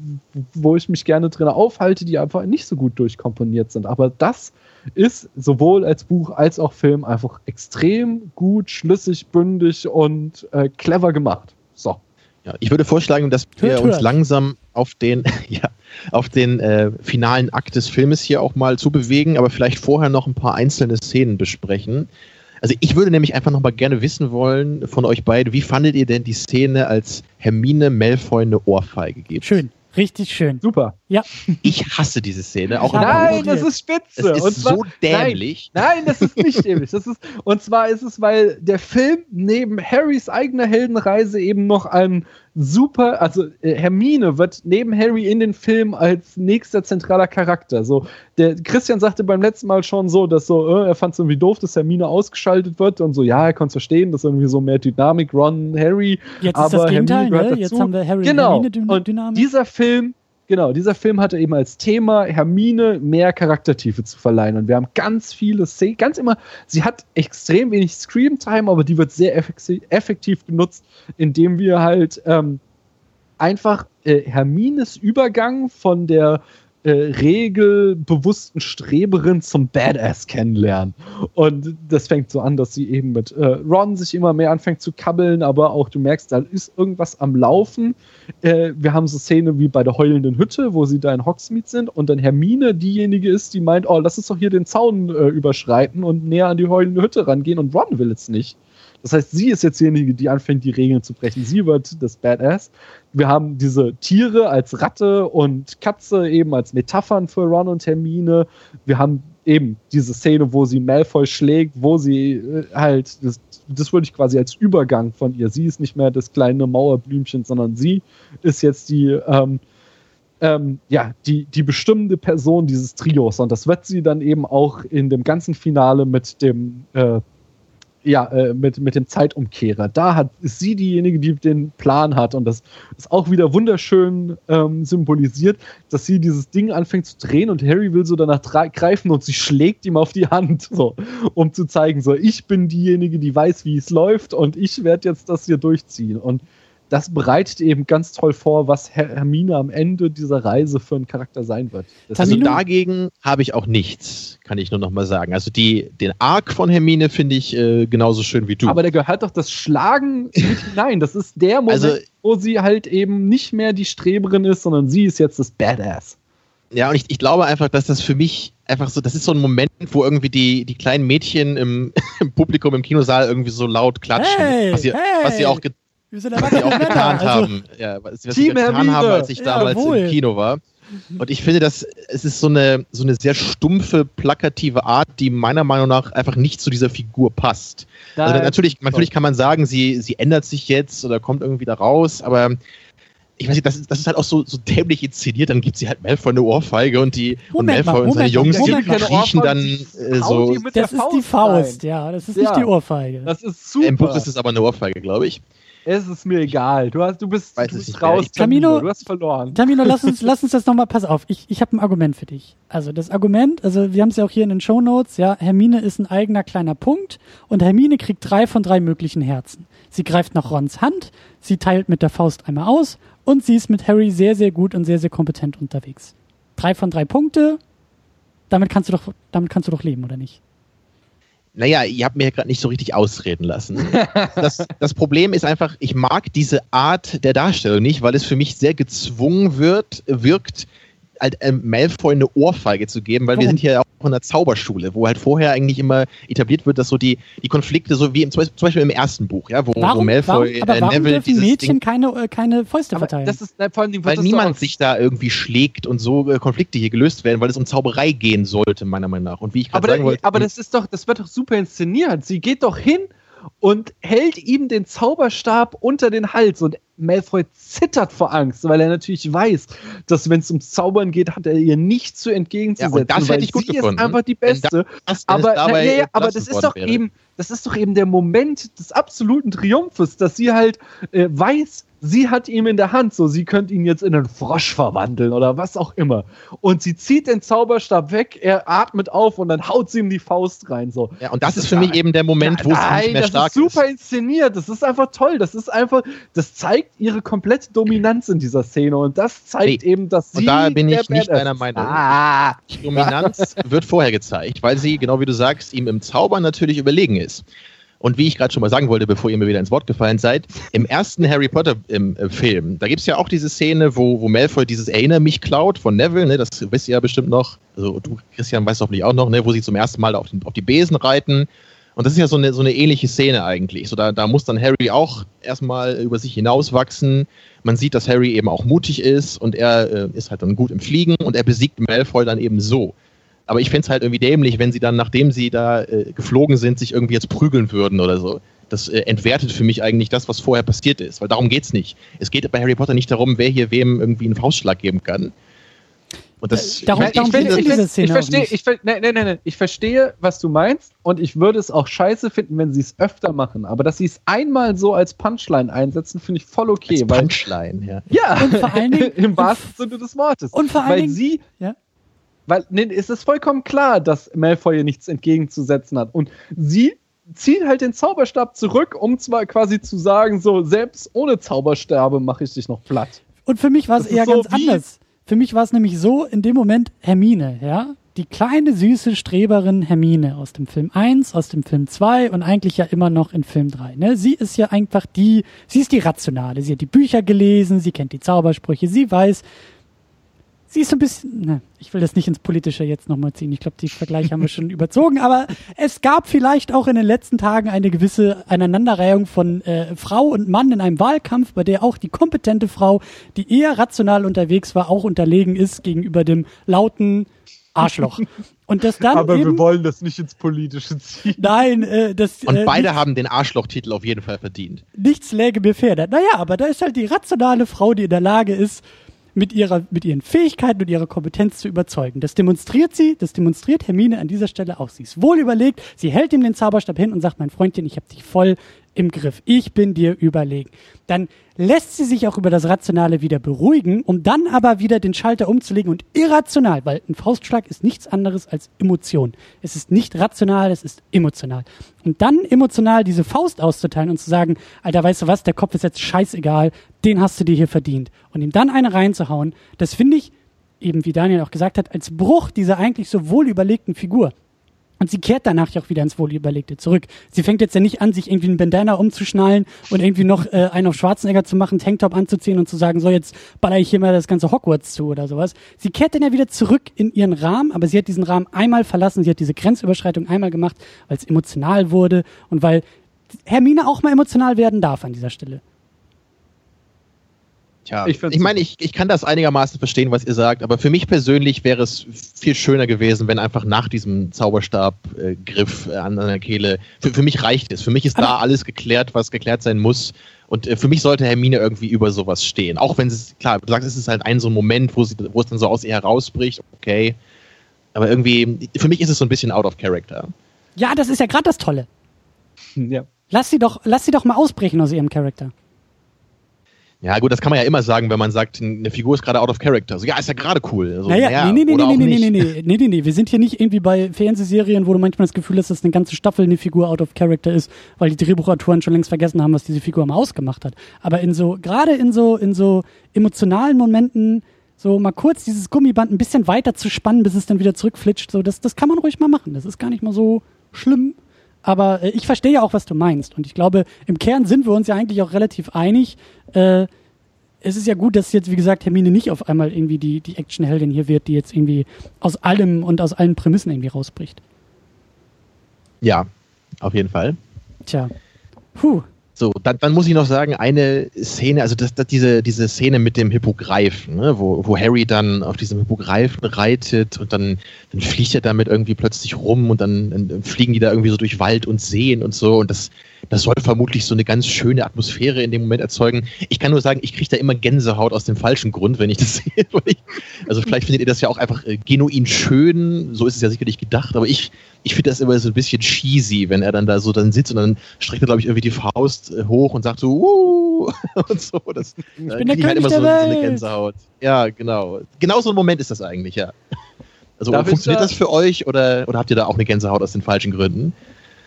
wo ich mich gerne drin aufhalte, die einfach nicht so gut durchkomponiert sind. Aber das ist sowohl als Buch als auch Film einfach extrem gut, schlüssig, bündig und äh, clever gemacht. So. Ja, ich würde vorschlagen, dass wir uns langsam auf den, ja, auf den äh, finalen Akt des Filmes hier auch mal zubewegen, aber vielleicht vorher noch ein paar einzelne Szenen besprechen. Also ich würde nämlich einfach noch mal gerne wissen wollen von euch beiden, wie fandet ihr denn die Szene, als Hermine Malfoy eine Ohrfeige gibt? Schön. Richtig schön. Super. Ja. Ich hasse diese Szene. Auch nein, das ist spitze. Das ist und zwar, so dämlich. Nein, nein, das ist nicht dämlich. Das ist, und zwar ist es, weil der Film neben Harrys eigener Heldenreise eben noch einen super, also äh, Hermine wird neben Harry in den Film als nächster zentraler Charakter. So, der Christian sagte beim letzten Mal schon so, dass so, äh, er fand es irgendwie doof, dass Hermine ausgeschaltet wird und so, ja, er konnte es verstehen, dass irgendwie so mehr Dynamik, Ron, Harry. Jetzt aber ist das Gegenteil, ne? Jetzt haben wir Harry genau. und Hermine Dynamik. Und dieser Film Genau, dieser Film hatte eben als Thema Hermine mehr Charaktertiefe zu verleihen. Und wir haben ganz viele Szenen, ganz immer, sie hat extrem wenig Scream-Time, aber die wird sehr effektiv genutzt, indem wir halt ähm, einfach äh, Hermines Übergang von der äh, regelbewussten Streberin zum Badass kennenlernen. Und das fängt so an, dass sie eben mit äh, Ron sich immer mehr anfängt zu kabbeln, aber auch du merkst, da ist irgendwas am Laufen. Äh, wir haben so Szene wie bei der heulenden Hütte, wo sie da in Hogsmeade sind und dann Hermine diejenige ist, die meint, oh, lass uns doch hier den Zaun äh, überschreiten und näher an die heulende Hütte rangehen und Ron will es nicht. Das heißt, sie ist jetzt diejenige, die anfängt, die Regeln zu brechen. Sie wird das Badass. Wir haben diese Tiere als Ratte und Katze eben als Metaphern für Ron und Hermine. Wir haben eben diese Szene, wo sie Malfoy schlägt, wo sie äh, halt, das, das würde ich quasi als Übergang von ihr. Sie ist nicht mehr das kleine Mauerblümchen, sondern sie ist jetzt die, ähm, ähm, ja, die, die bestimmende Person dieses Trios. Und das wird sie dann eben auch in dem ganzen Finale mit dem äh, ja, äh, mit, mit dem Zeitumkehrer. Da hat, ist sie diejenige, die den Plan hat. Und das ist auch wieder wunderschön ähm, symbolisiert, dass sie dieses Ding anfängt zu drehen und Harry will so danach greifen und sie schlägt ihm auf die Hand, so, um zu zeigen, so, ich bin diejenige, die weiß, wie es läuft und ich werde jetzt das hier durchziehen. Und das bereitet eben ganz toll vor, was Hermine am Ende dieser Reise für ein Charakter sein wird. Das also dagegen habe ich auch nichts, kann ich nur noch mal sagen. Also die, den Arc von Hermine finde ich äh, genauso schön wie du. Aber da gehört doch das Schlagen mit hinein. Das ist der Moment, also, wo sie halt eben nicht mehr die Streberin ist, sondern sie ist jetzt das Badass. Ja, und ich, ich glaube einfach, dass das für mich einfach so, das ist so ein Moment, wo irgendwie die, die kleinen Mädchen im, im Publikum im Kinosaal irgendwie so laut klatschen. Hey, was, sie, hey. was sie auch wir sind was sie auch getan also, haben. Ja, was, was sie getan Hermine. haben, als ich damals Jawohl. im Kino war. Und ich finde, dass es ist so eine, so eine sehr stumpfe, plakative Art, die meiner Meinung nach einfach nicht zu dieser Figur passt. also natürlich, natürlich kann man sagen, sie, sie ändert sich jetzt oder kommt irgendwie da raus, aber ich weiß nicht, das ist, das ist halt auch so, so dämlich inszeniert, dann gibt sie halt Malfoy eine Ohrfeige und die Moment und Malfoy mal, und seine Jungs, die kriechen dann äh, so. Das ist die Faust, ja, das ist ja. nicht die Ohrfeige. Das ist super. Im Buch ist es aber eine Ohrfeige, glaube ich. Es ist mir egal. Du, hast, du bist, du bist raus. Tamino, du hast verloren. Tamino, lass uns, lass uns das nochmal, pass auf. Ich, ich habe ein Argument für dich. Also das Argument, also wir haben es ja auch hier in den Show Notes, ja, Hermine ist ein eigener kleiner Punkt und Hermine kriegt drei von drei möglichen Herzen. Sie greift nach Rons Hand, sie teilt mit der Faust einmal aus und sie ist mit Harry sehr, sehr gut und sehr, sehr kompetent unterwegs. Drei von drei Punkte, damit kannst du doch, damit kannst du doch leben, oder nicht? Naja, ihr habt mir gerade nicht so richtig ausreden lassen. Das, das, Problem ist einfach, ich mag diese Art der Darstellung nicht, weil es für mich sehr gezwungen wird, wirkt, halt ähm, Malfoy eine Ohrfeige zu geben, weil Warum? wir sind hier auch in der Zauberschule, wo halt vorher eigentlich immer etabliert wird, dass so die, die Konflikte, so wie im, zum Beispiel im ersten Buch, ja, wo, warum, wo Malfoy, warum, aber warum Neville dürfen Mädchen Ding, keine, äh, keine Fäuste verteilen? Das ist, vor allem, weil niemand sich da irgendwie schlägt und so äh, Konflikte hier gelöst werden, weil es um Zauberei gehen sollte, meiner Meinung nach. Und wie ich gerade sagen wollte. Aber das ist doch, das wird doch super inszeniert. Sie geht doch hin und hält ihm den Zauberstab unter den Hals und Malfoy zittert vor Angst, weil er natürlich weiß, dass wenn es ums Zaubern geht, hat er ihr nicht zu entgegenzusetzen. Ja, das hätte ich gut sie gefunden. ist einfach die Beste. Das, aber, na, ja, aber das ist doch wäre. eben, das ist doch eben der Moment des absoluten Triumphes, dass sie halt äh, weiß, sie hat ihn in der Hand, so sie könnte ihn jetzt in einen Frosch verwandeln oder was auch immer. Und sie zieht den Zauberstab weg, er atmet auf und dann haut sie ihm die Faust rein. So. Ja, und das, das ist für mich eben der Moment, wo nein, sie nicht mehr das stark ist super inszeniert. Das ist einfach toll. Das ist einfach, das zeigt ihre komplette Dominanz in dieser Szene und das zeigt nee. eben, dass sie. Und da bin ich nicht deiner Meinung. Ah. Die Dominanz wird vorher gezeigt, weil sie, genau wie du sagst, ihm im Zauber natürlich überlegen ist. Und wie ich gerade schon mal sagen wollte, bevor ihr mir wieder ins Wort gefallen seid, im ersten Harry Potter im, äh, da gibt es ja auch diese Szene, wo, wo Malfoy dieses Erinner mich klaut von Neville, ne, das wisst ihr ja bestimmt noch, also du, Christian, weißt hoffentlich auch noch, ne, wo sie zum ersten Mal auf, den, auf die Besen reiten. Und das ist ja so eine, so eine ähnliche Szene eigentlich. So, da, da muss dann Harry auch erstmal über sich hinauswachsen. Man sieht, dass Harry eben auch mutig ist und er äh, ist halt dann gut im Fliegen und er besiegt Malfoy dann eben so. Aber ich fände es halt irgendwie dämlich, wenn sie dann, nachdem sie da äh, geflogen sind, sich irgendwie jetzt prügeln würden oder so. Das äh, entwertet für mich eigentlich das, was vorher passiert ist, weil darum geht es nicht. Es geht bei Harry Potter nicht darum, wer hier wem irgendwie einen Faustschlag geben kann. Und das, darum, ich, darum ich, ich, ich, ich verstehe, ich, nee, nee, nee, ich verstehe, was du meinst, und ich würde es auch scheiße finden, wenn sie es öfter machen. Aber dass sie es einmal so als Punchline einsetzen, finde ich voll okay. Als weil, Punchline, ja. Ja, und vor allen Dingen, im wahrsten Sinne des Wortes. Und vor allen weil Dingen, sie, ja? Weil nee, es ist vollkommen klar, dass Malfoy ihr nichts entgegenzusetzen hat. Und sie zieht halt den Zauberstab zurück, um zwar quasi zu sagen, so, selbst ohne Zaubersterbe mache ich dich noch platt. Und für mich war es eher so ganz anders. Für mich war es nämlich so, in dem Moment Hermine, ja, die kleine süße Streberin Hermine aus dem Film 1, aus dem Film 2 und eigentlich ja immer noch in Film 3. Ne? Sie ist ja einfach die, sie ist die Rationale. Sie hat die Bücher gelesen, sie kennt die Zaubersprüche, sie weiß, sie ist so ein bisschen, ne, ich will das nicht ins Politische jetzt nochmal ziehen. Ich glaube, die Vergleiche haben wir schon überzogen, aber es gab vielleicht auch in den letzten Tagen eine gewisse Aneinanderreihung von äh, Frau und Mann in einem Wahlkampf, bei der auch die kompetente Frau, die eher rational unterwegs war, auch unterlegen ist gegenüber dem lauten Arschloch. Und das dann Aber eben, wir wollen das nicht ins Politische ziehen. Nein, äh, das Und äh, beide haben den Arschlochtitel auf jeden Fall verdient. nichts läge mir ferner. Naja, aber da ist halt die rationale Frau, die in der Lage ist, mit ihrer, mit ihren Fähigkeiten und ihrer Kompetenz zu überzeugen. Das demonstriert sie, das demonstriert Hermine an dieser Stelle auch. Sie ist wohl überlegt, sie hält ihm den Zauberstab hin und sagt, mein Freundchen, ich habe dich voll im Griff. Ich bin dir überlegen. Dann lässt sie sich auch über das Rationale wieder beruhigen, um dann aber wieder den Schalter umzulegen und irrational, weil ein Faustschlag ist nichts anderes als Emotion. Es ist nicht rational, es ist emotional. Und dann emotional diese Faust auszuteilen und zu sagen, Alter, weißt du was, der Kopf ist jetzt scheißegal, den hast du dir hier verdient. Und ihm dann eine reinzuhauen, das finde ich, eben wie Daniel auch gesagt hat, als Bruch dieser eigentlich so wohl überlegten Figur. Und sie kehrt danach ja auch wieder ins Wohlüberlegte zurück. Sie fängt jetzt ja nicht an, sich irgendwie einen Bandana umzuschnallen und irgendwie noch äh, einen auf Schwarzenegger zu machen, Tanktop anzuziehen und zu sagen, so jetzt baller ich hier mal das ganze Hogwarts zu oder sowas. Sie kehrt dann ja wieder zurück in ihren Rahmen, aber sie hat diesen Rahmen einmal verlassen, sie hat diese Grenzüberschreitung einmal gemacht, weil es emotional wurde und weil Hermine auch mal emotional werden darf an dieser Stelle. Tja, ich, ich meine, ich, ich kann das einigermaßen verstehen, was ihr sagt, aber für mich persönlich wäre es viel schöner gewesen, wenn einfach nach diesem Zauberstabgriff äh, an der Kehle, für, für mich reicht es. Für mich ist aber da alles geklärt, was geklärt sein muss. Und äh, für mich sollte Hermine irgendwie über sowas stehen. Auch wenn es, klar, du sagst, es ist halt ein so ein Moment, wo, sie, wo es dann so aus ihr herausbricht, okay. Aber irgendwie, für mich ist es so ein bisschen out of character. Ja, das ist ja gerade das Tolle. Ja. Lass sie doch, lass sie doch mal ausbrechen aus ihrem Charakter. Ja, gut, das kann man ja immer sagen, wenn man sagt, eine Figur ist gerade out of character. So, ja, ist ja gerade cool. Also, naja, ja, nee, nee, nee, nee, nee, nee, nee, nee, nee, nee, wir sind hier nicht irgendwie bei Fernsehserien, wo du manchmal das Gefühl hast, dass eine ganze Staffel eine Figur out of character ist, weil die Drehbuchautoren schon längst vergessen haben, was diese Figur mal ausgemacht hat. Aber in so, gerade in so, in so emotionalen Momenten, so mal kurz dieses Gummiband ein bisschen weiter zu spannen, bis es dann wieder zurückflitscht, so, das, das kann man ruhig mal machen. Das ist gar nicht mal so schlimm. Aber äh, ich verstehe ja auch, was du meinst. Und ich glaube, im Kern sind wir uns ja eigentlich auch relativ einig. Äh, es ist ja gut, dass jetzt, wie gesagt, Hermine nicht auf einmal irgendwie die, die Actionheldin hier wird, die jetzt irgendwie aus allem und aus allen Prämissen irgendwie rausbricht. Ja, auf jeden Fall. Tja. Puh. So, dann, dann muss ich noch sagen, eine Szene, also das, das, diese, diese Szene mit dem Hippogreifen, ne, wo, wo Harry dann auf diesem Hippogreifen reitet und dann, dann fliegt er damit irgendwie plötzlich rum und dann, dann fliegen die da irgendwie so durch Wald und Seen und so und das, das soll vermutlich so eine ganz schöne Atmosphäre in dem Moment erzeugen. Ich kann nur sagen, ich kriege da immer Gänsehaut aus dem falschen Grund, wenn ich das sehe. also vielleicht findet ihr das ja auch einfach äh, genuin schön, so ist es ja sicherlich gedacht, aber ich, ich finde das immer so ein bisschen cheesy, wenn er dann da so dann sitzt und dann streckt er, glaube ich, irgendwie die Faust äh, hoch und sagt so, uh, und so. Das, ich bin der König halt immer der so, Welt. so eine Gänsehaut. Ja, genau. Genau so ein Moment ist das eigentlich, ja. Also Darf funktioniert da, das für euch oder, oder habt ihr da auch eine Gänsehaut aus den falschen Gründen?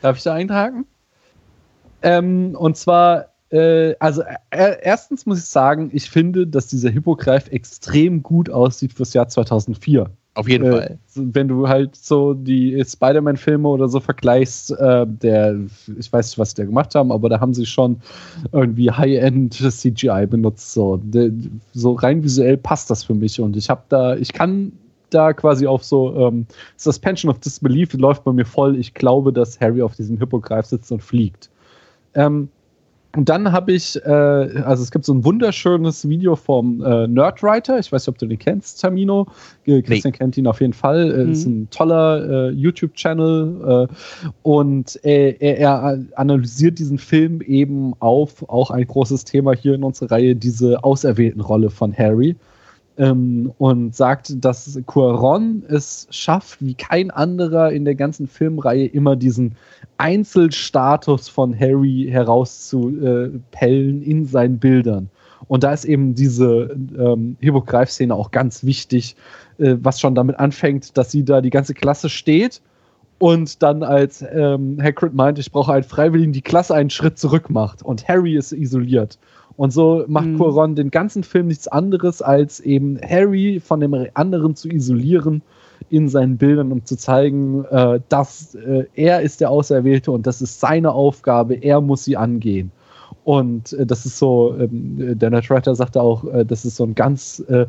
Darf ich da eintragen? Ähm, und zwar, äh, also äh, erstens muss ich sagen, ich finde, dass dieser Hippogreif extrem gut aussieht fürs Jahr 2004. Auf jeden äh, Fall. Wenn du halt so die Spider-Man-Filme oder so vergleichst, äh, der, ich weiß nicht, was die da gemacht haben, aber da haben sie schon irgendwie High-End CGI benutzt. So. De, so rein visuell passt das für mich und ich habe da, ich kann da quasi auf so ähm, Suspension of Disbelief läuft bei mir voll. Ich glaube, dass Harry auf diesem Hippogreif sitzt und fliegt. Ähm, und dann habe ich, äh, also es gibt so ein wunderschönes Video vom äh, Nerdwriter, ich weiß nicht, ob du den kennst, Tamino. Äh, Christian nee. kennt ihn auf jeden Fall. Äh, mhm. Ist ein toller äh, YouTube-Channel äh, und er, er, analysiert diesen Film eben auf auch ein großes Thema hier in unserer Reihe, diese auserwählten Rolle von Harry ähm, und sagt, dass Cuaron es schafft, wie kein anderer in der ganzen Filmreihe immer diesen Einzelstatus von Harry herauszupellen in seinen Bildern. Und da ist eben diese ähm, Hippogreif-Szene auch ganz wichtig, äh, was schon damit anfängt, dass sie da die ganze Klasse steht und dann als ähm, Hagrid meint, ich brauche einen Freiwilligen, die Klasse einen Schritt zurück macht und Harry ist isoliert. Und so macht mhm. Cuaron den ganzen Film nichts anderes, als eben Harry von dem anderen zu isolieren in seinen Bildern, um zu zeigen, äh, dass äh, er ist der Auserwählte und das ist seine Aufgabe, er muss sie angehen. Und äh, das ist so, ähm, der Writer sagte auch, äh, das ist so ein ganz äh, äh,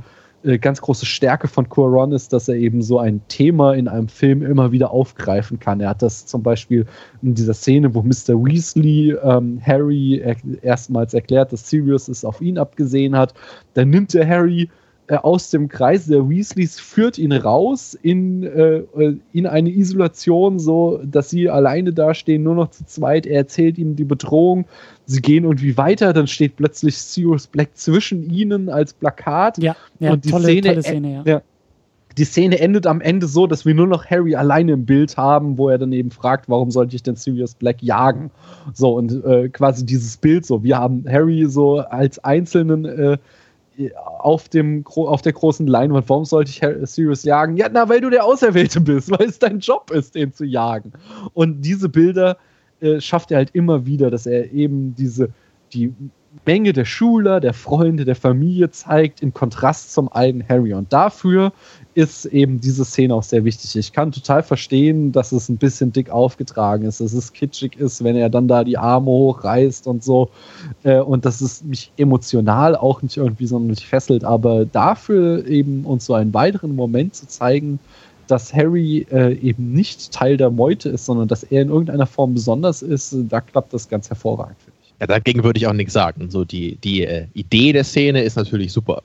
ganz große Stärke von Cuaron ist, dass er eben so ein Thema in einem Film immer wieder aufgreifen kann. Er hat das zum Beispiel in dieser Szene, wo Mr. Weasley ähm, Harry er erstmals erklärt, dass Sirius es auf ihn abgesehen hat. Dann nimmt er Harry äh, aus dem Kreis der Weasleys, führt ihn raus in, äh, in eine Isolation, so dass sie alleine dastehen, nur noch zu zweit. Er erzählt ihnen die Bedrohung. Sie gehen irgendwie weiter, dann steht plötzlich Sirius Black zwischen ihnen als Plakat. Ja, ja und die tolle, Szene, tolle Szene, ja. ja. Die Szene endet am Ende so, dass wir nur noch Harry alleine im Bild haben, wo er dann eben fragt, warum sollte ich denn Sirius Black jagen? So, und äh, quasi dieses Bild so. Wir haben Harry so als einzelnen äh, auf, dem, auf der großen Leinwand, warum sollte ich Sirius jagen? Ja, na, weil du der Auserwählte bist, weil es dein Job ist, den zu jagen. Und diese Bilder äh, schafft er halt immer wieder, dass er eben diese, die Menge der Schüler, der Freunde, der Familie zeigt, in Kontrast zum alten Harry. Und dafür ist eben diese Szene auch sehr wichtig. Ich kann total verstehen, dass es ein bisschen dick aufgetragen ist, dass es kitschig ist, wenn er dann da die Arme hochreißt und so. Äh, und dass es mich emotional auch nicht irgendwie so fesselt. Aber dafür eben uns so einen weiteren Moment zu zeigen, dass Harry äh, eben nicht Teil der Meute ist, sondern dass er in irgendeiner Form besonders ist, da klappt das ganz hervorragend, ich. Ja, dagegen würde ich auch nichts sagen. So die, die äh, Idee der Szene ist natürlich super.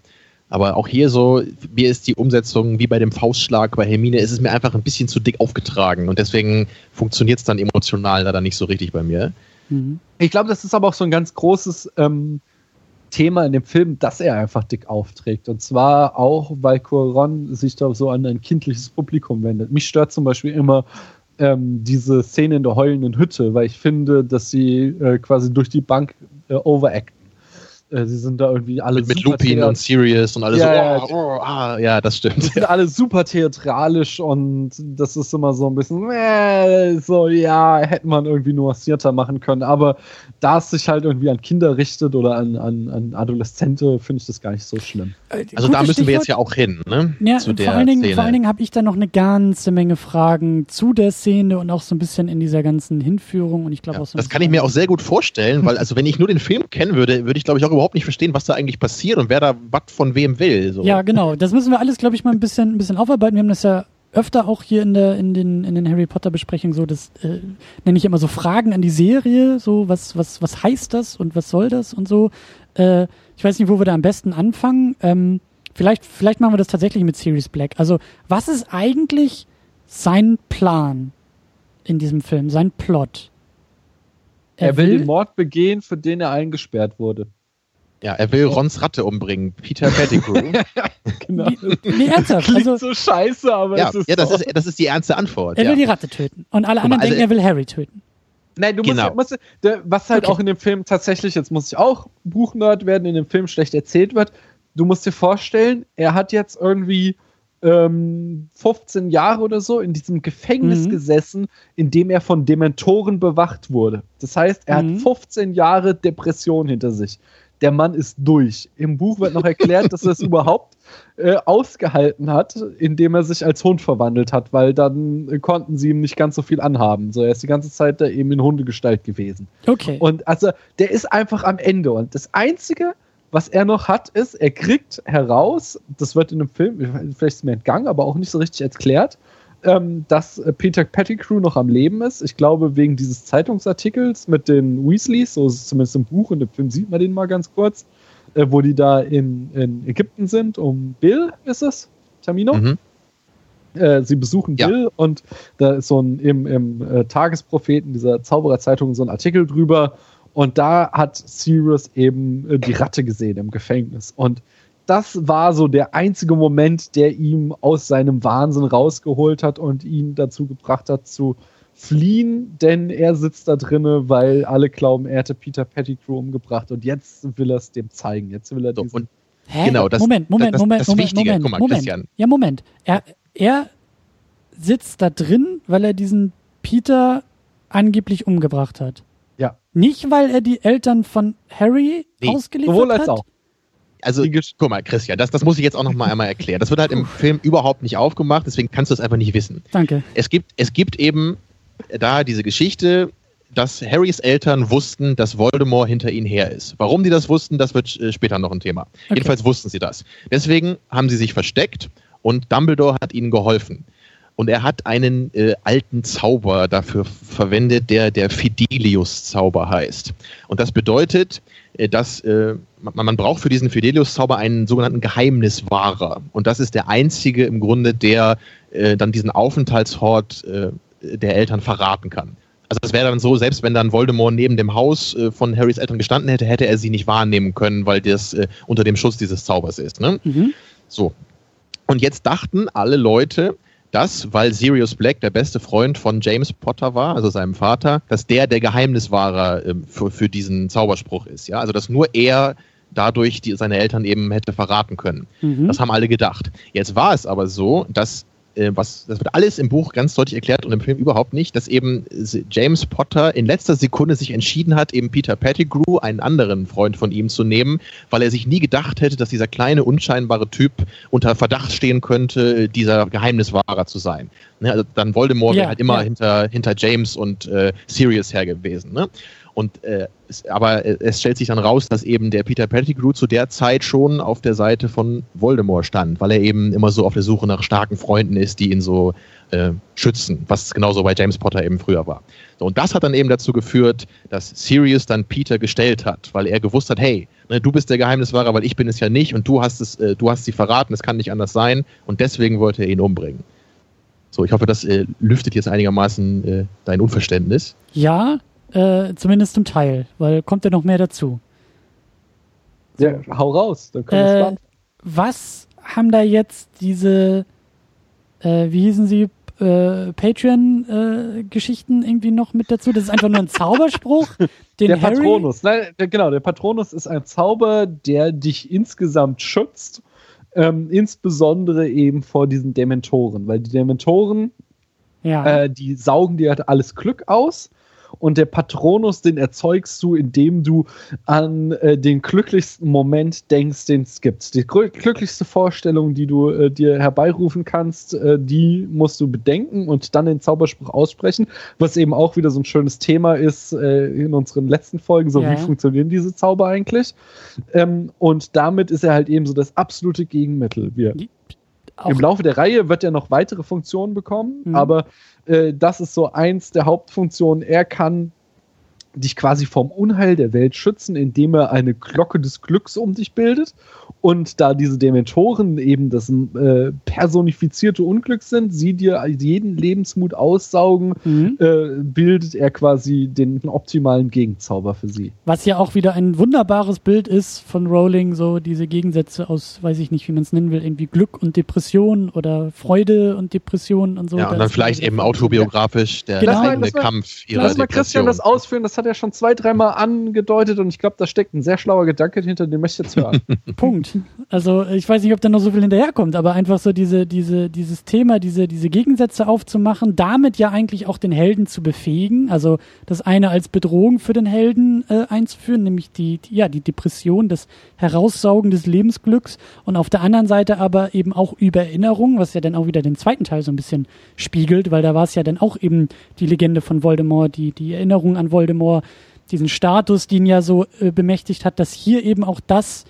Aber auch hier so, mir ist die Umsetzung wie bei dem Faustschlag bei Hermine, ist es mir einfach ein bisschen zu dick aufgetragen und deswegen funktioniert es dann emotional leider nicht so richtig bei mir. Mhm. Ich glaube, das ist aber auch so ein ganz großes ähm, Thema in dem Film, dass er einfach dick aufträgt. Und zwar auch, weil Cuaron sich da so an ein kindliches Publikum wendet. Mich stört zum Beispiel immer ähm, diese Szene in der heulenden Hütte, weil ich finde, dass sie äh, quasi durch die Bank äh, overacten. Äh, sie sind da irgendwie alle mit, mit Lupin und Sirius und alles ja, so, oh, oh, ah, ja, das stimmt. Sie sind alle super theatralisch und das ist immer so ein bisschen, äh, so, ja, hätte man irgendwie nuancierter machen können, aber da es sich halt irgendwie an Kinder richtet oder an, an, an Adoleszente, finde ich das gar nicht so schlimm. Äh, also da müssen Stichwort. wir jetzt ja auch hin, ne? Ja, zu vor allen Dingen, Szene. vor allen Dingen habe ich da noch eine ganze Menge Fragen zu der Szene und auch so ein bisschen in dieser ganzen Hinführung und ich glaube ja, auch so Das kann ich mir auch sehr gut vorstellen, weil also wenn ich nur den Film kennen würde, würde ich glaube ich auch überhaupt nicht verstehen, was da eigentlich passiert und wer da was von wem will. So. Ja, genau. Das müssen wir alles, glaube ich, mal ein bisschen, ein bisschen aufarbeiten. Wir haben das ja öfter auch hier in, der, in, den, in den Harry Potter Besprechungen so, das äh, nenne ich immer so Fragen an die Serie, so was, was, was heißt das und was soll das und so. Äh, ich weiß nicht, wo wir da am besten anfangen. Ähm, vielleicht, vielleicht machen wir das tatsächlich mit Series Black. Also, was ist eigentlich sein Plan in diesem Film, sein Plot? Er, er will, will den Mord begehen, für den er eingesperrt wurde. Ja, er will Rons Ratte umbringen. Peter Pettigrew. genau. Nee, ernsthaft. Klingt also, so scheiße, aber ja, es ist Ja, das ist, das ist die ernste Antwort. Er ja. will die Ratte töten. Und alle anderen also denken, er will Harry töten. Nein, du genau. musst, musst was halt okay. auch in dem Film tatsächlich, jetzt muss ich auch Buchnerd werden, in dem Film schlecht erzählt wird. Du musst dir vorstellen, er hat jetzt irgendwie ähm, 15 Jahre oder so in diesem Gefängnis mhm. gesessen, in dem er von Dementoren bewacht wurde. Das heißt, er mhm. hat 15 Jahre Depression hinter sich. Der Mann ist durch. Im Buch wird noch erklärt, dass er es überhaupt äh, ausgehalten hat, indem er sich als Hund verwandelt hat, weil dann äh, konnten sie ihm nicht ganz so viel anhaben. So, er ist die ganze Zeit da eben in Hundegestalt gewesen. Okay. Und also, der ist einfach am Ende. Und das Einzige, was er noch hat, ist, er kriegt heraus, das wird in einem Film, vielleicht ist mir entgangen, aber auch nicht so richtig erklärt, ähm, dass äh, Peter Pettigrew noch am Leben ist. Ich glaube, wegen dieses Zeitungsartikels mit den Weasleys, so ist es zumindest im Buch, und im Film sieht man den mal ganz kurz, äh, wo die da in, in, Ägypten sind, um Bill ist es, Tamino? Mhm. Äh, sie besuchen ja. Bill und da ist so ein im, im äh, Tagespropheten dieser Zaubererzeitung so ein Artikel drüber, und da hat Sirius eben äh, die Ratte gesehen im Gefängnis. Und das war so der einzige Moment, der ihm aus seinem Wahnsinn rausgeholt hat und ihn dazu gebracht hat zu fliehen, denn er sitzt da drinne, weil alle glauben, er hätte Peter Pettigrew umgebracht und jetzt will er es dem zeigen. Jetzt will er so, und Hä? Genau, das, Moment, Moment, das, Moment, das Moment, Wichtige. Moment, mal, Moment. Ja, Moment. Er, er sitzt da drin, weil er diesen Peter angeblich umgebracht hat. Nicht, weil er die Eltern von Harry nee, ausgeliefert sowohl als hat? Auch. Also, guck mal, Christian, das, das muss ich jetzt auch noch mal einmal erklären. Das wird halt im Film überhaupt nicht aufgemacht, deswegen kannst du es einfach nicht wissen. Danke. Es gibt, es gibt eben da diese Geschichte, dass Harrys Eltern wussten, dass Voldemort hinter ihnen her ist. Warum die das wussten, das wird äh, später noch ein Thema. Okay. Jedenfalls wussten sie das. Deswegen haben sie sich versteckt und Dumbledore hat ihnen geholfen. Und er hat einen äh, alten Zauber dafür verwendet, der der Fidelius-Zauber heißt. Und das bedeutet, dass äh, man, man, braucht für diesen Fidelius-Zauber einen sogenannten Geheimniswahrer. Und das ist der einzige im Grunde, der äh, dann diesen Aufenthaltsort äh, der Eltern verraten kann. Also das wäre dann so, selbst wenn dann Voldemort neben dem Haus äh, von Harrys Eltern gestanden hätte, hätte er sie nicht wahrnehmen können, weil das unter dem Schuss dieses Zaubers ist. Ne? Mhm. So. Und jetzt dachten alle Leute, dass, weil Sirius Black der beste Freund von James Potter war, also seinem Vater, dass der der Geheimniswahrer äh, für, für diesen Zauberspruch ist. Ja? Also dass nur er dadurch die, seine Eltern eben hätte verraten können. Mhm. Das haben alle gedacht. Jetzt war es aber so, dass äh, was, das wird alles im Buch ganz deutlich erklärt und im Film überhaupt nicht, dass eben James Potter in letzter Sekunde sich entschieden hat, eben Peter Pettigrew, einen anderen Freund von ihm, zu nehmen, weil er sich nie gedacht hätte, dass dieser kleine, unscheinbare Typ unter Verdacht stehen könnte, dieser Geheimniswahrer zu sein. Ne, also dann Voldemort ja, wäre halt immer ja. hinter, hinter James und äh, Sirius her gewesen. Ne? Und äh, es, aber es stellt sich dann raus, dass eben der Peter Pettigrew zu der Zeit schon auf der Seite von Voldemort stand, weil er eben immer so auf der Suche nach starken Freunden ist, die ihn so äh, schützen, was genauso bei James Potter eben früher war. So, und das hat dann eben dazu geführt, dass Sirius dann Peter gestellt hat, weil er gewusst hat, hey, ne, du bist der Geheimniswahrer, weil ich bin es ja nicht und du hast es, äh, du hast sie verraten, es kann nicht anders sein und deswegen wollte er ihn umbringen. So, ich hoffe, das äh, lüftet jetzt einigermaßen äh, dein Unverständnis. Ja, äh, zumindest zum Teil, weil kommt ja noch mehr dazu. Ja, hau raus. Dann äh, was haben da jetzt diese, äh, wie hießen sie, äh, Patreon-Geschichten irgendwie noch mit dazu? Das ist einfach nur ein Zauberspruch. Den der Harry Patronus, nein, genau, der Patronus ist ein Zauber, der dich insgesamt schützt, ähm, insbesondere eben vor diesen Dementoren, weil die Dementoren, ja. äh, die saugen dir halt alles Glück aus und der Patronus, den erzeugst du, indem du an äh, den glücklichsten Moment denkst, den es gibt. Die glücklichste Vorstellung, die du äh, dir herbeirufen kannst, äh, die musst du bedenken und dann den Zauberspruch aussprechen, was eben auch wieder so ein schönes Thema ist äh, in unseren letzten Folgen, so ja. wie funktionieren diese Zauber eigentlich. Ähm, und damit ist er halt eben so das absolute Gegenmittel. Wir Im Laufe der Reihe wird er noch weitere Funktionen bekommen, mhm. aber äh, das ist so eins der Hauptfunktionen. Er kann dich quasi vom Unheil der Welt schützen, indem er eine Glocke des Glücks um dich bildet Und da diese Dementoren eben das äh, personifizierte Unglück sind, sie dir jeden Lebensmut aussaugen, mhm. äh, bildet er quasi den optimalen Gegenzauber für sie. Was ja auch wieder ein wunderbares Bild ist von Rowling, so diese Gegensätze aus, weiß ich nicht, wie man es nennen will, irgendwie Glück und Depression oder Freude und Depression und so. Ja, und dann vielleicht eben autobiografisch der genau. eigene Kampf ihrer Lass mal Christian das ausführen, das hat er schon zwei, dreimal angedeutet und ich glaube, da steckt ein sehr schlauer Gedanke hinter, den möchte ich jetzt hören. Punkt. Also ich weiß nicht, ob da noch so viel hinterherkommt, aber einfach so diese, diese, dieses Thema, diese, diese Gegensätze aufzumachen, damit ja eigentlich auch den Helden zu befähigen. Also das eine als Bedrohung für den Helden äh, einzuführen, nämlich die, die, ja, die Depression, das Heraussaugen des Lebensglücks und auf der anderen Seite aber eben auch über Erinnerung, was ja dann auch wieder den zweiten Teil so ein bisschen spiegelt, weil da war es ja dann auch eben die Legende von Voldemort, die, die Erinnerung an Voldemort, diesen Status, den ja so äh, bemächtigt hat, dass hier eben auch das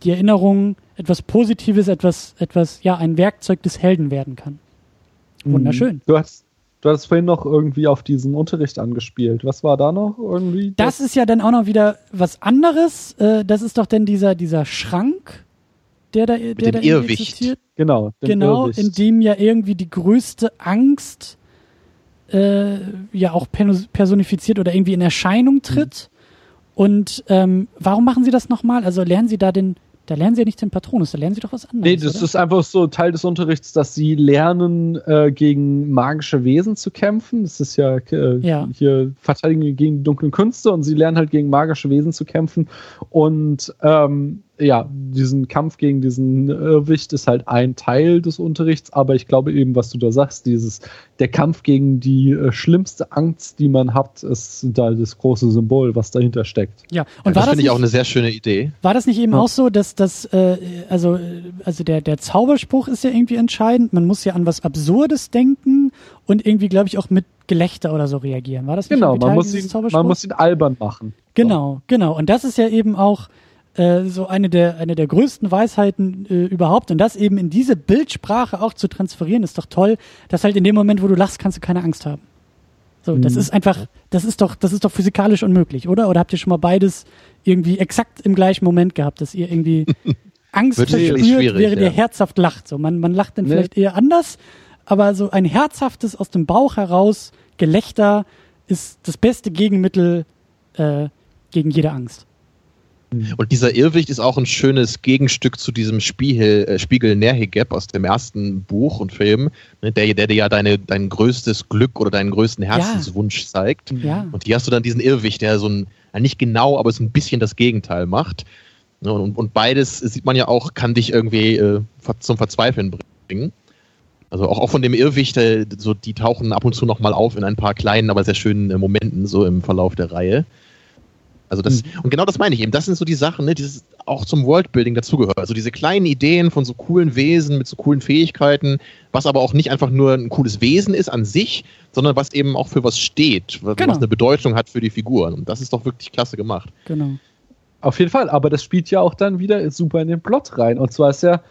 die Erinnerung etwas Positives, etwas, etwas, ja, ein Werkzeug des Helden werden kann. Mhm. Wunderschön. Du hast, du hast vorhin noch irgendwie auf diesen Unterricht angespielt. Was war da noch irgendwie? Das, das ist ja dann auch noch wieder was anderes. Äh, das ist doch dann dieser, dieser Schrank, der da, der da existiert. Genau. Genau, Irrwicht. in dem ja irgendwie die größte Angst äh, ja auch personifiziert oder irgendwie in Erscheinung tritt. Mhm. Und ähm, warum machen Sie das nochmal? Also lernen Sie da den, da lernen sie ja nicht den Patronus, da lernen sie doch was anderes. Nee, das oder? ist einfach so Teil des Unterrichts, dass sie lernen, äh, gegen magische Wesen zu kämpfen. Das ist ja, äh, ja, hier Verteidigung gegen die dunklen Künste und sie lernen halt gegen magische Wesen zu kämpfen. Und ähm, ja, diesen Kampf gegen diesen Irrwicht ist halt ein Teil des Unterrichts, aber ich glaube eben, was du da sagst, dieses, der Kampf gegen die äh, schlimmste Angst, die man hat, ist da das große Symbol, was dahinter steckt. Ja, und ja, das finde ich auch eine sehr schöne Idee. War das nicht eben ja. auch so, dass das, äh, also, also der, der Zauberspruch ist ja irgendwie entscheidend, man muss ja an was Absurdes denken und irgendwie, glaube ich, auch mit Gelächter oder so reagieren. War das nicht Genau, man muss, ihn, man muss ihn albern machen. Genau, so. genau. Und das ist ja eben auch äh, so eine der, eine der größten Weisheiten äh, überhaupt. Und das eben in diese Bildsprache auch zu transferieren, ist doch toll, dass halt in dem Moment, wo du lachst, kannst du keine Angst haben. So, das mhm. ist einfach, das ist doch, das ist doch physikalisch unmöglich, oder? Oder habt ihr schon mal beides irgendwie exakt im gleichen Moment gehabt, dass ihr irgendwie Angst verspürt, während ja. ihr herzhaft lacht? So, man, man lacht dann nee. vielleicht eher anders, aber so ein herzhaftes aus dem Bauch heraus Gelächter ist das beste Gegenmittel äh, gegen jede Angst. Mhm. Und dieser Irrwicht ist auch ein schönes Gegenstück zu diesem Spiegel, äh, Spiegel Nerhigeb aus dem ersten Buch und Film, ne, der, der dir ja deine, dein größtes Glück oder deinen größten Herzenswunsch ja. zeigt. Ja. Und hier hast du dann diesen Irrwicht, der so ein, nicht genau, aber so ein bisschen das Gegenteil macht. Ne, und, und beides sieht man ja auch, kann dich irgendwie äh, zum Verzweifeln bringen. Also auch, auch von dem Irrwicht, äh, so, die tauchen ab und zu nochmal auf in ein paar kleinen, aber sehr schönen äh, Momenten so im Verlauf der Reihe. Also das, mhm. und genau das meine ich eben. Das sind so die Sachen, ne, die auch zum Worldbuilding dazugehört. Also diese kleinen Ideen von so coolen Wesen mit so coolen Fähigkeiten, was aber auch nicht einfach nur ein cooles Wesen ist an sich, sondern was eben auch für was steht, was, genau. was eine Bedeutung hat für die Figuren. Und das ist doch wirklich klasse gemacht. Genau. Auf jeden Fall, aber das spielt ja auch dann wieder super in den Plot rein. Und zwar ist ja,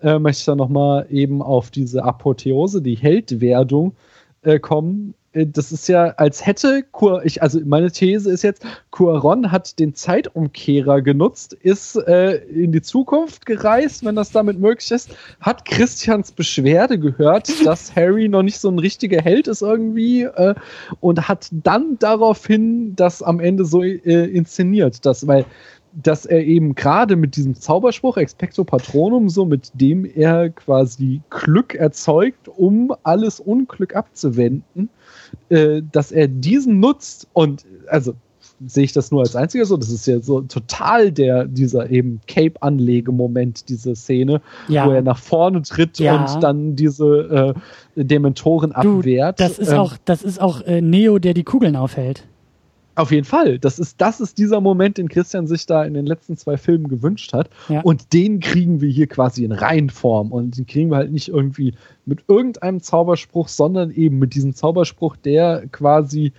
äh, möchte ich da nochmal eben auf diese Apotheose, die Heldwerdung äh, kommen das ist ja, als hätte Kur, ich, also meine These ist jetzt, Cuaron hat den Zeitumkehrer genutzt, ist äh, in die Zukunft gereist, wenn das damit möglich ist, hat Christians Beschwerde gehört, dass Harry noch nicht so ein richtiger Held ist irgendwie äh, und hat dann daraufhin das am Ende so äh, inszeniert, dass, weil dass er eben gerade mit diesem Zauberspruch Expecto Patronum, so mit dem er quasi Glück erzeugt, um alles Unglück abzuwenden, äh, dass er diesen nutzt und also sehe ich das nur als einziger so. Das ist ja so total der, dieser eben Cape-Anlegemoment, diese Szene, ja. wo er nach vorne tritt ja. und dann diese äh, Dementoren du, abwehrt. Das ist ähm, auch, das ist auch äh, Neo, der die Kugeln aufhält. Auf jeden Fall. Das ist, das ist dieser Moment, den Christian sich da in den letzten zwei Filmen gewünscht hat. Ja. Und den kriegen wir hier quasi in Reihenform. Und den kriegen wir halt nicht irgendwie mit irgendeinem Zauberspruch, sondern eben mit diesem Zauberspruch, der quasi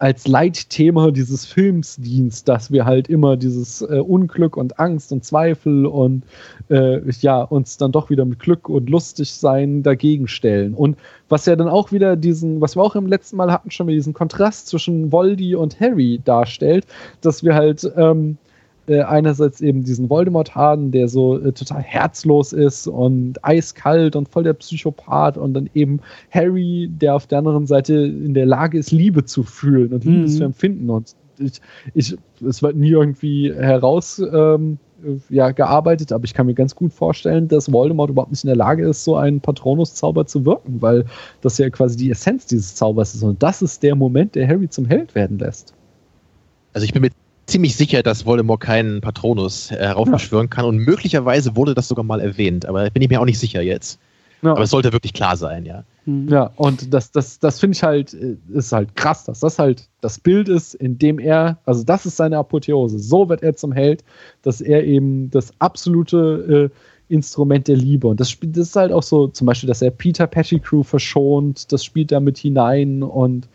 als Leitthema dieses Films dient, dass wir halt immer dieses äh, Unglück und Angst und Zweifel und äh, ja, uns dann doch wieder mit Glück und lustig sein dagegen stellen. Und was ja dann auch wieder diesen, was wir auch im letzten Mal hatten, schon wieder diesen Kontrast zwischen Voldy und Harry darstellt, dass wir halt ähm, äh, einerseits eben diesen Voldemort haben, der so äh, total herzlos ist und eiskalt und voll der Psychopath und dann eben Harry, der auf der anderen Seite in der Lage ist, Liebe zu fühlen und Liebe mhm. zu empfinden und ich, ich, es wird nie irgendwie heraus ähm, ja, gearbeitet, aber ich kann mir ganz gut vorstellen, dass Voldemort überhaupt nicht in der Lage ist, so einen Patronus-Zauber zu wirken, weil das ja quasi die Essenz dieses Zaubers ist. Und das ist der Moment, der Harry zum Held werden lässt. Also ich bin mir ziemlich sicher, dass Voldemort keinen Patronus heraufbeschwören ja. kann und möglicherweise wurde das sogar mal erwähnt, aber bin ich mir auch nicht sicher jetzt. Ja. Aber es sollte wirklich klar sein, ja. Mhm. Ja, und das, das, das finde ich halt, äh, ist halt krass, dass das halt das Bild ist, in dem er, also das ist seine Apotheose. So wird er zum Held, dass er eben das absolute äh, Instrument der Liebe und das spielt, das ist halt auch so, zum Beispiel, dass er Peter Pettigrew verschont, das spielt da mit hinein und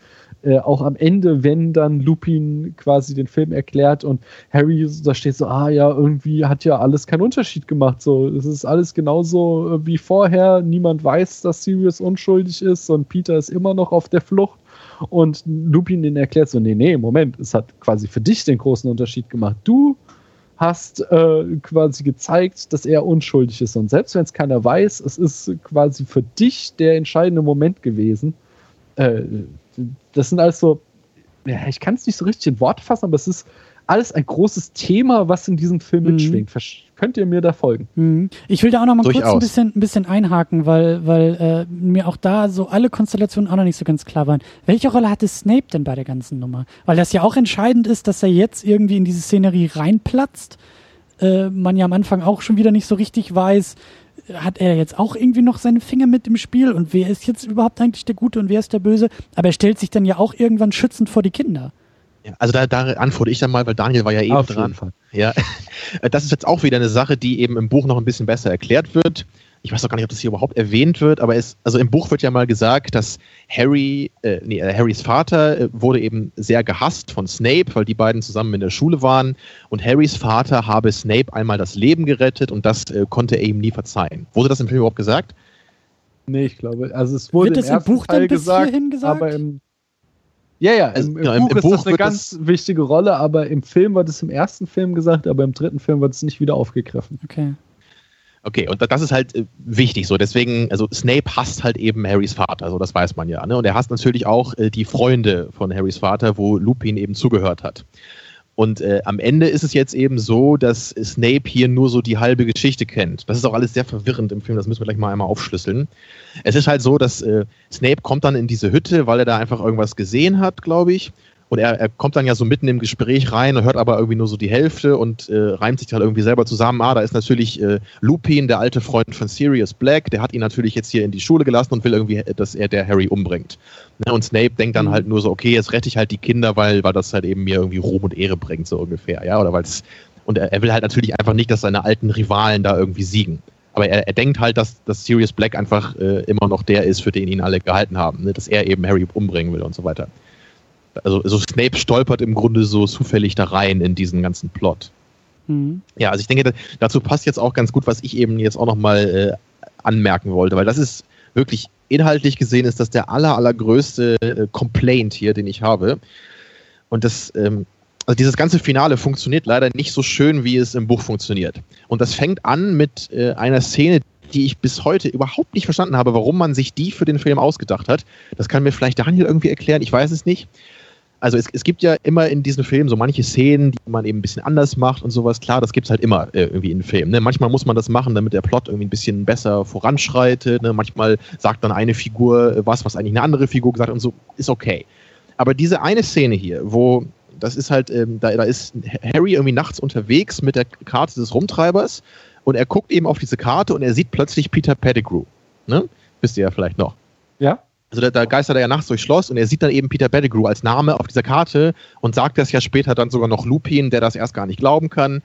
äh, auch am Ende, wenn dann Lupin quasi den Film erklärt und Harry da steht so, ah ja, irgendwie hat ja alles keinen Unterschied gemacht. So, es ist alles genauso äh, wie vorher. Niemand weiß, dass Sirius unschuldig ist und Peter ist immer noch auf der Flucht. Und Lupin den erklärt so, nee, nee, Moment, es hat quasi für dich den großen Unterschied gemacht. Du hast äh, quasi gezeigt, dass er unschuldig ist. Und selbst wenn es keiner weiß, es ist quasi für dich der entscheidende Moment gewesen. Äh, das sind alles so, ja, ich kann es nicht so richtig in Worte fassen, aber es ist alles ein großes Thema, was in diesem Film mhm. mitschwingt. Könnt ihr mir da folgen? Mhm. Ich will da auch noch mal Durchaus. kurz ein bisschen, ein bisschen einhaken, weil, weil äh, mir auch da so alle Konstellationen auch noch nicht so ganz klar waren. Welche Rolle hatte Snape denn bei der ganzen Nummer? Weil das ja auch entscheidend ist, dass er jetzt irgendwie in diese Szenerie reinplatzt. Äh, man ja am Anfang auch schon wieder nicht so richtig weiß, hat er jetzt auch irgendwie noch seine Finger mit im Spiel und wer ist jetzt überhaupt eigentlich der Gute und wer ist der Böse? Aber er stellt sich dann ja auch irgendwann schützend vor die Kinder. Ja, also da, da antworte ich dann mal, weil Daniel war ja eben dran. Ja, das ist jetzt auch wieder eine Sache, die eben im Buch noch ein bisschen besser erklärt wird ich weiß auch gar nicht, ob das hier überhaupt erwähnt wird, aber es, also im Buch wird ja mal gesagt, dass Harry, äh, nee, äh, Harrys Vater äh, wurde eben sehr gehasst von Snape, weil die beiden zusammen in der Schule waren und Harrys Vater habe Snape einmal das Leben gerettet und das äh, konnte er ihm nie verzeihen. Wurde das im Film überhaupt gesagt? Nee, ich glaube, also es wurde wird im, im Buch Teil dann gesagt, gesagt, aber im ja, ja, im, im, genau, Buch, im, ist Buch das eine ganz das wichtige Rolle, aber im Film wird es im ersten Film gesagt, aber im dritten Film wird es nicht wieder aufgegriffen. Okay. Okay, und das ist halt äh, wichtig so. Deswegen, also Snape hasst halt eben Harrys Vater, so das weiß man ja. Ne? Und er hasst natürlich auch äh, die Freunde von Harrys Vater, wo Lupin eben zugehört hat. Und äh, am Ende ist es jetzt eben so, dass Snape hier nur so die halbe Geschichte kennt. Das ist auch alles sehr verwirrend im Film, das müssen wir gleich mal einmal aufschlüsseln. Es ist halt so, dass äh, Snape kommt dann in diese Hütte, weil er da einfach irgendwas gesehen hat, glaube ich. Und er, er, kommt dann ja so mitten im Gespräch rein und hört aber irgendwie nur so die Hälfte und äh, reimt sich dann irgendwie selber zusammen. Ah, da ist natürlich äh, Lupin, der alte Freund von Sirius Black, der hat ihn natürlich jetzt hier in die Schule gelassen und will irgendwie, dass er der Harry umbringt. Ne? Und Snape denkt dann mhm. halt nur so, okay, jetzt rette ich halt die Kinder, weil, weil das halt eben mir irgendwie Ruhm und Ehre bringt, so ungefähr. Ja, oder weil es. Und er, er, will halt natürlich einfach nicht, dass seine alten Rivalen da irgendwie siegen. Aber er, er denkt halt, dass, dass Sirius Black einfach äh, immer noch der ist, für den ihn alle gehalten haben. Ne? Dass er eben Harry umbringen will und so weiter also, also Snape stolpert im Grunde so zufällig da rein in diesen ganzen Plot. Mhm. Ja, also ich denke, dazu passt jetzt auch ganz gut, was ich eben jetzt auch nochmal äh, anmerken wollte, weil das ist wirklich inhaltlich gesehen ist das der aller, allergrößte äh, Complaint hier, den ich habe. Und das, ähm, also dieses ganze Finale funktioniert leider nicht so schön, wie es im Buch funktioniert. Und das fängt an mit äh, einer Szene, die ich bis heute überhaupt nicht verstanden habe, warum man sich die für den Film ausgedacht hat. Das kann mir vielleicht Daniel irgendwie erklären, ich weiß es nicht also es, es gibt ja immer in diesen Filmen so manche Szenen, die man eben ein bisschen anders macht und sowas. Klar, das gibt es halt immer äh, irgendwie in Filmen. Ne? Manchmal muss man das machen, damit der Plot irgendwie ein bisschen besser voranschreitet. Ne? Manchmal sagt dann eine Figur äh, was, was eigentlich eine andere Figur gesagt hat und so, ist okay. Aber diese eine Szene hier, wo das ist halt, ähm, da, da ist Harry irgendwie nachts unterwegs mit der Karte des Rumtreibers und er guckt eben auf diese Karte und er sieht plötzlich Peter Pettigrew. Ne? Wisst ihr ja vielleicht noch. Also da, da geistert er ja nachts durchs Schloss und er sieht dann eben Peter Pettigrew als Name auf dieser Karte und sagt das ja später dann sogar noch Lupin, der das erst gar nicht glauben kann.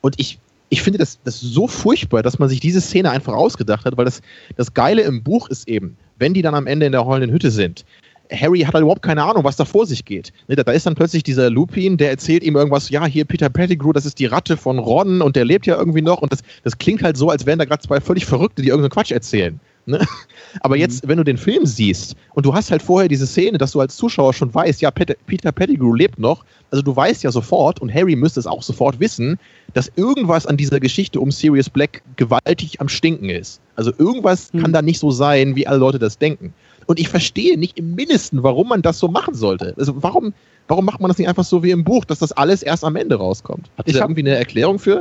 Und ich, ich finde das, das so furchtbar, dass man sich diese Szene einfach ausgedacht hat, weil das, das Geile im Buch ist eben, wenn die dann am Ende in der heulenden Hütte sind, Harry hat halt überhaupt keine Ahnung, was da vor sich geht. Ne, da ist dann plötzlich dieser Lupin, der erzählt ihm irgendwas, ja, hier Peter Pettigrew, das ist die Ratte von Ron und der lebt ja irgendwie noch und das, das klingt halt so, als wären da gerade zwei völlig Verrückte, die irgendeinen Quatsch erzählen. Ne? Aber jetzt, mhm. wenn du den Film siehst und du hast halt vorher diese Szene, dass du als Zuschauer schon weißt, ja, Peter Pettigrew lebt noch, also du weißt ja sofort, und Harry müsste es auch sofort wissen, dass irgendwas an dieser Geschichte um Sirius Black gewaltig am Stinken ist. Also irgendwas mhm. kann da nicht so sein, wie alle Leute das denken. Und ich verstehe nicht im Mindesten, warum man das so machen sollte. Also warum, warum macht man das nicht einfach so wie im Buch, dass das alles erst am Ende rauskommt? Hat ihr irgendwie eine Erklärung für?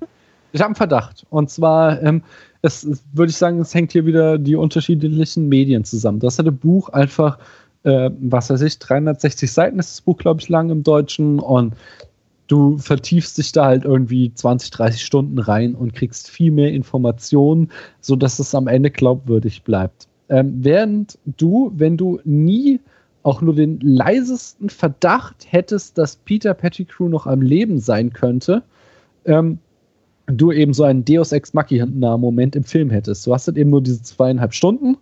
Ich habe einen Verdacht. Und zwar, ähm, es, es würde ich sagen, es hängt hier wieder die unterschiedlichen Medien zusammen. Das hat ein Buch einfach, äh, was weiß ich, 360 Seiten ist das Buch, glaube ich, lang im Deutschen und du vertiefst dich da halt irgendwie 20, 30 Stunden rein und kriegst viel mehr Informationen, sodass es am Ende glaubwürdig bleibt. Ähm, während du, wenn du nie auch nur den leisesten Verdacht hättest, dass Peter Pettigrew noch am Leben sein könnte, ähm, du eben so einen Deus Ex Machina Moment im Film hättest. Du hast halt eben nur diese zweieinhalb Stunden,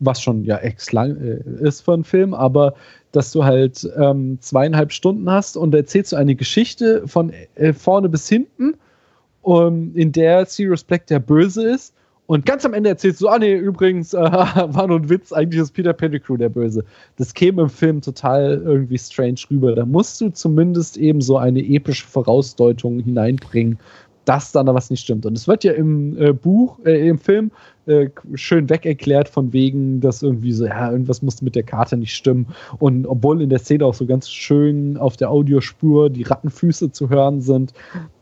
was schon ja ex lang äh, ist für einen Film, aber dass du halt ähm, zweieinhalb Stunden hast und erzählst du eine Geschichte von äh, vorne bis hinten, um, in der Sirius Black der Böse ist und ganz am Ende erzählst du, ah nee, übrigens, äh, war nur ein Witz, eigentlich ist Peter Pettigrew der Böse. Das käme im Film total irgendwie strange rüber. Da musst du zumindest eben so eine epische Vorausdeutung hineinbringen, dass da was nicht stimmt. Und es wird ja im äh, Buch, äh, im Film äh, schön wegerklärt von wegen, dass irgendwie so, ja, irgendwas musste mit der Karte nicht stimmen. Und obwohl in der Szene auch so ganz schön auf der Audiospur die Rattenfüße zu hören sind.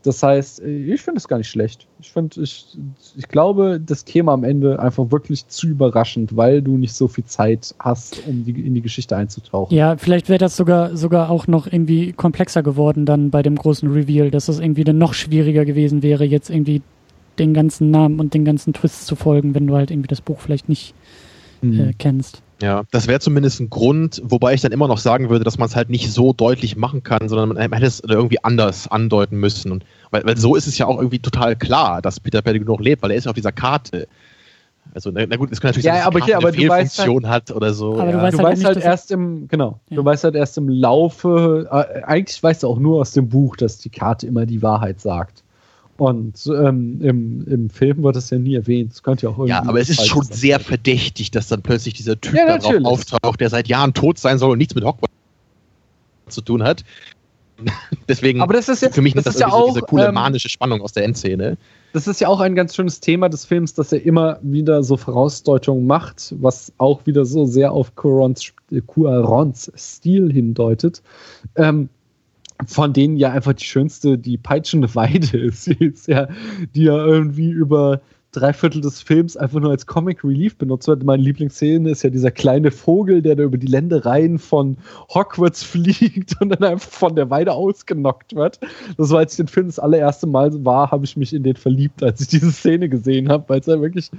Das heißt, äh, ich finde es gar nicht schlecht. Ich finde, ich, ich glaube, das käme am Ende einfach wirklich zu überraschend, weil du nicht so viel Zeit hast, um die, in die Geschichte einzutauchen. Ja, vielleicht wäre das sogar, sogar auch noch irgendwie komplexer geworden dann bei dem großen Reveal, dass es irgendwie dann noch schwieriger gewesen wäre, jetzt irgendwie den ganzen Namen und den ganzen Twists zu folgen, wenn du halt irgendwie das Buch vielleicht nicht mhm. äh, kennst. Ja, das wäre zumindest ein Grund, wobei ich dann immer noch sagen würde, dass man es halt nicht so deutlich machen kann, sondern man hätte es irgendwie anders andeuten müssen. Und, weil, weil so ist es ja auch irgendwie total klar, dass Peter Pettigrew noch lebt, weil er ist ja auf dieser Karte. Also, na, na gut, es kann natürlich ja, sein, dass aber, hier, aber eine Fehlfunktion halt, hat oder so. Aber ja. du weißt, du halt, weißt halt erst im, genau, ja. du weißt halt erst im Laufe, äh, eigentlich weißt du auch nur aus dem Buch, dass die Karte immer die Wahrheit sagt. Und ähm, im, im Film wird das ja nie erwähnt. Das könnte ja auch irgendwie. Ja, aber es ist schon sein. sehr verdächtig, dass dann plötzlich dieser Typ ja, darauf auftaucht, der seit Jahren tot sein soll und nichts mit Hogwarts zu tun hat. Deswegen, aber das ist ja, für mich das ist das ja auch, diese coole ähm, manische Spannung aus der Endszene. Das ist ja auch ein ganz schönes Thema des Films, dass er immer wieder so Vorausdeutungen macht, was auch wieder so sehr auf Cuarons, Cuarons Stil hindeutet. Ähm, von denen ja einfach die schönste, die peitschende Weide ist. Die ist ja, die ja irgendwie über drei Viertel des Films einfach nur als Comic Relief benutzt wird. Meine Lieblingsszene ist ja dieser kleine Vogel, der da über die Ländereien von Hogwarts fliegt und dann einfach von der Weide ausgenockt wird. Das war, als ich den Film das allererste Mal war, habe ich mich in den verliebt, als ich diese Szene gesehen habe, weil es ja wirklich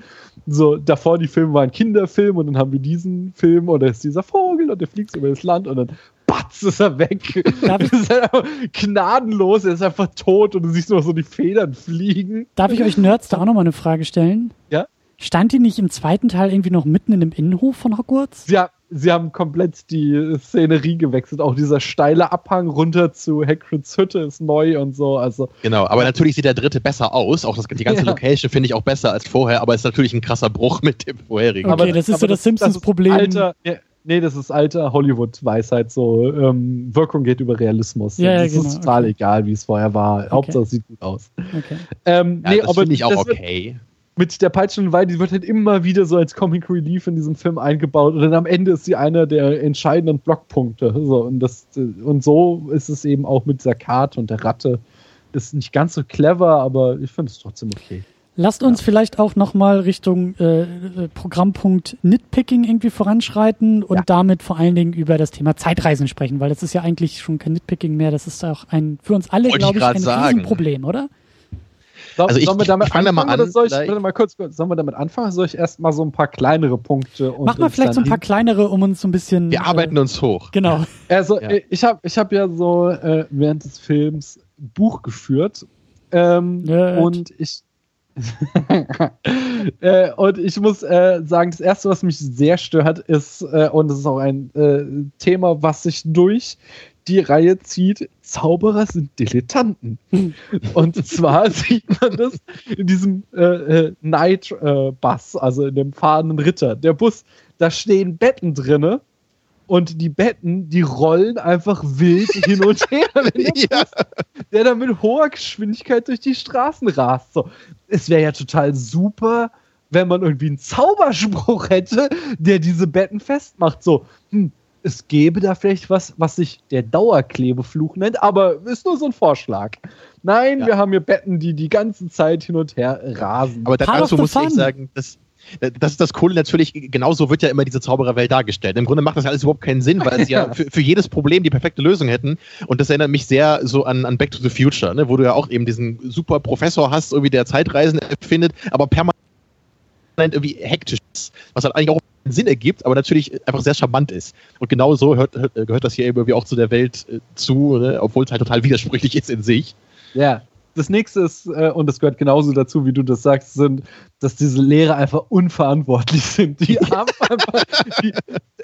so, davor die Filme waren Kinderfilm und dann haben wir diesen Film da ist dieser Vogel und der fliegt über das Land und dann batz ist er weg. Darf ich, ist einfach gnadenlos, er ist einfach tot und du siehst nur so die Federn fliegen. Darf ich euch Nerds da auch nochmal eine Frage stellen? Ja? Stand die nicht im zweiten Teil irgendwie noch mitten in dem Innenhof von Hogwarts? Ja, sie haben komplett die Szenerie gewechselt. Auch dieser steile Abhang runter zu Hagrids Hütte ist neu und so. Also genau, aber natürlich sieht der dritte besser aus. Auch das, die ganze ja. Location finde ich auch besser als vorher, aber es ist natürlich ein krasser Bruch mit dem vorherigen. Okay, das ist so das, das Simpsons-Problem. Alter, ja, Nee, das ist alte Hollywood-Weisheit, so ähm, Wirkung geht über Realismus. Ja, ja, das genau, ist total okay. egal, wie es vorher war. Okay. Hauptsache es sieht gut aus. Okay. Ähm, ja, nee, das finde ich auch okay. Mit der peitschenden Weide, die wird halt immer wieder so als Comic Relief in diesem Film eingebaut und dann am Ende ist sie einer der entscheidenden Blockpunkte. So, und, das, und so ist es eben auch mit dieser Karte und der Ratte. Ist nicht ganz so clever, aber ich finde es trotzdem okay. Lasst uns ja. vielleicht auch nochmal Richtung äh, äh, Programmpunkt Nitpicking irgendwie voranschreiten und ja. damit vor allen Dingen über das Thema Zeitreisen sprechen, weil das ist ja eigentlich schon kein Nitpicking mehr, das ist auch ein für uns alle, glaube ich, ein sagen. Riesenproblem, oder? So, also ich, sollen wir damit ich fange mal an. Soll ich, mal kurz, sollen wir damit anfangen? Soll ich erst mal so ein paar kleinere Punkte und Mach mal vielleicht so ein paar kleinere, um uns so ein bisschen. Wir arbeiten äh, uns hoch. Genau. Also ja. ich habe ich hab ja so äh, während des Films Buch geführt ähm, und ich äh, und ich muss äh, sagen, das erste, was mich sehr stört, ist, äh, und das ist auch ein äh, Thema, was sich durch die Reihe zieht, Zauberer sind Dilettanten. Und zwar sieht man das in diesem äh, äh, Night äh, Bus, also in dem fahrenden Ritter. Der Bus, da stehen Betten drinne und die Betten, die rollen einfach wild hin und her, wenn der, ja. Bus, der dann mit hoher Geschwindigkeit durch die Straßen rast. So, es wäre ja total super, wenn man irgendwie einen Zauberspruch hätte, der diese Betten festmacht. So, hm, es gäbe da vielleicht was, was sich der Dauerklebefluch nennt, aber ist nur so ein Vorschlag. Nein, ja. wir haben hier Betten, die die ganze Zeit hin und her rasen. Aber dazu muss ich sagen, das, das ist das Coole natürlich, genauso wird ja immer diese Zaubererwelt dargestellt. Im Grunde macht das alles überhaupt keinen Sinn, weil sie ja für, für, jedes Problem die perfekte Lösung hätten. Und das erinnert mich sehr so an, an Back to the Future, ne? wo du ja auch eben diesen super Professor hast, irgendwie der Zeitreisen erfindet, aber permanent irgendwie hektisch ist, was halt eigentlich auch Sinn ergibt, aber natürlich einfach sehr charmant ist. Und genau so hört, hört, gehört das hier irgendwie auch zu der Welt äh, zu, ne? obwohl es halt total widersprüchlich ist in sich. Ja. Das nächste ist, äh, und das gehört genauso dazu, wie du das sagst, sind, dass diese Lehrer einfach unverantwortlich sind. Die haben einfach, die,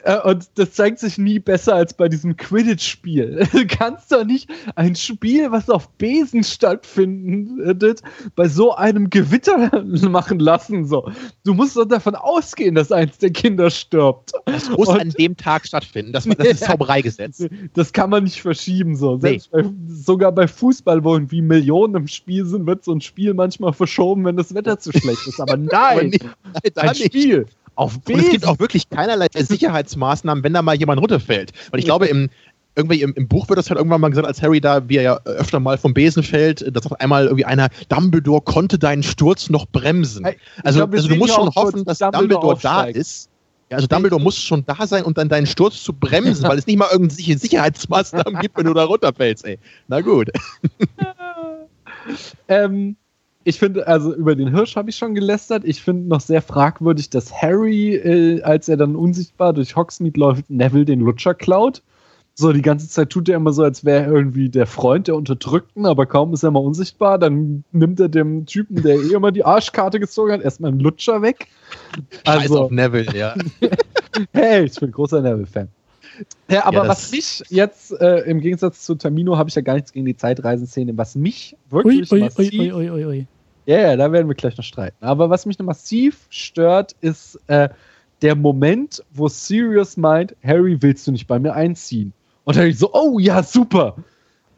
äh, und das zeigt sich nie besser als bei diesem Quidditch-Spiel. Du kannst doch nicht ein Spiel, was auf Besen stattfindet, bei so einem Gewitter machen lassen. So. Du musst doch davon ausgehen, dass eins der Kinder stirbt. Das muss und, an dem Tag stattfinden. Das, das ist Zaubereigesetz. Das kann man nicht verschieben. So. Selbst nee. bei, sogar bei Fußball, wo irgendwie Millionen im Spiel sind, wird so ein Spiel manchmal verschoben, wenn das Wetter zu schlecht ist. Aber nein, nicht, ein Spiel auf Besen. Und es gibt auch wirklich keinerlei Sicherheitsmaßnahmen, wenn da mal jemand runterfällt. Und ich glaube, im, irgendwie im, im, Buch wird das halt irgendwann mal gesagt, als Harry da, wie er ja öfter mal vom Besen fällt, da sagt einmal irgendwie einer, Dumbledore konnte deinen Sturz noch bremsen. Also, glaub, also du musst schon hoffen, dass Dumbledore, Dumbledore da ist. Ja, also Dumbledore muss schon da sein und dann deinen Sturz zu bremsen, weil es nicht mal irgendwelche Sicherheitsmaßnahmen gibt, wenn du da runterfällst, ey. Na gut. ähm, ich finde, also über den Hirsch habe ich schon gelästert. Ich finde noch sehr fragwürdig, dass Harry, äh, als er dann unsichtbar durch Hogsmeade läuft, Neville den Lutscher klaut. So, die ganze Zeit tut er immer so, als wäre er irgendwie der Freund der Unterdrückten, aber kaum ist er mal unsichtbar, dann nimmt er dem Typen, der eh immer die Arschkarte gezogen hat, erstmal einen Lutscher weg. Also, Scheiß auf Neville, ja. hey, ich bin großer Neville-Fan. Ja, aber ja, was mich jetzt, äh, im Gegensatz zu Tamino, habe ich ja gar nichts gegen die Zeitreisenszene, was mich wirklich ui, ui, massiv, ui, ui, ui, ui. Ja, ja, da werden wir gleich noch streiten. Aber was mich noch massiv stört, ist äh, der Moment, wo Sirius meint, Harry, willst du nicht bei mir einziehen? Und Harry so, oh ja, super.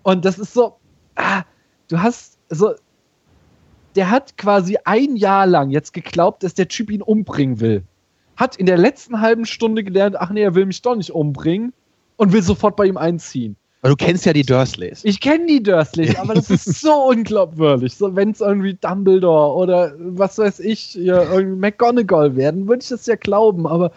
Und das ist so, ah, du hast so, der hat quasi ein Jahr lang jetzt geglaubt, dass der Typ ihn umbringen will. Hat in der letzten halben Stunde gelernt, ach nee, er will mich doch nicht umbringen und will sofort bei ihm einziehen. Aber du kennst ja die Dursleys. Ich kenne die Dursleys, aber das ist so unglaubwürdig. So, wenn es irgendwie Dumbledore oder was weiß ich, ja, irgendwie McGonagall werden, würde ich das ja glauben. Aber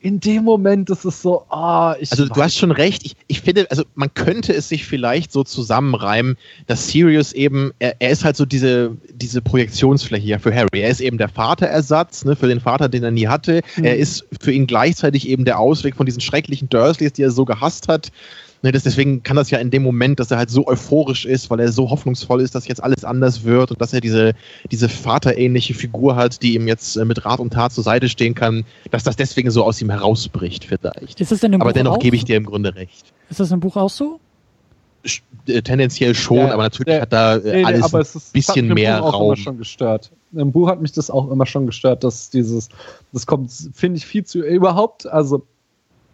in dem Moment ist es so, ah, oh, ich. Also, du hast schon recht. Ich, ich finde, also, man könnte es sich vielleicht so zusammenreimen, dass Sirius eben, er, er ist halt so diese, diese Projektionsfläche ja für Harry. Er ist eben der Vaterersatz, ne, für den Vater, den er nie hatte. Mhm. Er ist für ihn gleichzeitig eben der Ausweg von diesen schrecklichen Dursleys, die er so gehasst hat. Ne, das, deswegen kann das ja in dem Moment, dass er halt so euphorisch ist, weil er so hoffnungsvoll ist, dass jetzt alles anders wird und dass er diese, diese vaterähnliche Figur hat, die ihm jetzt äh, mit Rat und Tat zur Seite stehen kann, dass das deswegen so aus ihm herausbricht vielleicht. Ist das denn im aber Buch dennoch gebe ich dir im Grunde recht. Ist das im Buch auch so? Äh, tendenziell schon, ja, aber natürlich der, hat da äh, nee, alles nee, ein bisschen mehr Raum. Auch immer schon gestört. Im Buch hat mich das auch immer schon gestört, dass dieses, das kommt, finde ich, viel zu überhaupt, also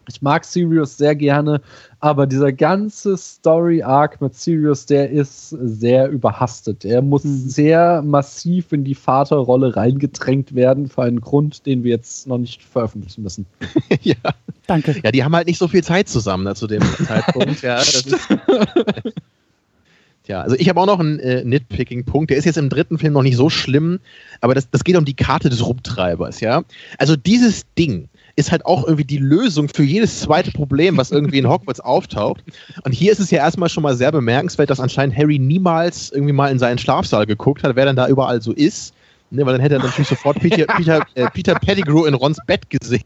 ich mag Sirius sehr gerne, aber dieser ganze Story-Arc mit Sirius, der ist sehr überhastet. Er muss mhm. sehr massiv in die Vaterrolle reingedrängt werden, für einen Grund, den wir jetzt noch nicht veröffentlichen müssen. ja. Danke. Ja, die haben halt nicht so viel Zeit zusammen zu dem Zeitpunkt. ja. Ja, also ich habe auch noch einen äh, Nitpicking-Punkt. Der ist jetzt im dritten Film noch nicht so schlimm, aber das, das geht um die Karte des Rumtreibers, ja. Also dieses Ding, ist halt auch irgendwie die Lösung für jedes zweite Problem, was irgendwie in Hogwarts auftaucht. Und hier ist es ja erstmal schon mal sehr bemerkenswert, dass anscheinend Harry niemals irgendwie mal in seinen Schlafsaal geguckt hat, wer denn da überall so ist. Ne, weil dann hätte er natürlich sofort Peter, Peter, äh, Peter Pettigrew in Rons Bett gesehen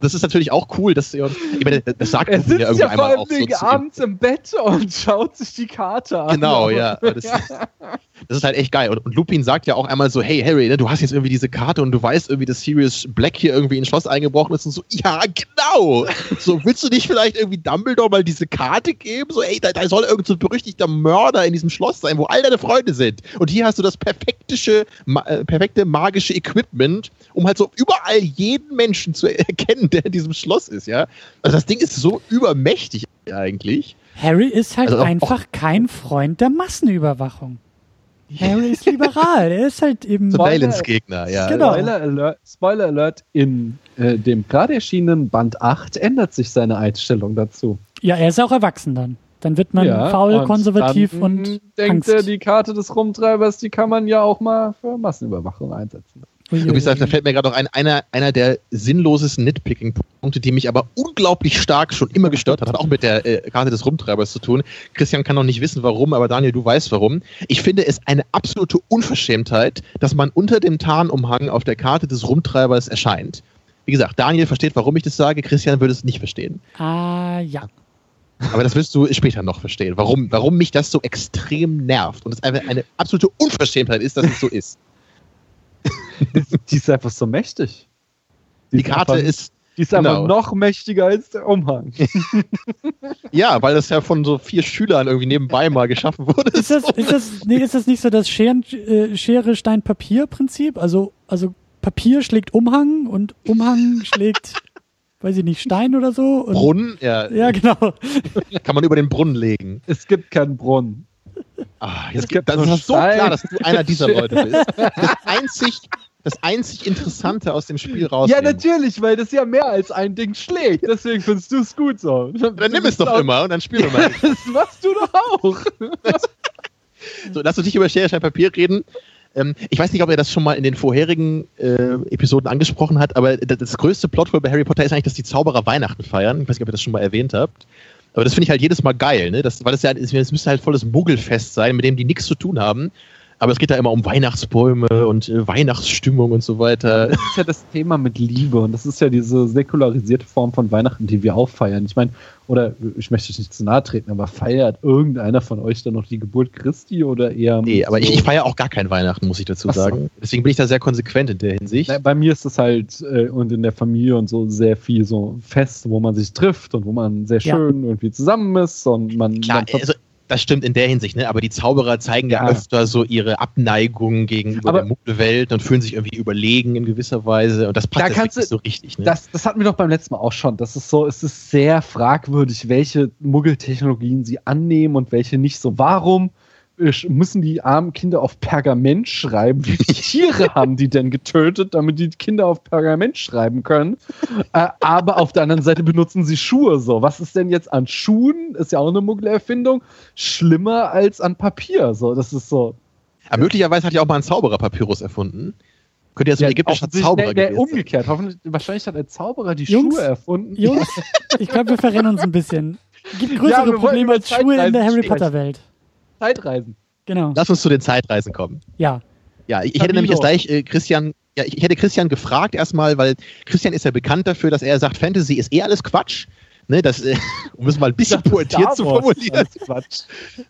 das ist natürlich auch cool, dass. Ich meine, das sagt er sitzt ja irgendwie ja vor allem so abends im Bett und schaut sich die Karte an. Genau, ja. Das, Das ist halt echt geil. Und, und Lupin sagt ja auch einmal so, hey Harry, ne, du hast jetzt irgendwie diese Karte und du weißt irgendwie, dass Sirius Black hier irgendwie ins Schloss eingebrochen ist und so, ja, genau. So, willst du nicht vielleicht irgendwie Dumbledore mal diese Karte geben? So, ey, da, da soll irgend so ein berüchtigter Mörder in diesem Schloss sein, wo all deine Freunde sind. Und hier hast du das perfektische, ma äh, perfekte magische Equipment, um halt so überall jeden Menschen zu erkennen, der in diesem Schloss ist, ja. Also das Ding ist so übermächtig eigentlich. Harry ist halt Also auch- einfach kein Freund der Massenüberwachung. Harry ist liberal. Er ist halt eben. Surveillance-Gegner, ja. Genau. Spoiler Alert, Spoiler Alert in äh, dem gerade erschienenen Band 8 ändert sich seine Einstellung dazu. Ja, er ist auch erwachsen dann. Dann wird man Ja, faul, und konservativ dann und denkt Angst. er, die Karte des Rumtreibers, die kann man ja auch mal für Massenüberwachung einsetzen. Übrigens, da fällt mir gerade noch ein, einer, einer der sinnlosesten Nitpicking-Punkte, die mich aber unglaublich stark schon immer gestört hat, hat auch mit der äh, Karte des Rumtreibers zu tun. Christian kann noch nicht wissen, warum, aber Daniel, du weißt warum. Ich finde es eine absolute Unverschämtheit, dass man unter dem Tarnumhang auf der Karte des Rumtreibers erscheint. Wie gesagt, Daniel versteht, warum ich das sage, Christian würde es nicht verstehen. Ah, ja. Aber das wirst du später noch verstehen, warum, warum mich das so extrem nervt und es einfach eine absolute Unverschämtheit ist, dass es so ist. Die ist einfach so mächtig. Die Karte einfach, ist Die ist einfach genau. noch mächtiger als der Umhang. Ja, weil das ja von so vier Schülern irgendwie nebenbei mal geschaffen wurde. Ist das, ist das, nee, ist das nicht so das Scheren, äh, Schere, Stein, Papier-Prinzip? Also, also Papier schlägt Umhang und Umhang schlägt, weiß ich nicht, Stein oder so? Und, Brunnen, ja, Ja, genau. kann man über den Brunnen legen. Es gibt keinen Brunnen. Ah, jetzt, gibt das nur ist so Stein. klar, dass du einer dieser Leute bist. Das einzig, das einzig Interessante aus dem Spiel raus. Ja, natürlich, weil das ja mehr als ein Ding schlägt. Deswegen findest du es gut so. Dann nimm es doch immer und dann spielen wir mal. Das machst du doch auch. So, lass uns nicht über Schere, Stein, Papier reden. Ähm, ich weiß nicht, ob er das schon mal in den vorherigen äh, Episoden angesprochen hat, aber das, das größte Plothole bei Harry Potter ist eigentlich, dass die Zauberer Weihnachten feiern. Ich weiß nicht, ob ihr das schon mal erwähnt habt. Aber das finde ich halt jedes Mal geil, ne? Das, weil das ja, es müsste halt volles Muggelfest sein, mit dem die nichts zu tun haben. Aber es geht da immer um Weihnachtsbäume und äh, Weihnachtsstimmung und so weiter. Das ist ja das Thema mit Liebe und das ist ja diese säkularisierte Form von Weihnachten, die wir auch feiern. Ich meine, oder ich möchte euch nicht zu nahe treten, aber feiert irgendeiner von euch dann noch die Geburt Christi oder eher. Nee, aber ich, so- ich feiere auch gar kein Weihnachten, muss ich dazu so. sagen. Deswegen bin ich da sehr konsequent in der Hinsicht. Na, Bei mir ist es halt äh, und in der Familie und so sehr viel so Fest, wo man sich trifft und wo man sehr Ja. schön irgendwie zusammen ist und man. Klar, man also das stimmt in der Hinsicht, ne? aber die Zauberer zeigen ja, Ja. öfter so ihre Abneigung gegenüber Aber- der Muggelwelt und fühlen sich irgendwie überlegen in gewisser Weise und das passt Da du- so richtig. Ne? Das, das hatten wir doch beim letzten Mal auch schon. Das ist so, es ist sehr fragwürdig, welche Muggeltechnologien sie annehmen und welche nicht so. Warum müssen die armen Kinder auf Pergament schreiben? Wie viele Tiere haben die denn getötet, damit die Kinder auf Pergament schreiben können? Äh, aber auf der anderen Seite benutzen sie Schuhe so. Was ist denn jetzt an Schuhen? Ist ja auch eine Muggelerfindung. Schlimmer als an Papier. So, das ist so. aber möglicherweise hat ja auch mal ein Zauberer Papyrus erfunden. Könnte ja so ein ägyptischer Zauberer gewesen sein. umgekehrt. Hoffentlich, wahrscheinlich hat ein Zauberer die Jungs, Schuhe erfunden. Jungs, ich glaube, wir verrennen uns ein bisschen. Gibt Ja, größere wollten Probleme als Schuhe in der Harry. Potter Welt. Zeitreisen. Genau. Lass uns zu den Zeitreisen kommen. Ja. Ja, ich, ich hätte Camilo. nämlich jetzt gleich äh, Christian, ja, ich hätte Christian gefragt erstmal, weil Christian ist ja bekannt dafür, dass er sagt, Fantasy ist eh alles Quatsch. Ne, das, äh, um es mal ein bisschen pointiert zu formulieren. Quatsch.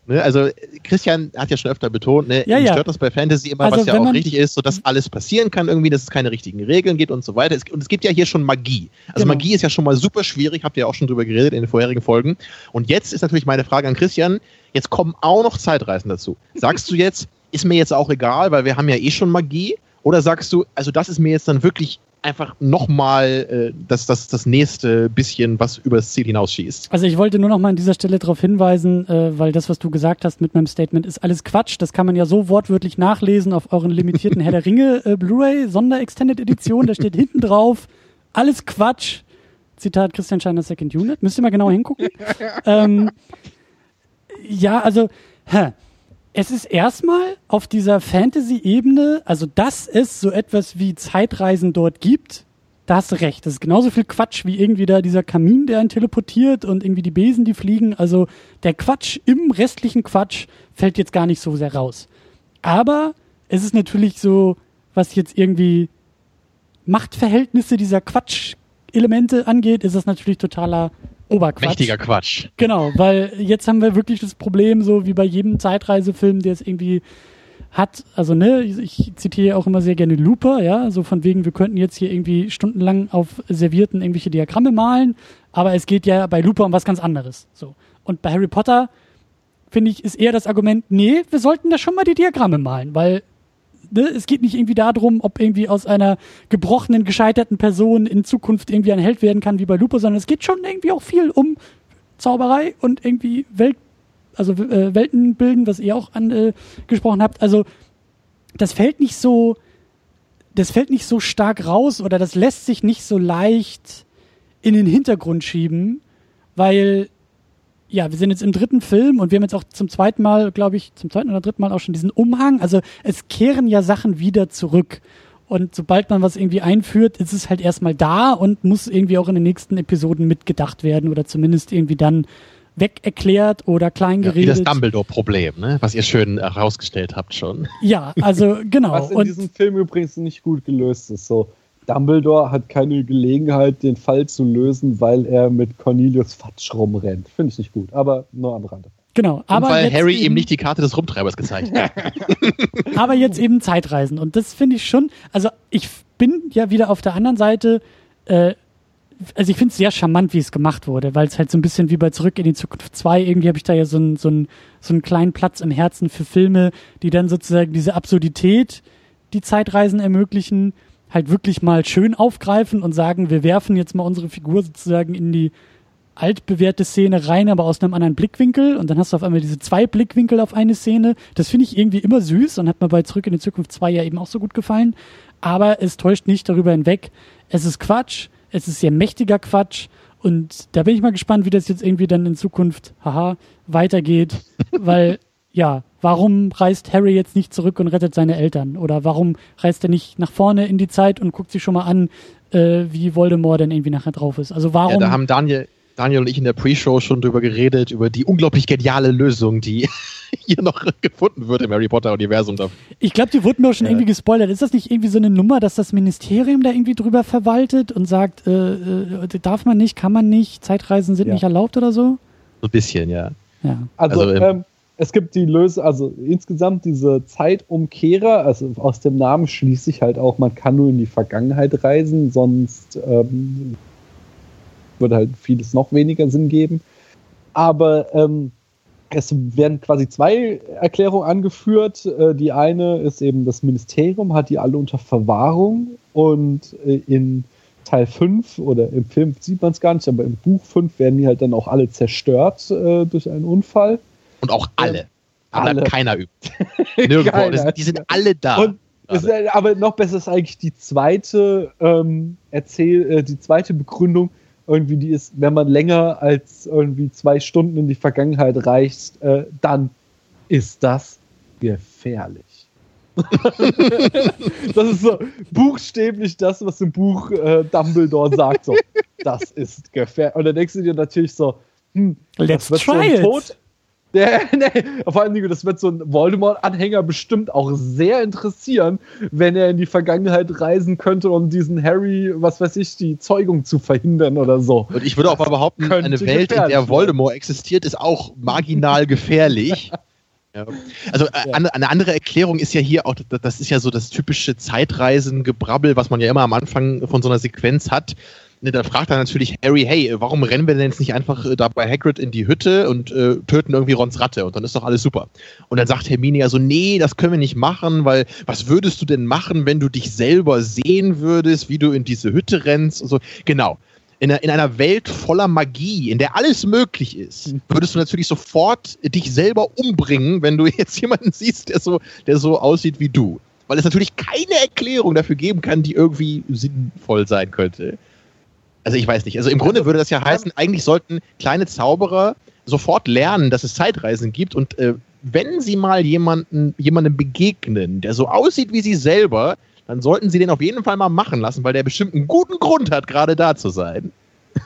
Ne, also Christian hat ja schon öfter betont, ne, Ja, ja. stört das bei Fantasy immer, Also was ja auch richtig ist, so dass alles passieren kann irgendwie, dass es keine richtigen Regeln gibt und so weiter. Es, und es gibt ja hier schon Magie. Also Genau. Magie ist ja schon mal super schwierig, habt ihr ja auch schon drüber geredet in den vorherigen Folgen. Und jetzt ist natürlich meine Frage an Christian, jetzt kommen auch noch Zeitreisen dazu. Sagst du jetzt, ist mir jetzt auch egal, weil wir haben ja eh schon Magie? Oder sagst du, also das ist mir jetzt dann wirklich einfach nochmal äh, das, das, das nächste bisschen, was übers Ziel hinausschießt? Also ich wollte nur noch mal an dieser Stelle darauf hinweisen, äh, weil das, was du gesagt hast mit meinem Statement, ist alles Quatsch. Das kann man ja so wortwörtlich nachlesen auf euren limitierten Herr der Ringe äh, Blu-ray Sonder-Extended Edition. Da steht hinten drauf, alles Quatsch. Zitat Christian Scheiner Second Unit. Müsst ihr mal genau hingucken. ähm, ja, also, hä. Es ist erstmal auf dieser Fantasy-Ebene, also dass es so etwas wie Zeitreisen dort gibt, da hast du recht. Das ist genauso viel Quatsch wie irgendwie da dieser Kamin, der einen teleportiert und irgendwie die Besen, die fliegen. Also der Quatsch im restlichen Quatsch fällt jetzt gar nicht so sehr raus. Aber es ist natürlich so, was jetzt irgendwie Machtverhältnisse dieser Quatsch-Elemente angeht, ist das natürlich totaler Oberquatsch. Mächtiger Quatsch. Genau, weil jetzt haben wir wirklich das Problem, so wie bei jedem Zeitreisefilm, der es irgendwie hat, also ne, ich zitiere auch immer sehr gerne Looper, ja, so von wegen, wir könnten jetzt hier irgendwie stundenlang auf Servierten irgendwelche Diagramme malen, aber es geht ja bei Looper um was ganz anderes. So. Und bei Harry Potter, finde ich, ist eher das Argument, nee, wir sollten da schon mal die Diagramme malen, weil ne, es geht nicht irgendwie darum, ob irgendwie aus einer gebrochenen, gescheiterten Person in Zukunft irgendwie ein Held werden kann wie bei Looper, sondern es geht schon irgendwie auch viel um Zauberei und irgendwie Welt also äh, Welten bilden, was ihr auch angesprochen habt. Also das fällt nicht so, das fällt nicht so stark raus oder das lässt sich nicht so leicht in den Hintergrund schieben, weil ja, wir sind jetzt im dritten Film und wir haben jetzt auch zum zweiten Mal, glaube ich, zum zweiten oder dritten Mal auch schon diesen Umhang. Also es kehren ja Sachen wieder zurück. Und sobald man was irgendwie einführt, ist es halt erstmal da und muss irgendwie auch in den nächsten Episoden mitgedacht werden oder zumindest irgendwie dann weg erklärt oder klein geredet. Ja, wie das Dumbledore-Problem, ne? was ihr schön herausgestellt habt schon. Ja, also genau. Was in und diesem Film übrigens nicht gut gelöst ist. So, Dumbledore hat keine Gelegenheit, den Fall zu lösen, weil er mit Cornelius Fatsch rumrennt. Finde ich nicht gut, aber nur am Rande. Genau, aber und weil Harry eben nicht die Karte des Rumtreibers gezeigt hat. aber jetzt eben Zeitreisen und das finde ich schon, also ich bin ja wieder auf der anderen Seite äh, also ich finde es sehr charmant, wie es gemacht wurde, weil es halt so ein bisschen wie bei Zurück in die Zukunft 2, irgendwie habe ich da ja so einen so einen, so einen kleinen Platz im Herzen für Filme, die dann sozusagen diese Absurdität, die Zeitreisen ermöglichen, halt wirklich mal schön aufgreifen und sagen, wir werfen jetzt mal unsere Figur sozusagen in die altbewährte Szene rein, aber aus einem anderen Blickwinkel und dann hast du auf einmal diese zwei Blickwinkel auf eine Szene. Das finde ich irgendwie immer süß und hat mir bei Zurück in die Zukunft 2 ja eben auch so gut gefallen. Aber es täuscht nicht darüber hinweg. Es ist Quatsch es ist sehr mächtiger Quatsch. Und da bin ich mal gespannt, wie das jetzt irgendwie dann in Zukunft, haha, weitergeht. weil, ja, warum reist Harry jetzt nicht zurück und rettet seine Eltern? Oder warum reist er nicht nach vorne in die Zeit und guckt sich schon mal an, äh, wie Voldemort denn irgendwie nachher drauf ist? Also warum. Ja, da haben Daniel, Daniel und ich in der Pre-Show schon drüber geredet, über die unglaublich geniale Lösung, die hier noch gefunden wird im Harry Potter-Universum. Ich glaube, die wurden mir auch schon ja. irgendwie gespoilert. Ist das nicht irgendwie so eine Nummer, dass das Ministerium da irgendwie drüber verwaltet und sagt, äh, äh, darf man nicht, kann man nicht, Zeitreisen sind ja. nicht erlaubt oder so? So ein bisschen, ja. ja. Also, also ähm, es gibt die Lösung, also insgesamt diese Zeitumkehrer, also aus dem Namen schließe ich halt auch, man kann nur in die Vergangenheit reisen, sonst ähm, würde halt vieles noch weniger Sinn geben. Aber ähm, es werden quasi zwei Erklärungen angeführt. Äh, die eine ist eben, das Ministerium hat die alle unter Verwahrung und äh, in Teil 5 oder im Film sieht man es gar nicht, aber im Buch 5 werden die halt dann auch alle zerstört äh, durch einen Unfall. Und auch alle. Aber alle. keiner übt. Nirgendwo. keiner. Die sind alle da. Und ist, aber noch besser ist eigentlich die zweite ähm, Erzähl, äh, die zweite Begründung, irgendwie die ist, wenn man länger als irgendwie zwei Stunden in die Vergangenheit reicht, äh, dann ist das gefährlich. das ist so buchstäblich das, was im Buch äh, Dumbledore sagt. So, das ist gefährlich. Und dann denkst du dir natürlich so, hm, Let's try it. Tod, der, nee, vor allen Dingen, das wird so ein Voldemort-Anhänger bestimmt auch sehr interessieren, wenn er in die Vergangenheit reisen könnte, um diesen Harry, was weiß ich, die Zeugung zu verhindern oder so. Und ich würde auch mal behaupten, eine Welt, in der Voldemort existiert, ist auch marginal gefährlich. Ja. Also äh, ja. eine andere Erklärung ist ja hier auch, das ist ja so das typische Zeitreisen-Gebrabbel, was man ja immer am Anfang von so einer Sequenz hat Ne, dann fragt er natürlich Harry, hey, warum rennen wir denn jetzt nicht einfach äh, da bei Hagrid in die Hütte und äh, töten irgendwie Rons Ratte und dann ist doch alles super. Und dann sagt Hermine ja so, nee, das können wir nicht machen, weil was würdest du denn machen, wenn du dich selber sehen würdest, wie du in diese Hütte rennst und so. Genau. In einer, in einer Welt voller Magie, in der alles möglich ist, würdest du natürlich sofort dich selber umbringen, wenn du jetzt jemanden siehst, der so, der so aussieht wie du. Weil es natürlich keine Erklärung dafür geben kann, die irgendwie sinnvoll sein könnte. Also ich weiß nicht. Also im Grunde würde das ja heißen, eigentlich sollten kleine Zauberer sofort lernen, dass es Zeitreisen gibt und äh, wenn sie mal jemanden, jemandem begegnen, der so aussieht wie sie selber, dann sollten sie den auf jeden Fall mal machen lassen, weil der bestimmt einen guten Grund hat, gerade da zu sein.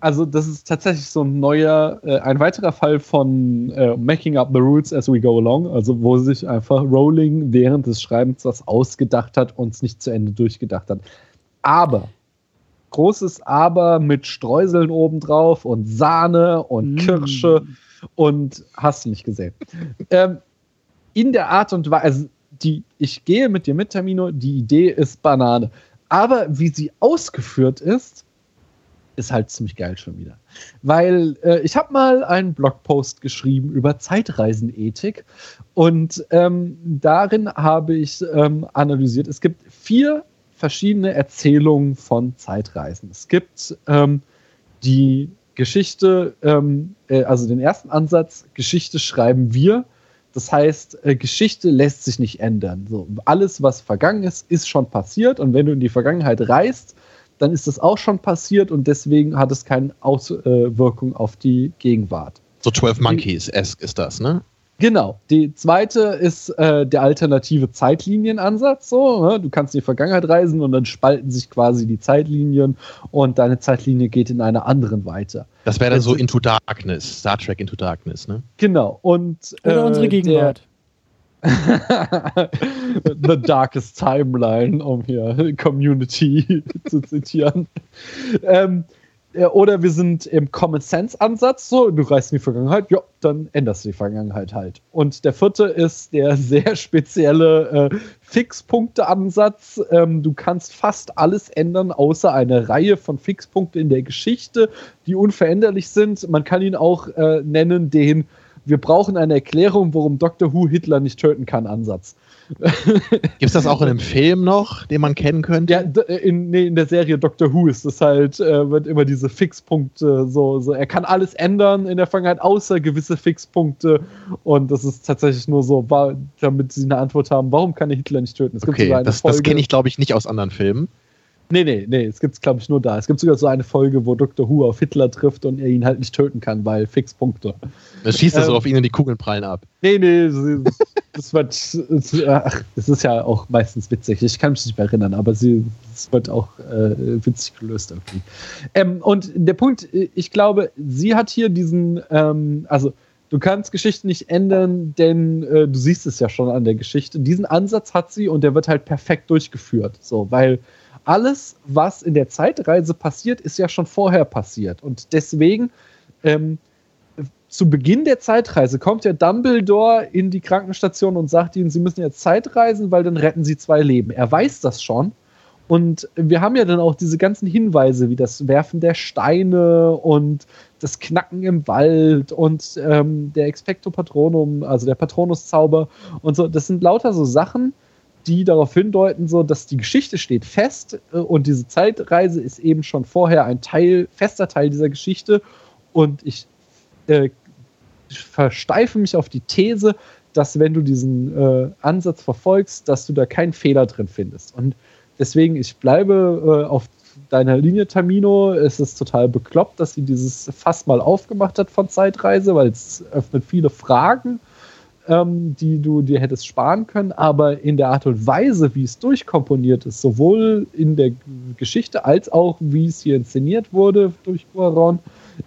Also das ist tatsächlich so ein neuer, äh, ein weiterer Fall von äh, Making up the rules as we go along, also wo sich einfach Rowling während des Schreibens was ausgedacht hat und es nicht zu Ende durchgedacht hat. Aber großes Aber mit Streuseln obendrauf und Sahne und mm. Kirsche und hast du nicht gesehen. ähm, in der Art und Weise, also die, ich gehe mit dir mit, Termino, die Idee ist Banane. Aber wie sie ausgeführt ist, ist halt ziemlich geil schon wieder. Weil äh, ich habe mal einen Blogpost geschrieben über Zeitreisenethik und ähm, darin habe ich ähm, analysiert, es gibt vier verschiedene Erzählungen von Zeitreisen. Es gibt ähm, die Geschichte, ähm, äh, also den ersten Ansatz, Geschichte schreiben wir. Das heißt, äh, Geschichte lässt sich nicht ändern. So, alles, was vergangen ist, ist schon passiert. Und wenn du in die Vergangenheit reist, dann ist das auch schon passiert und deswegen hat es keine Auswirkung auf die Gegenwart. So 12 Monkeys ist das, ne? Genau. Die zweite ist äh, der alternative Zeitlinienansatz. So, ne? Du kannst in die Vergangenheit reisen und dann spalten sich quasi die Zeitlinien und deine Zeitlinie geht in einer anderen weiter. Das wäre dann so Into Darkness, Star Trek Into Darkness, ne? Genau. Und, Oder äh, unsere Gegenwart. The Darkest Timeline, um hier Community zu zitieren. Ähm, oder wir sind im Common Sense Ansatz, so, du reist in die Vergangenheit, ja, dann änderst du die Vergangenheit halt. Und der vierte ist der sehr spezielle äh, Fixpunkte-Ansatz. Ähm, du kannst fast alles ändern, außer eine Reihe von Fixpunkten in der Geschichte, die unveränderlich sind. Man kann ihn auch äh, nennen den wir brauchen eine Erklärung, warum Dr. Who Hitler nicht töten kann, Ansatz. Gibt es das auch in einem Film noch, den man kennen könnte? Ja, in, nee, in der Serie Doctor Who ist es halt, äh, wird immer diese Fixpunkte so, so, er kann alles ändern in der Vergangenheit, außer gewisse Fixpunkte. Und das ist tatsächlich nur so, damit sie eine Antwort haben, warum kann er Hitler nicht töten? Es okay, das, das kenne ich, glaube ich, nicht aus anderen Filmen. Nee, nee, nee, es gibt es, glaube ich, nur da. Es gibt sogar so eine Folge, wo Dr. Who auf Hitler trifft und er ihn halt nicht töten kann, weil Fixpunkte. Dann schießt er ähm, so auf ihn und die Kugeln prallen ab. Nee, nee, das wird, ach, das ist ja auch meistens witzig. Ich kann mich nicht mehr erinnern, aber sie, es wird auch äh, witzig gelöst irgendwie. Ähm, und der Punkt, ich glaube, sie hat hier diesen, ähm, also du kannst Geschichten nicht ändern, denn äh, du siehst es ja schon an der Geschichte. Diesen Ansatz hat sie und der wird halt perfekt durchgeführt. So, weil alles, was in der Zeitreise passiert, ist ja schon vorher passiert. Und deswegen, ähm, zu Beginn der Zeitreise kommt ja Dumbledore in die Krankenstation und sagt ihnen, sie müssen jetzt Zeitreisen, weil dann retten sie zwei Leben. Er weiß das schon. Und wir haben ja dann auch diese ganzen Hinweise, wie das Werfen der Steine und das Knacken im Wald und ähm, der Expecto Patronum, also der Patronuszauber und so. Das sind lauter so Sachen, die darauf hindeuten, so dass die Geschichte steht fest äh, und diese Zeitreise ist eben schon vorher ein Teil, fester Teil dieser Geschichte. Und ich äh, versteife mich auf die These, dass wenn du diesen äh, Ansatz verfolgst, dass du da keinen Fehler drin findest. Und deswegen, ich bleibe äh, auf deiner Linie, Tamino. Es ist total bekloppt, dass sie dieses Fass mal aufgemacht hat von Zeitreise, weil es öffnet viele Fragen ähm, die du dir hättest sparen können, aber in der Art und Weise, wie es durchkomponiert ist, sowohl in der Geschichte als auch wie es hier inszeniert wurde durch Guaron,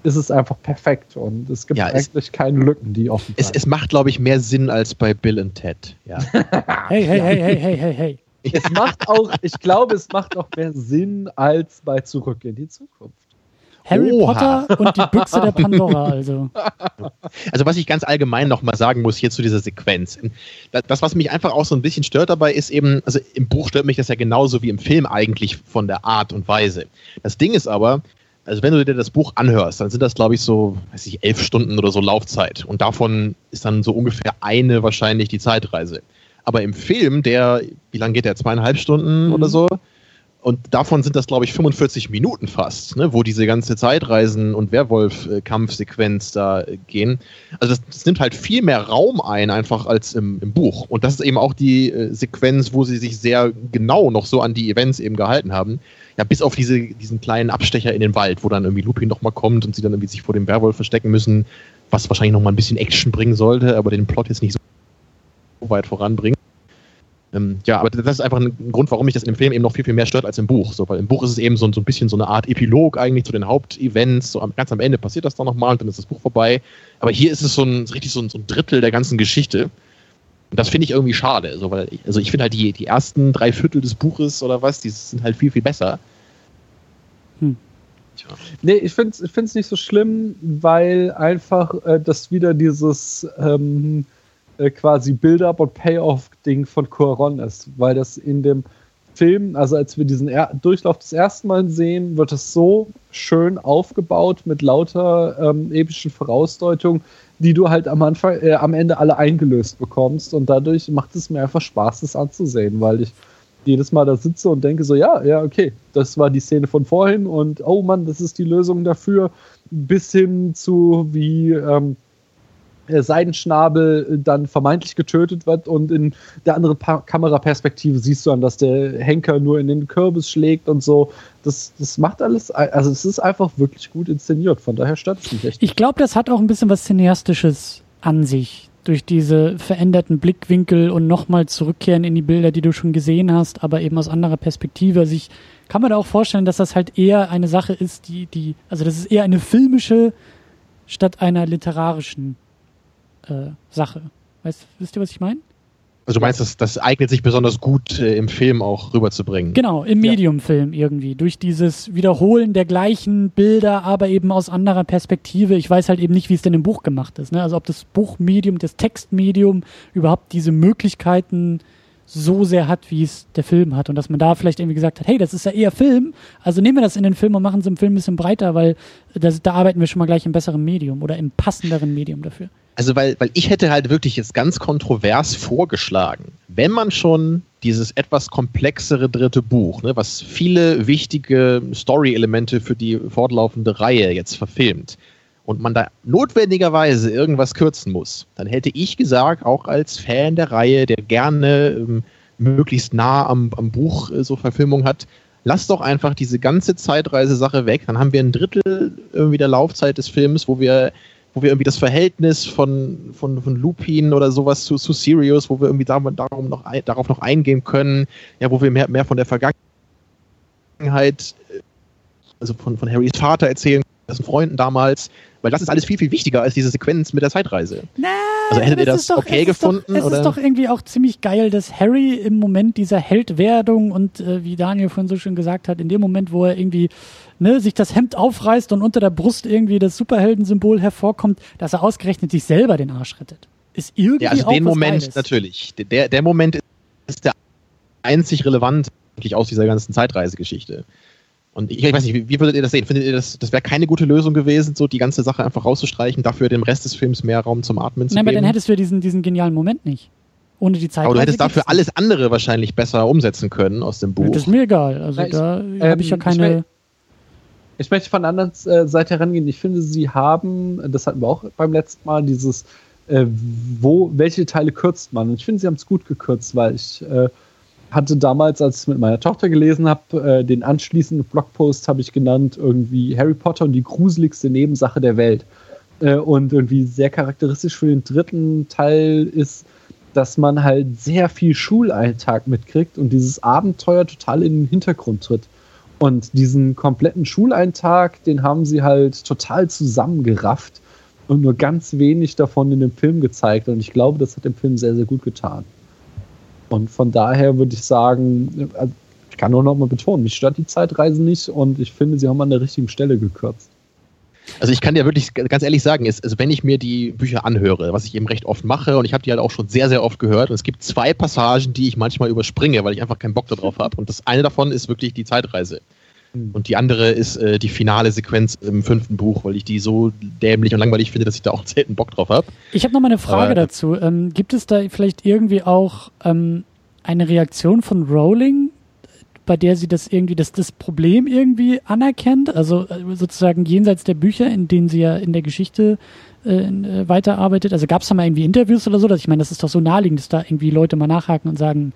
ist es einfach perfekt und es gibt ja, eigentlich es, keine Lücken, die offen sind. Es, es, macht, glaube ich, mehr Sinn als bei Bill und Ted. Ja. hey, hey, hey, hey, hey, hey, hey. Es macht auch, ich glaube, es macht auch mehr Sinn als bei Zurück in die Zukunft. Harry Oha. Potter und die Büchse der Pandora, also. Also, was ich ganz allgemein nochmal sagen muss hier zu dieser Sequenz. Das, was mich einfach auch so ein bisschen stört dabei, ist eben, also im Buch stört mich das ja genauso wie im Film eigentlich von der Art und Weise. Das Ding ist aber, also wenn du dir das Buch anhörst, dann sind das, glaube ich, so, weiß ich, elf Stunden oder so Laufzeit. Und davon ist dann so ungefähr eine wahrscheinlich die Zeitreise. Aber im Film, der, wie lange geht der? Zweieinhalb Stunden mhm. oder so? Und davon sind das, glaube ich, 45 Minuten fast, ne, wo diese ganze Zeitreisen- und Werwolf-Kampfsequenz da äh, gehen. Also das, das, nimmt halt viel mehr Raum ein, einfach als im, im Buch. Und das ist eben auch die äh, Sequenz, wo sie sich sehr genau noch so an die Events eben gehalten haben. Ja, bis auf diese, diesen kleinen Abstecher in den Wald, wo dann irgendwie Lupin nochmal kommt und sie dann irgendwie sich vor dem Werwolf verstecken müssen, was wahrscheinlich nochmal ein bisschen Action bringen sollte, aber den Plot jetzt nicht so weit voranbringt. Ähm, ja, aber das ist einfach ein Grund, warum mich das im Film eben noch viel, viel mehr stört als im Buch. So, weil im Buch ist es eben so, so ein bisschen so eine Art Epilog eigentlich zu den Hauptevents. So am, ganz am Ende passiert das dann nochmal und dann ist das Buch vorbei. Aber hier ist es so ein, richtig so ein, so ein Drittel der ganzen Geschichte. Und das finde ich irgendwie schade. So, weil ich, also ich finde halt die, die ersten drei Viertel des Buches oder was, die sind halt viel, viel besser. Hm. Nee, ich finde es ich nicht so schlimm, weil einfach äh, das wieder dieses ähm, äh, quasi Build-up und Payoff-Ding von Coron ist, weil das in dem Film, also als wir diesen er Durchlauf das erste Mal sehen, wird es so schön aufgebaut mit lauter ähm, epischen Vorausdeutungen, die du halt am Anfang, äh, am Ende alle eingelöst bekommst und dadurch macht es mir einfach Spaß, das anzusehen, weil ich jedes Mal da sitze und denke so, ja, ja, okay, das war die Szene von vorhin und oh Mann, das ist die Lösung dafür, bis hin zu wie ähm, Seidenschnabel dann vermeintlich getötet wird und in der anderen pa Kameraperspektive siehst du dann, dass der Henker nur in den Kürbis schlägt und so. Das, das macht alles, also es ist einfach wirklich gut inszeniert, von daher stört es mich echt. Ich glaube, das hat auch ein bisschen was Cineastisches an sich durch diese veränderten Blickwinkel und nochmal zurückkehren in die Bilder, die du schon gesehen hast, aber eben aus anderer Perspektive. Also ich kann mir da auch vorstellen, dass das halt eher eine Sache ist, die, die, also das ist eher eine filmische statt einer literarischen äh, Sache. Weißt, wisst ihr, was ich meine? Also du meinst, das, das eignet sich besonders gut äh, im Film auch rüberzubringen? Genau, im Medium-Film irgendwie. Durch dieses Wiederholen der gleichen Bilder, aber eben aus anderer Perspektive. Ich weiß halt eben nicht, wie es denn im Buch gemacht ist. Ne? Also ob das Buchmedium, das Textmedium überhaupt diese Möglichkeiten so sehr hat, wie es der Film hat. Und dass man da vielleicht irgendwie gesagt hat, hey, das ist ja eher Film, also nehmen wir das in den Film und machen es im Film ein bisschen breiter, weil das, da arbeiten wir schon mal gleich im besseren Medium oder im passenderen Medium dafür. Also, weil, weil ich hätte halt wirklich jetzt ganz kontrovers vorgeschlagen, wenn man schon dieses etwas komplexere dritte Buch, ne, was viele wichtige Story-Elemente für die fortlaufende Reihe jetzt verfilmt, und man da notwendigerweise irgendwas kürzen muss, dann hätte ich gesagt, auch als Fan der Reihe, der gerne ähm, möglichst nah am, am Buch äh, so Verfilmung hat, lass doch einfach diese ganze Zeitreise-Sache weg. Dann haben wir ein Drittel irgendwie der Laufzeit des Films, wo wir wo wir irgendwie das Verhältnis von, von, von Lupin oder sowas zu, zu Sirius, wo wir irgendwie darum, darum noch darauf noch eingehen können, ja, wo wir mehr, mehr von der Vergangenheit, äh, also von, von Harrys Vater erzählen, Freunden damals, weil das ist alles viel, viel wichtiger als diese Sequenz mit der Zeitreise. Na, also hättet ihr das doch, okay gefunden? Doch, es oder? ist doch irgendwie auch ziemlich geil, dass Harry im Moment dieser Heldwerdung und äh, wie Daniel vorhin so schön gesagt hat, in dem Moment, wo er irgendwie ne, sich das Hemd aufreißt und unter der Brust irgendwie das Superheldensymbol hervorkommt, dass er ausgerechnet sich selber den Arsch rettet. Ist irgendwie ja, also auch den Moment Geiles. natürlich. Der, der Moment ist der einzig relevant aus dieser ganzen Zeitreisegeschichte. Und ich, ich weiß nicht, wie, wie würdet ihr das sehen? Findet ihr, das, das wäre keine gute Lösung gewesen, so die ganze Sache einfach rauszustreichen, dafür dem Rest des Films mehr Raum zum Atmen zu Nein, aber geben? dann hättest du ja diesen, diesen genialen Moment nicht. Ohne die Zeit. aber du hättest dafür alles andere wahrscheinlich besser umsetzen können aus dem Buch. Das ist mir egal. Also Ja, ich- da ähm, habe ich ja ich keine. mein- Ich möchte von der anderen äh, Seite herangehen. Ich finde, sie haben, das hatten wir auch beim letzten Mal, dieses, äh, wo, welche Teile kürzt man? Und ich finde, sie haben es gut gekürzt, weil ich äh, hatte damals, als ich es mit meiner Tochter gelesen habe, äh, den anschließenden Blogpost habe ich genannt, irgendwie Harry Potter und die gruseligste Nebensache der Welt. Äh, und irgendwie sehr charakteristisch für den dritten Teil ist, dass man halt sehr viel Schulalltag mitkriegt und dieses Abenteuer total in den Hintergrund tritt. Und diesen kompletten Schulalltag, den haben sie halt total zusammengerafft und nur ganz wenig davon in dem Film gezeigt. Und ich glaube, das hat dem Film sehr, sehr gut getan. Und von daher würde ich sagen, also ich kann nur noch mal betonen, mich stört die Zeitreise nicht und ich finde, sie haben an der richtigen Stelle gekürzt. Also ich kann dir wirklich ganz ehrlich sagen, ist, also wenn ich mir die Bücher anhöre, was ich eben recht oft mache, und ich habe die halt auch schon sehr, sehr oft gehört, und es gibt zwei Passagen, die ich manchmal überspringe, weil ich einfach keinen Bock darauf habe. Und das eine davon ist wirklich die Zeitreise. Hm. Und die andere ist äh, die finale Sequenz im fünften Buch, weil ich die so dämlich und langweilig finde, dass ich da auch selten Bock drauf habe. Ich habe noch mal eine Frage Aber- dazu. Ähm, gibt es da vielleicht irgendwie auch ähm, eine Reaktion von Rowling, bei der sie das irgendwie, das, das Problem irgendwie anerkennt? Also äh, sozusagen jenseits der Bücher, in denen sie ja in der Geschichte äh, äh, weiterarbeitet. Also gab es da mal irgendwie Interviews oder so? Dass ich meine, das ist doch so naheliegend, dass da irgendwie Leute mal nachhaken und sagen,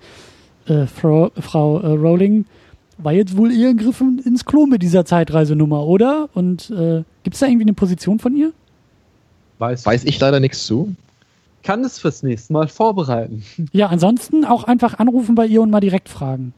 äh, Frau, Frau äh, Rowling war jetzt wohl eher ein Griff ins Klo mit dieser Zeitreisenummer, oder? Und äh, gibt es da irgendwie eine Position von ihr? Weiß, Weiß ich leider nichts zu. kann es fürs nächste Mal vorbereiten. Ja, ansonsten auch einfach anrufen bei ihr und mal direkt fragen.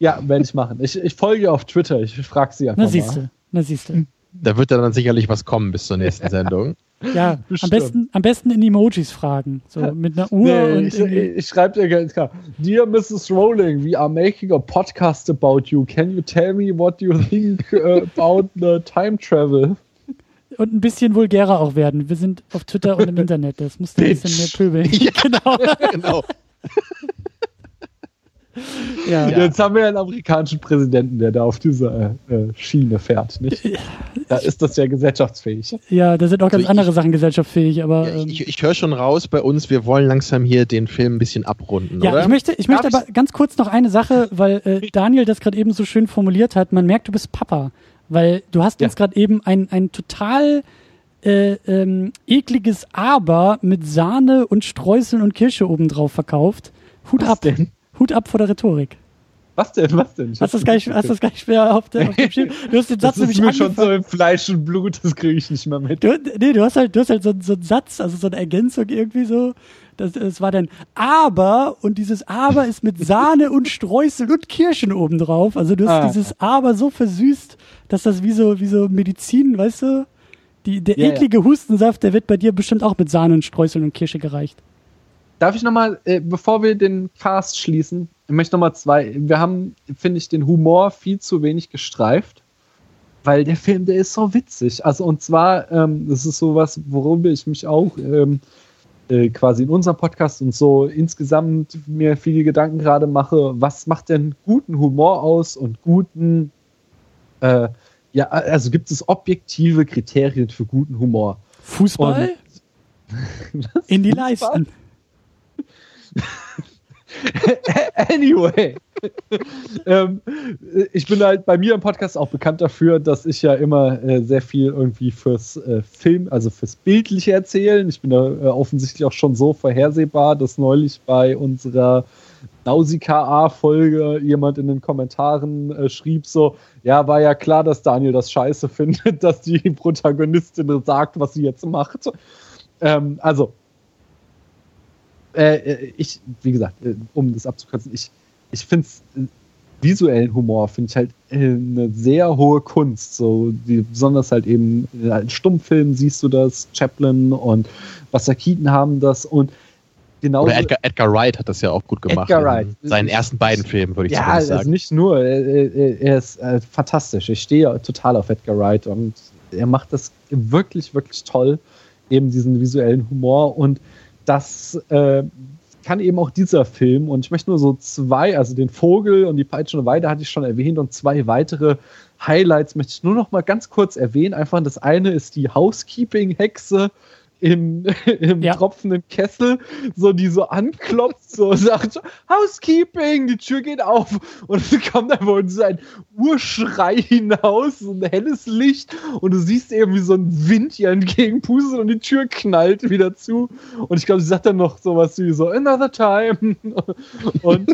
Ja, werde ich machen. Ich, ich folge ihr auf Twitter. Ich frage sie einfach Na mal. siehste, na siehste. Da wird dann sicherlich was kommen bis zur nächsten Sendung. Ja, am besten, am besten in Emojis fragen. So mit einer Uhr Nee, und ich, ich, schreibe dir ganz klar. Dear Mrs. Rowling, we are making a podcast about you. Can you tell me what you think uh, about the time travel? und ein bisschen vulgärer auch werden. Wir sind auf Twitter und im Internet. Das muss ein bisschen mehr pöbeln. Ja, genau. genau. Ja. Jetzt haben wir einen amerikanischen Präsidenten, der da auf dieser äh, Schiene fährt. Nicht? Da ist das ja gesellschaftsfähig. Ja, da sind auch ganz also andere Sachen gesellschaftsfähig. Aber, ja, ich, ähm, ich höre schon raus bei uns, wir wollen langsam hier den Film ein bisschen abrunden. Ja, oder? ich möchte, ich möchte aber ganz kurz noch eine Sache, weil äh, Daniel das gerade eben so schön formuliert hat. Man merkt, du bist Papa. Weil du hast ja. uns gerade eben ein, ein total äh, ähm, ekliges Aber mit Sahne und Streuseln und Kirsche obendrauf verkauft. Hut Was ab. Denn? Hut ab vor der Rhetorik. Was denn? Was denn? hast du das gar nicht, hast das gar nicht mehr auf, der, auf dem Schirm? Du hast den Satz das ist mir schon so im Fleisch und Blut, das kriege ich nicht mehr mit. Du, nee, du hast halt, du hast halt so, so einen Satz, also so eine Ergänzung irgendwie so. Das, das war dann Aber und dieses Aber ist mit Sahne und Streusel und Kirschen obendrauf. Also du hast ah. dieses Aber so versüßt, dass das wie so, wie so Medizin, weißt du? Die, der ja, eklige ja. Hustensaft, der wird bei dir bestimmt auch mit Sahne und Streuseln und Kirsche gereicht. Darf ich nochmal, äh, bevor wir den Cast schließen, ich möchte nochmal zwei. Wir haben, finde ich, den Humor viel zu wenig gestreift, weil der Film, der ist so witzig. Also, und zwar, ähm, das ist sowas, worüber ich mich auch ähm, äh, quasi in unserem Podcast und so insgesamt mir viele Gedanken gerade mache. Was macht denn guten Humor aus und guten, äh, ja, also gibt es objektive Kriterien für guten Humor? Fußball? In die Leisten. anyway. ähm, ich bin halt bei mir im Podcast auch bekannt dafür, dass ich ja immer äh, sehr viel irgendwie fürs äh, Film, also fürs Bildliche erzählen. Ich bin da äh, offensichtlich auch schon so vorhersehbar, dass neulich bei unserer Nausicaa-Folge jemand in den Kommentaren äh, schrieb so, ja, war ja klar, dass Daniel das scheiße findet, dass die Protagonistin sagt, was sie jetzt macht. Ähm, also, äh, äh, ich, wie gesagt, äh, um das abzukürzen, ich, ich finde es äh, visuellen Humor finde ich halt eine sehr hohe Kunst. So, die, besonders halt eben in Stummfilmen siehst du das, Chaplin und Buster Keaton haben das und genau. Oder Edgar, Edgar, Wright hat das ja auch gut gemacht. Edgar Wright. seinen ersten beiden Filmen, würde ich ja, sagen. Ja, also nicht nur. Er, er ist äh, fantastisch. Ich stehe total auf Edgar Wright und er macht das wirklich, wirklich toll. Eben diesen visuellen Humor und das äh, kann eben auch dieser Film. Und ich möchte nur so zwei, also den Vogel und die peitschende Weide hatte ich schon erwähnt und zwei weitere Highlights möchte ich nur noch mal ganz kurz erwähnen. Einfach das eine ist die Housekeeping-Hexe im, im ja. tropfenden Kessel, so die so anklopft, so sagt so, Housekeeping, die Tür geht auf. Und es kommt einfach so ein Urschrei hinaus, so ein helles Licht. Und du siehst eben, wie so ein Wind ihr entgegenpustet und die Tür knallt wieder zu. Und ich glaube, sie sagt dann noch sowas wie so, another time. Und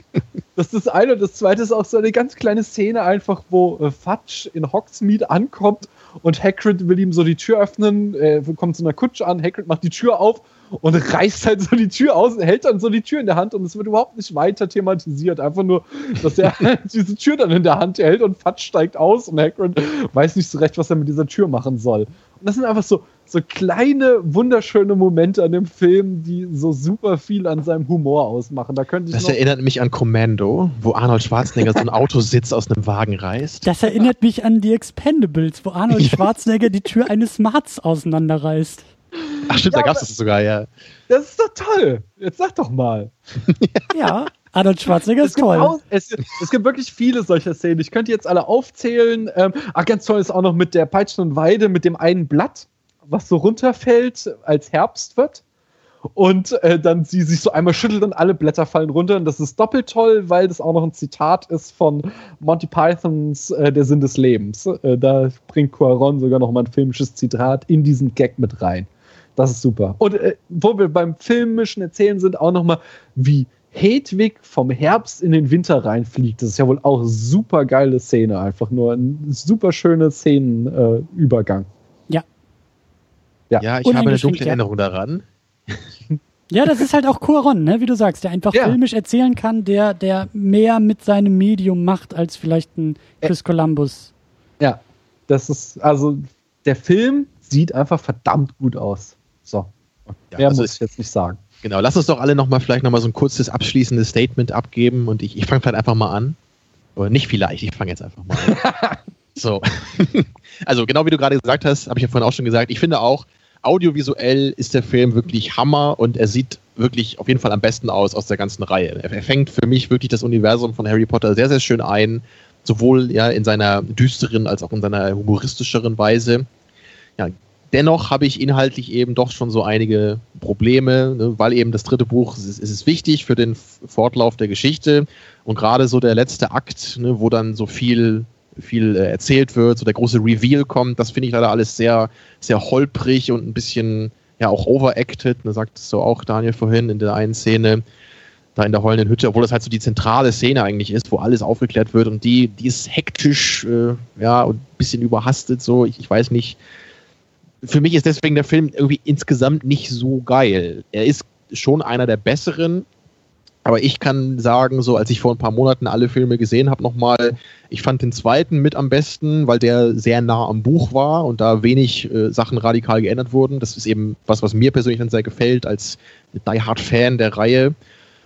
das ist das eine. Und das zweite ist auch so eine ganz kleine Szene einfach, wo äh, Fudge in Hogsmeade ankommt und Hagrid will ihm so die Tür öffnen, äh, kommt zu einer Kutsche an, Hagrid macht die Tür auf und reißt halt so die Tür aus, hält dann so die Tür in der Hand und es wird überhaupt nicht weiter thematisiert. Einfach nur, dass er diese Tür dann in der Hand hält und Fatsch steigt aus und Hagrid weiß nicht so recht, was er mit dieser Tür machen soll. Und das sind einfach so, so kleine, wunderschöne Momente an dem Film, die so super viel an seinem Humor ausmachen. Da könnte ich das erinnert mich an Commando, wo Arnold Schwarzenegger so ein Autositz aus einem Wagen reißt. Das erinnert mich an die Expendables, wo Arnold Schwarzenegger die Tür eines Smarts auseinanderreißt. Ach stimmt, ja, da gab es das sogar, ja. Das ist doch toll. Jetzt sag doch mal. ja, Arnold Schwarzenegger ist toll. Auch, es, es, gibt wirklich viele solcher Szenen. Ich könnte jetzt alle aufzählen. Ähm, ach, ganz toll ist auch noch mit der Peitschen und Weide, mit dem einen Blatt, was so runterfällt, als Herbst wird. Und äh, dann sie sich so einmal schüttelt und alle Blätter fallen runter. Und das ist doppelt toll, weil das auch noch ein Zitat ist von Monty Pythons äh, Der Sinn des Lebens. Äh, da bringt Cuaron sogar noch mal ein filmisches Zitat in diesen Gag mit rein. Das ist super. Und äh, wo wir beim filmischen Erzählen sind, auch nochmal, wie Hedwig vom Herbst in den Winter reinfliegt. Das ist ja wohl auch super geile Szene, einfach nur ein super schöner Szenenübergang. Äh, ja. ja. Ja, ich habe eine dunkle ja. Erinnerung daran. Ja, das ist halt auch Cuaron, ne? wie du sagst, der einfach ja. filmisch erzählen kann, der, der mehr mit seinem Medium macht als vielleicht ein Chris Columbus. Ja, das ist, also der Film sieht einfach verdammt gut aus. So. Ja, Mehr also muss ich jetzt nicht sagen. Genau, lass uns doch alle nochmal vielleicht nochmal so ein kurzes abschließendes Statement abgeben und ich, ich fange vielleicht einfach mal an. Oder nicht vielleicht, ich fange jetzt einfach mal an. So. also genau wie du gerade gesagt hast, habe ich ja vorhin auch schon gesagt, ich finde auch, audiovisuell ist der Film wirklich Hammer und er sieht wirklich auf jeden Fall am besten aus aus der ganzen Reihe. Er, fängt für mich wirklich das Universum von Harry Potter sehr, sehr schön ein, sowohl ja in seiner düsteren als auch in seiner humoristischeren Weise. Ja, dennoch habe ich inhaltlich eben doch schon so einige Probleme, ne, weil eben das dritte Buch ist, ist wichtig für den Fortlauf der Geschichte und gerade so der letzte Akt, ne, wo dann so viel viel äh, erzählt wird, so der große Reveal kommt, das finde ich leider alles sehr, sehr holprig und ein bisschen ja auch overacted, ne, sagtest du auch, Daniel, vorhin in der einen Szene, da in der heulenden Hütte, obwohl das halt so die zentrale Szene eigentlich ist, wo alles aufgeklärt wird und die, die ist hektisch, äh, ja, und ein bisschen überhastet, so, ich, ich weiß nicht. Für mich ist deswegen der Film irgendwie insgesamt nicht so geil. Er ist schon einer der besseren, aber ich kann sagen, so als ich vor ein paar Monaten alle Filme gesehen habe, nochmal, ich fand den zweiten mit am besten, weil der sehr nah am Buch war und da wenig äh, Sachen radikal geändert wurden. Das ist eben was, was mir persönlich dann sehr gefällt als Die Hard Fan der Reihe.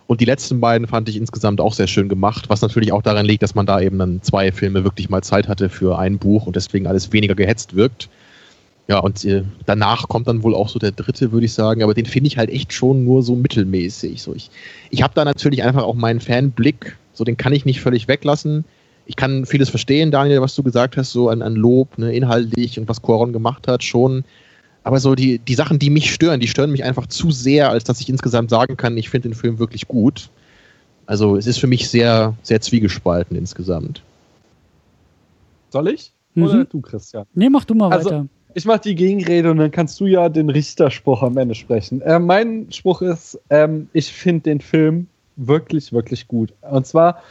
Und die letzten beiden fand ich insgesamt auch sehr schön gemacht, was natürlich auch daran liegt, dass man da eben dann zwei Filme wirklich mal Zeit hatte für ein Buch und deswegen alles weniger gehetzt wirkt. Ja, und äh, danach kommt dann wohl auch so der dritte, würde ich sagen, aber den finde ich halt echt schon nur so mittelmäßig. So, ich ich habe da natürlich einfach auch meinen Fanblick, so den kann ich nicht völlig weglassen. Ich kann vieles verstehen, Daniel, was du gesagt hast, so an, an Lob, ne, inhaltlich und was Coron gemacht hat, schon. Aber so die, die Sachen, die mich stören, die stören mich einfach zu sehr, als dass ich insgesamt sagen kann, ich finde den Film wirklich gut. Also es ist für mich sehr, sehr zwiegespalten insgesamt. Soll ich? Oder mhm. du, Christian? Nee, mach du mal also, weiter ich mache die Gegenrede und dann kannst du ja den Richterspruch am Ende sprechen. Äh, mein Spruch ist, ähm, ich finde den Film wirklich, wirklich gut. Und zwar,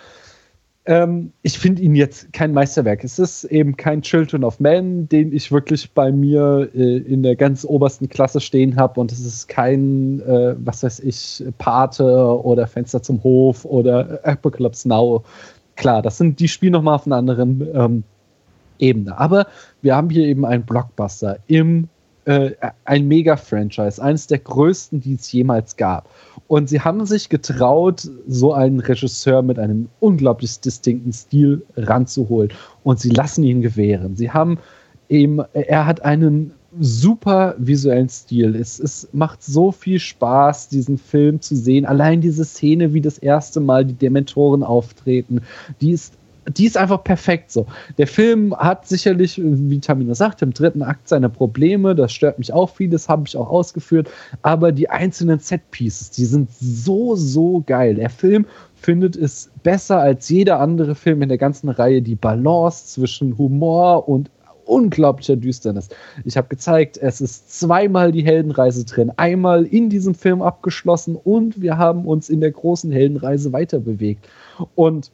ähm, ich finde ihn jetzt kein Meisterwerk. Es ist eben kein Children of Men, den ich wirklich bei mir äh, in der ganz obersten Klasse stehen habe. Und es ist kein, äh, was weiß ich, Pate oder Fenster zum Hof oder Apocalypse Now. Klar, das sind die Spiele nochmal auf einer anderen ähm, Ebene. Aber wir haben hier eben einen Blockbuster im äh, ein Mega-Franchise, eines der größten, die es jemals gab. Und sie haben sich getraut, so einen Regisseur mit einem unglaublich distinkten Stil ranzuholen. Und sie lassen ihn gewähren. Sie haben eben, er hat einen super visuellen Stil. Es, es macht so viel Spaß, diesen Film zu sehen. Allein diese Szene, wie das erste Mal die Dementoren auftreten, die ist die ist einfach perfekt so. Der Film hat sicherlich, wie Tamino sagt, im dritten Akt seine Probleme. Das stört mich auch vieles, habe ich auch ausgeführt. Aber die einzelnen Set-Pieces, die sind so, so geil. Der Film findet es besser als jeder andere Film in der ganzen Reihe die Balance zwischen Humor und unglaublicher Düsternis. Ich habe gezeigt, es ist zweimal die Heldenreise drin, einmal in diesem Film abgeschlossen und wir haben uns in der großen Heldenreise weiterbewegt. Und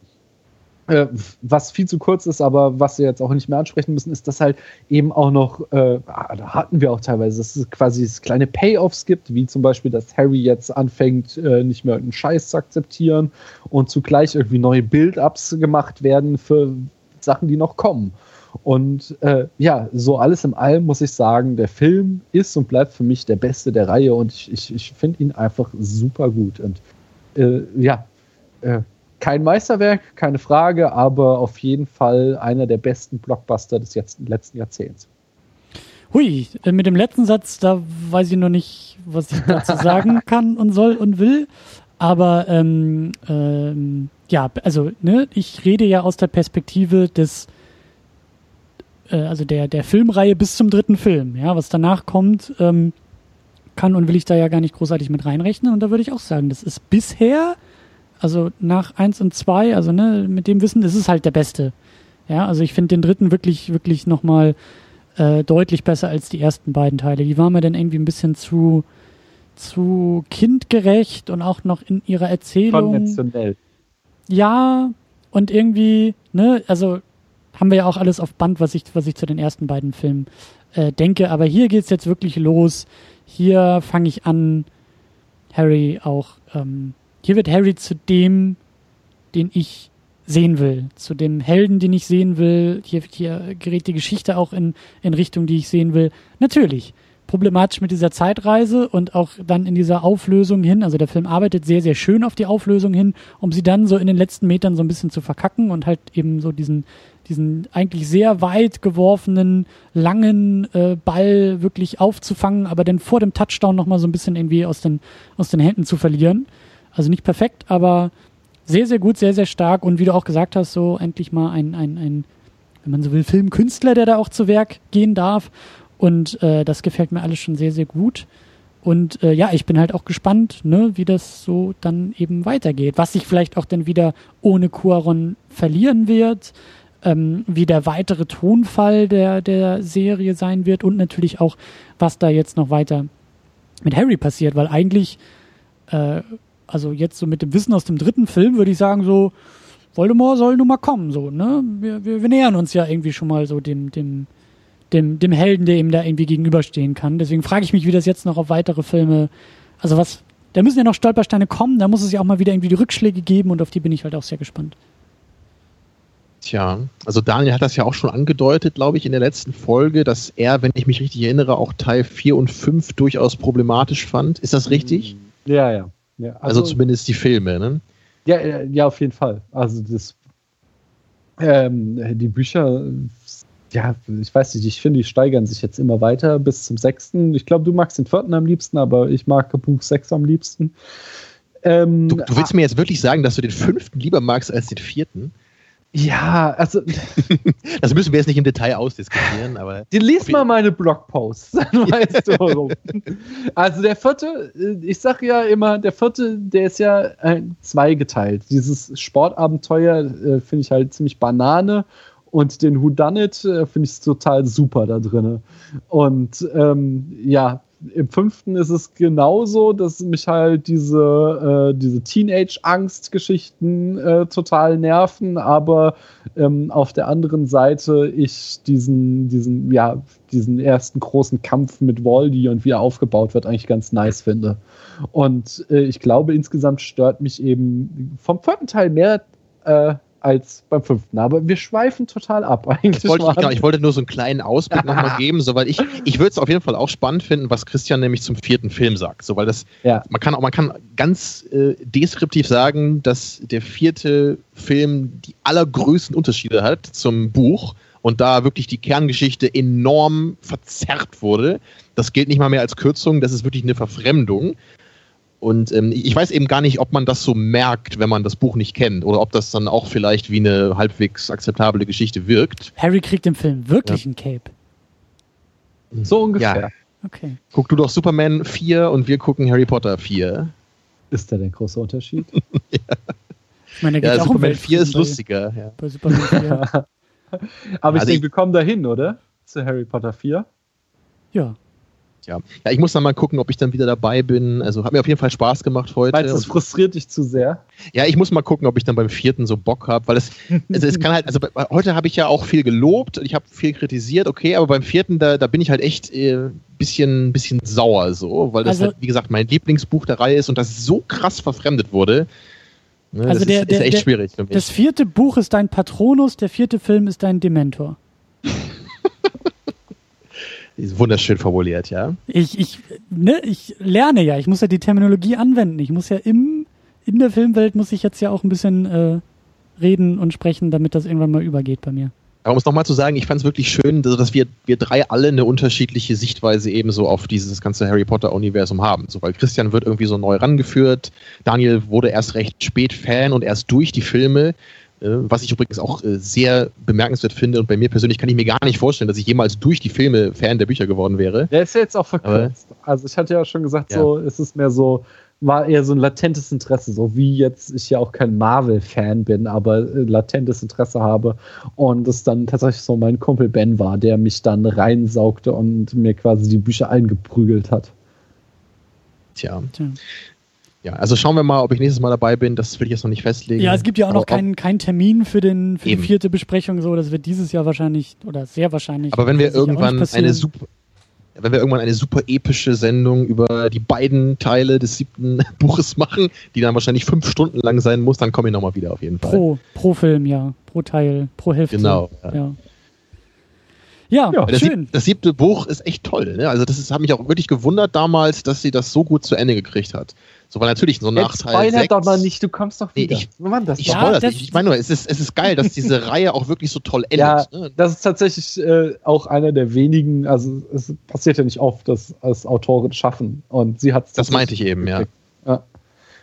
äh, was viel zu kurz ist, aber was wir jetzt auch nicht mehr ansprechen müssen, ist, dass halt eben auch noch, äh, da hatten wir auch teilweise, dass es quasi kleine Payoffs gibt, wie zum Beispiel, dass Harry jetzt anfängt, äh, nicht mehr irgendeinen Scheiß zu akzeptieren und zugleich irgendwie neue Build-Ups gemacht werden für Sachen, die noch kommen. Und äh, ja, so alles im Allem muss ich sagen, der Film ist und bleibt für mich der beste der Reihe und ich, ich, ich finde ihn einfach super gut. Und äh, ja, äh, kein Meisterwerk, keine Frage, aber auf jeden Fall einer der besten Blockbuster des letzten Jahrzehnts. Hui, äh, mit dem letzten Satz, da weiß ich noch nicht, was ich dazu sagen kann und soll und will. Aber ähm, ähm, ja, also ne, ich rede ja aus der Perspektive des, äh, also der der Filmreihe bis zum dritten Film. Ja, was danach kommt, ähm, kann und will ich da ja gar nicht großartig mit reinrechnen. Und da würde ich auch sagen, das ist bisher also nach eins und zwei, also ne, mit dem Wissen, ist halt der Beste. Ja, also ich finde den dritten wirklich, wirklich nochmal äh, deutlich besser als die ersten beiden Teile. Die waren mir dann irgendwie ein bisschen zu, zu kindgerecht und auch noch in ihrer Erzählung. Konventionell. Ja, und irgendwie, ne, also haben wir ja auch alles auf Band, was ich, was ich zu den ersten beiden Filmen äh, denke. Aber hier geht's jetzt wirklich los. Hier fange ich an, Harry auch ähm, hier wird Harry zu dem, den ich sehen will, zu dem Helden, den ich sehen will. Hier, hier gerät die Geschichte auch in, in Richtung, die ich sehen will. Natürlich. Problematisch mit dieser Zeitreise und auch dann in dieser Auflösung hin. Also der Film arbeitet sehr, sehr schön auf die Auflösung hin, um sie dann so in den letzten Metern so ein bisschen zu verkacken und halt eben so diesen, diesen eigentlich sehr weit geworfenen, langen äh, Ball wirklich aufzufangen, aber dann vor dem Touchdown nochmal so ein bisschen irgendwie aus den, aus den Händen zu verlieren. Also nicht perfekt, aber sehr, sehr gut, sehr, sehr stark und wie du auch gesagt hast, so endlich mal ein, ein, ein wenn man so will, Filmkünstler, der da auch zu Werk gehen darf. Und äh, das gefällt mir alles schon sehr, sehr gut. Und äh, ja, ich bin halt auch gespannt, ne, wie das so dann eben weitergeht. Was sich vielleicht auch dann wieder ohne Cuaron verlieren wird, ähm, wie der weitere Tonfall der, der Serie sein wird und natürlich auch, was da jetzt noch weiter mit Harry passiert, weil eigentlich, äh, also jetzt so mit dem Wissen aus dem dritten Film würde ich sagen, so, Voldemort soll nun mal kommen, so, ne? Wir, wir, wir nähern uns ja irgendwie schon mal so dem, dem, dem, dem Helden, der ihm da irgendwie gegenüberstehen kann. Deswegen frage ich mich, wie das jetzt noch auf weitere Filme, also was, da müssen ja noch Stolpersteine kommen, da muss es ja auch mal wieder irgendwie die Rückschläge geben und auf die bin ich halt auch sehr gespannt. Tja, also Daniel hat das ja auch schon angedeutet, glaube ich, in der letzten Folge, dass er, wenn ich mich richtig erinnere, auch Teil 4 und 5 durchaus problematisch fand. Ist das richtig? Ja, ja. Ja also, also, zumindest die Filme, ne? Ja, ja, auf jeden Fall. Also das ähm, die Bücher ja, ich weiß nicht, ich finde, die steigern sich jetzt immer weiter bis zum sechsten. Ich glaube, du magst den vierten am liebsten, aber ich mag Buch sechs am liebsten. Ähm, du, du, willst ah, mir jetzt wirklich sagen, dass du den fünften lieber magst als den vierten? Ja, also. das müssen wir jetzt nicht im Detail ausdiskutieren, aber. Die lies mal meine Blogposts, dann weißt du warum. also der vierte, äh, ich sag ja immer, der vierte, der ist ja äh, zweigeteilt. Dieses Sportabenteuer äh, finde ich halt ziemlich Banane und den Whodunit äh, finde ich total super da drin. Und ähm, ja, im fünften ist es genauso, dass mich halt diese, äh, diese Teenage-Angst-Geschichten äh, total nerven, aber ähm, auf der anderen Seite ich diesen, diesen, ja, diesen ersten großen Kampf mit Voldy und wie er aufgebaut wird, eigentlich ganz nice finde. Und äh, ich glaube, insgesamt stört mich eben vom vierten Teil mehr äh, als beim fünften. Aber wir schweifen total ab eigentlich. Wollte ich, genau, ich, wollte nur so einen kleinen Ausblick nochmal geben, so, weil ich, ich würde es auf jeden Fall auch spannend finden, was Christian nämlich zum vierten Film sagt. So, weil das, ja. man kann auch, man kann ganz äh, deskriptiv sagen, dass der vierte Film die allergrößten Unterschiede hat zum Buch und da wirklich die Kerngeschichte enorm verzerrt wurde. Das gilt nicht mal mehr als Kürzung, das ist wirklich eine Verfremdung. Und ähm, ich weiß eben gar nicht, ob man das so merkt, wenn man das Buch nicht kennt, oder ob das dann auch vielleicht wie eine halbwegs akzeptable Geschichte wirkt. Harry kriegt im Film wirklich ja. ein Cape. So ungefähr. Ja. Okay. Guck du doch Superman 4 und wir gucken Harry Potter 4. Ist da der große Unterschied? ja. Ich meine, ja, Superman 4 ist lustiger. Ja. Bei Superman 4. Aber also ich denke, wir kommen dahin, oder? Zu Harry Potter 4. Ja ja. Ja, ich muss dann mal gucken, ob ich dann wieder dabei bin. Also hat mir auf jeden Fall Spaß gemacht heute. Du, es frustriert dich zu sehr? Ja, ich muss mal gucken, ob ich dann beim vierten so Bock habe, weil es, also es kann halt, also heute habe ich ja auch viel gelobt, ich habe viel kritisiert, okay, aber beim vierten, da, da bin ich halt echt äh, bisschen, bisschen sauer so, weil das also, halt, wie gesagt, mein Lieblingsbuch der Reihe ist und das so krass verfremdet wurde. Ne, also das der, ist, der, ist echt der, schwierig für mich. Das vierte Buch ist dein Patronus, der vierte Film ist dein Dementor. Wunderschön formuliert, ja. Ich, ich, ne, ich lerne ja, ich muss ja die Terminologie anwenden. Ich muss ja im, in der Filmwelt muss ich jetzt ja auch ein bisschen äh, reden und sprechen, damit das irgendwann mal übergeht bei mir. Aber um es nochmal zu sagen, ich fand es wirklich schön, dass wir, wir drei alle eine unterschiedliche Sichtweise ebenso auf dieses ganze Harry Potter-Universum haben. So, weil Christian wird irgendwie so neu rangeführt, Daniel wurde erst recht spät Fan und erst durch die Filme. Äh, was ich übrigens auch äh, sehr bemerkenswert finde und bei mir persönlich kann ich mir gar nicht vorstellen, dass ich jemals durch die Filme Fan der Bücher geworden wäre. Der ist ja jetzt auch verkürzt. Aber, also ich hatte ja schon gesagt, ja. so es ist mehr so, war eher so ein latentes Interesse, so wie jetzt ich ja auch kein Marvel-Fan bin, aber äh, latentes Interesse habe und es dann tatsächlich so mein Kumpel Ben war, der mich dann reinsaugte und mir quasi die Bücher eingeprügelt hat. Tja. Tja. Ja, also schauen wir mal, ob ich nächstes Mal dabei bin. Das will ich jetzt noch nicht festlegen. Ja, es gibt ja auch noch keinen keinen Termin für, den, für die vierte Besprechung. So, das wird dieses Jahr wahrscheinlich oder sehr wahrscheinlich. Aber wenn wir irgendwann eine super, wenn wir irgendwann eine super epische Sendung über die beiden Teile des siebten Buches machen, die dann wahrscheinlich fünf Stunden lang sein muss, dann komme ich nochmal wieder auf jeden Fall. Pro, pro Film, ja. Pro Teil, pro Hälfte. Genau. Ja. ja. Ja, ja das, schön. Sieb, das siebte Buch ist echt toll. Ne? Also das ist, hat mich auch wirklich gewundert damals, dass sie das so gut zu Ende gekriegt hat. So war natürlich so nach Jetzt Teil spoilert 6. doch mal nicht, du kommst doch Nee, wieder. ich- Mann, das Ich Ja, das nicht. Ich meine nur, es ist, es ist geil, dass diese Reihe auch wirklich so toll Ja, endet. Ne? das ist tatsächlich äh, auch einer der wenigen, also es passiert ja nicht oft, dass als Autoren schaffen. Und sie hat Das meinte ich eben, ja.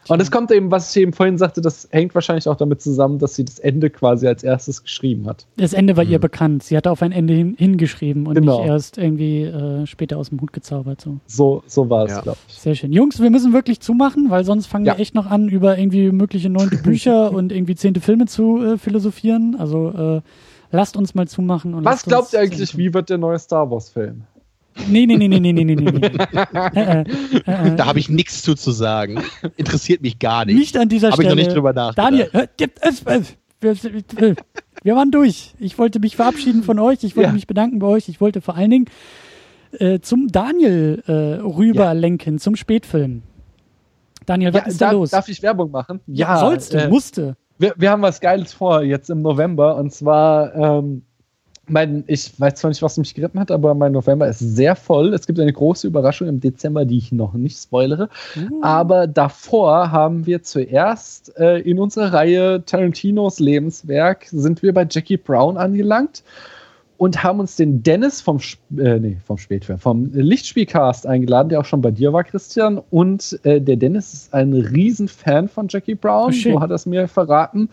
Und es kommt eben, was ich eben vorhin sagte, das hängt wahrscheinlich auch damit zusammen, dass sie das Ende quasi als erstes geschrieben hat. Das Ende war ihr Mhm. bekannt. Sie hatte auf ein Ende hin, hingeschrieben und Genau. nicht erst irgendwie äh, später aus dem Hut gezaubert. So. So, so war es, Ja. glaube ich. Sehr schön. Jungs, wir müssen wirklich zumachen, weil sonst fangen Ja. wir echt noch an, über irgendwie mögliche neunte Bücher und irgendwie zehnte Filme zu äh, philosophieren. Also äh, lasst uns mal zumachen. Und Was glaubt ihr eigentlich, wie wird der neue Star Wars-Film? Nee, nee, nee, nee, nee, nee, nee, nee. nee. äh, äh, äh, Da habe ich nichts zu, zu sagen. Interessiert mich gar nicht. nicht an dieser Habe ich Stelle. noch nicht drüber nachgedacht. Daniel, äh, äh, äh, wir, äh, wir waren durch. Ich wollte mich verabschieden von euch. Ich wollte Ja. mich bedanken bei euch. Ich wollte vor allen Dingen äh, zum Daniel äh, rüberlenken, zum Spätfilm. Daniel, was Ja, ist da darf, los? darf ich Werbung machen? sollst du, äh, musste. wir, wir haben was Geiles vor jetzt im November und zwar, ähm, mein, ich weiß zwar nicht, was mich geritten hat, aber mein November ist sehr voll. Es gibt eine große Überraschung im Dezember, die ich noch nicht spoilere. Uh. Aber davor haben wir zuerst äh, in unserer Reihe Tarantinos Lebenswerk sind wir bei Jackie Brown angelangt und haben uns den Dennis vom, äh, nee, vom Spätfilm, vom Lichtspielcast eingeladen, der auch schon bei dir war, Christian. Und äh, der Dennis ist ein Riesenfan von Jackie Brown, Oh, so hat er es mir verraten.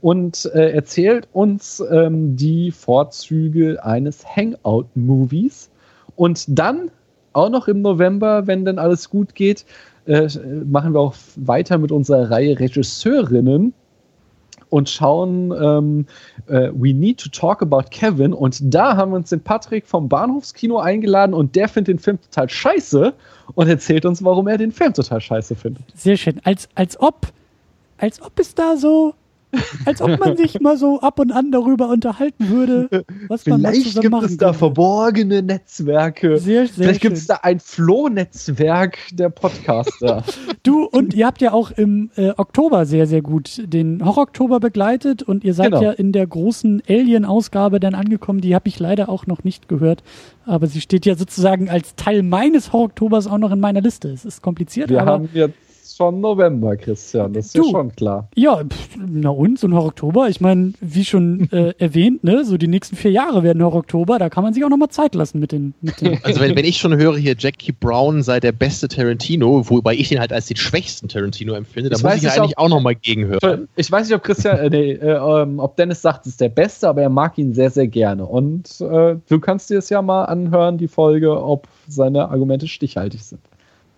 Und äh, erzählt uns ähm, die Vorzüge eines Hangout-Movies. Und dann, auch noch im November, wenn dann alles gut geht, äh, machen wir auch weiter mit unserer Reihe Regisseurinnen und schauen ähm, äh, We Need to Talk About Kevin. Und da haben wir uns den Patrick vom Bahnhofskino eingeladen und der findet den Film total scheiße und erzählt uns, warum er den Film total scheiße findet. Sehr schön. Als, als ob, als ob es da so, als ob man sich mal so ab und an darüber unterhalten würde, was man Vielleicht zusammen gibt machen es da könnte. verborgene Netzwerke. Sehr, sehr Vielleicht gibt es da ein Floh-Netzwerk der Podcaster. Du, und ihr habt ja auch im äh, Oktober sehr, sehr gut den Horror-Oktober begleitet und ihr seid Genau. ja in der großen Alien-Ausgabe dann angekommen. Die habe ich leider auch noch nicht gehört, aber sie steht ja sozusagen als Teil meines Horror-Oktobers auch noch in meiner Liste. Es ist kompliziert, Wir aber haben jetzt schon November, Christian. Das ist Du. ja schon klar. ja, pff, na und, so ein Horror-Oktober, ich meine, wie schon äh, erwähnt, ne, so die nächsten vier Jahre werden Horror-Oktober, da kann man sich auch noch mal Zeit lassen mit den, mit den Also wenn, wenn ich schon höre, hier Jackie Brown sei der beste Tarantino, wobei ich ihn halt als den schwächsten Tarantino empfinde, da Ich muss weiß ich ja nicht, eigentlich ob- auch nochmal gegenhören. Ich weiß nicht, ob Christian, äh, nee, äh, ähm, ob Dennis sagt, es ist der Beste, aber er mag ihn sehr, sehr gerne. Und äh, du kannst dir es ja mal anhören, die Folge, ob seine Argumente stichhaltig sind.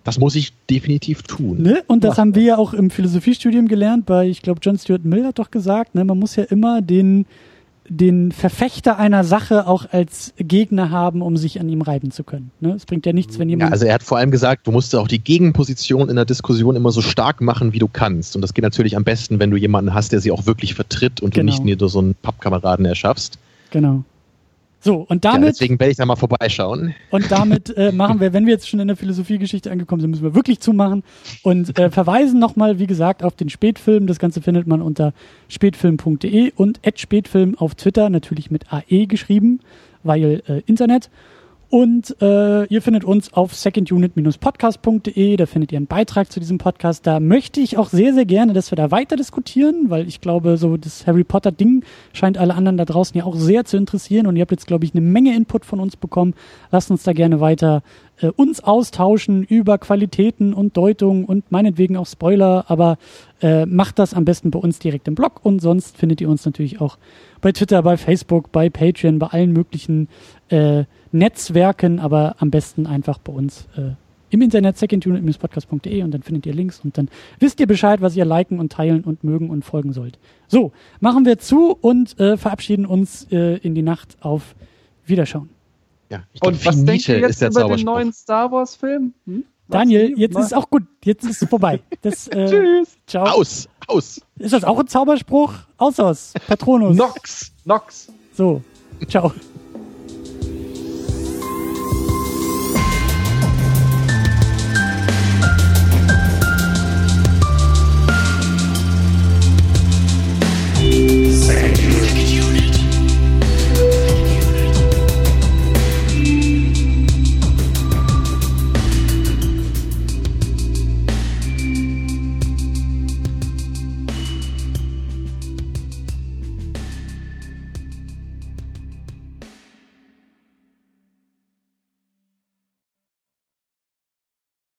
Das muss ich definitiv tun. Ne? Und das Mach haben wir ja auch im Philosophiestudium gelernt, bei, ich glaube, John Stuart Mill hat doch gesagt, ne, man muss ja immer den, den Verfechter einer Sache auch als Gegner haben, um sich an ihm reiben zu können. Ne? Es bringt ja nichts, wenn Ja, jemand. also er hat vor allem gesagt, du musst auch die Gegenposition in der Diskussion immer so stark machen, wie du kannst. Und das geht natürlich am besten, wenn du jemanden hast, der sie auch wirklich vertritt und Genau. du nicht nur so einen Pappkameraden erschaffst. genau. So, und Ja, damit, deswegen werde ich da mal vorbeischauen. und damit äh, machen wir, wenn wir jetzt schon in der Philosophiegeschichte angekommen sind, müssen wir wirklich zumachen und äh, verweisen nochmal, wie gesagt, auf den Spätfilm. Das Ganze findet man unter spätfilm.de und spätfilm auf Twitter, natürlich mit AE geschrieben, weil äh, Internet. Und äh, ihr findet uns auf secondunit-podcast.de, da findet ihr einen Beitrag zu diesem Podcast. Da möchte ich auch sehr, sehr gerne, dass wir da weiter diskutieren, weil ich glaube, so das Harry Potter-Ding scheint alle anderen da draußen ja auch sehr zu interessieren. Und ihr habt jetzt, glaube ich, eine Menge Input von uns bekommen. Lasst uns da gerne weiter äh, uns austauschen über Qualitäten und Deutungen und meinetwegen auch Spoiler, aber äh, macht das am besten bei uns direkt im Blog und sonst findet ihr uns natürlich auch bei Twitter, bei Facebook, bei Patreon, bei allen möglichen äh, Netzwerken, aber am besten einfach bei uns äh, im Internet secondunit-podcast.de und dann findet ihr Links und dann wisst ihr Bescheid, was ihr liken und teilen und mögen und folgen sollt. So, machen wir zu und äh, verabschieden uns äh, in die Nacht auf Wiederschauen. Ja, ich glaub, Und was denkt ihr jetzt über den neuen Star Wars-Film? Hm? Was Daniel, jetzt ist auch gut. Jetzt ist es vorbei. Das, äh, Tschüss. ciao. Aus, aus. Ist das auch ein Zauberspruch? Aus aus. Patronus. Nox. Nox. So. Ciao.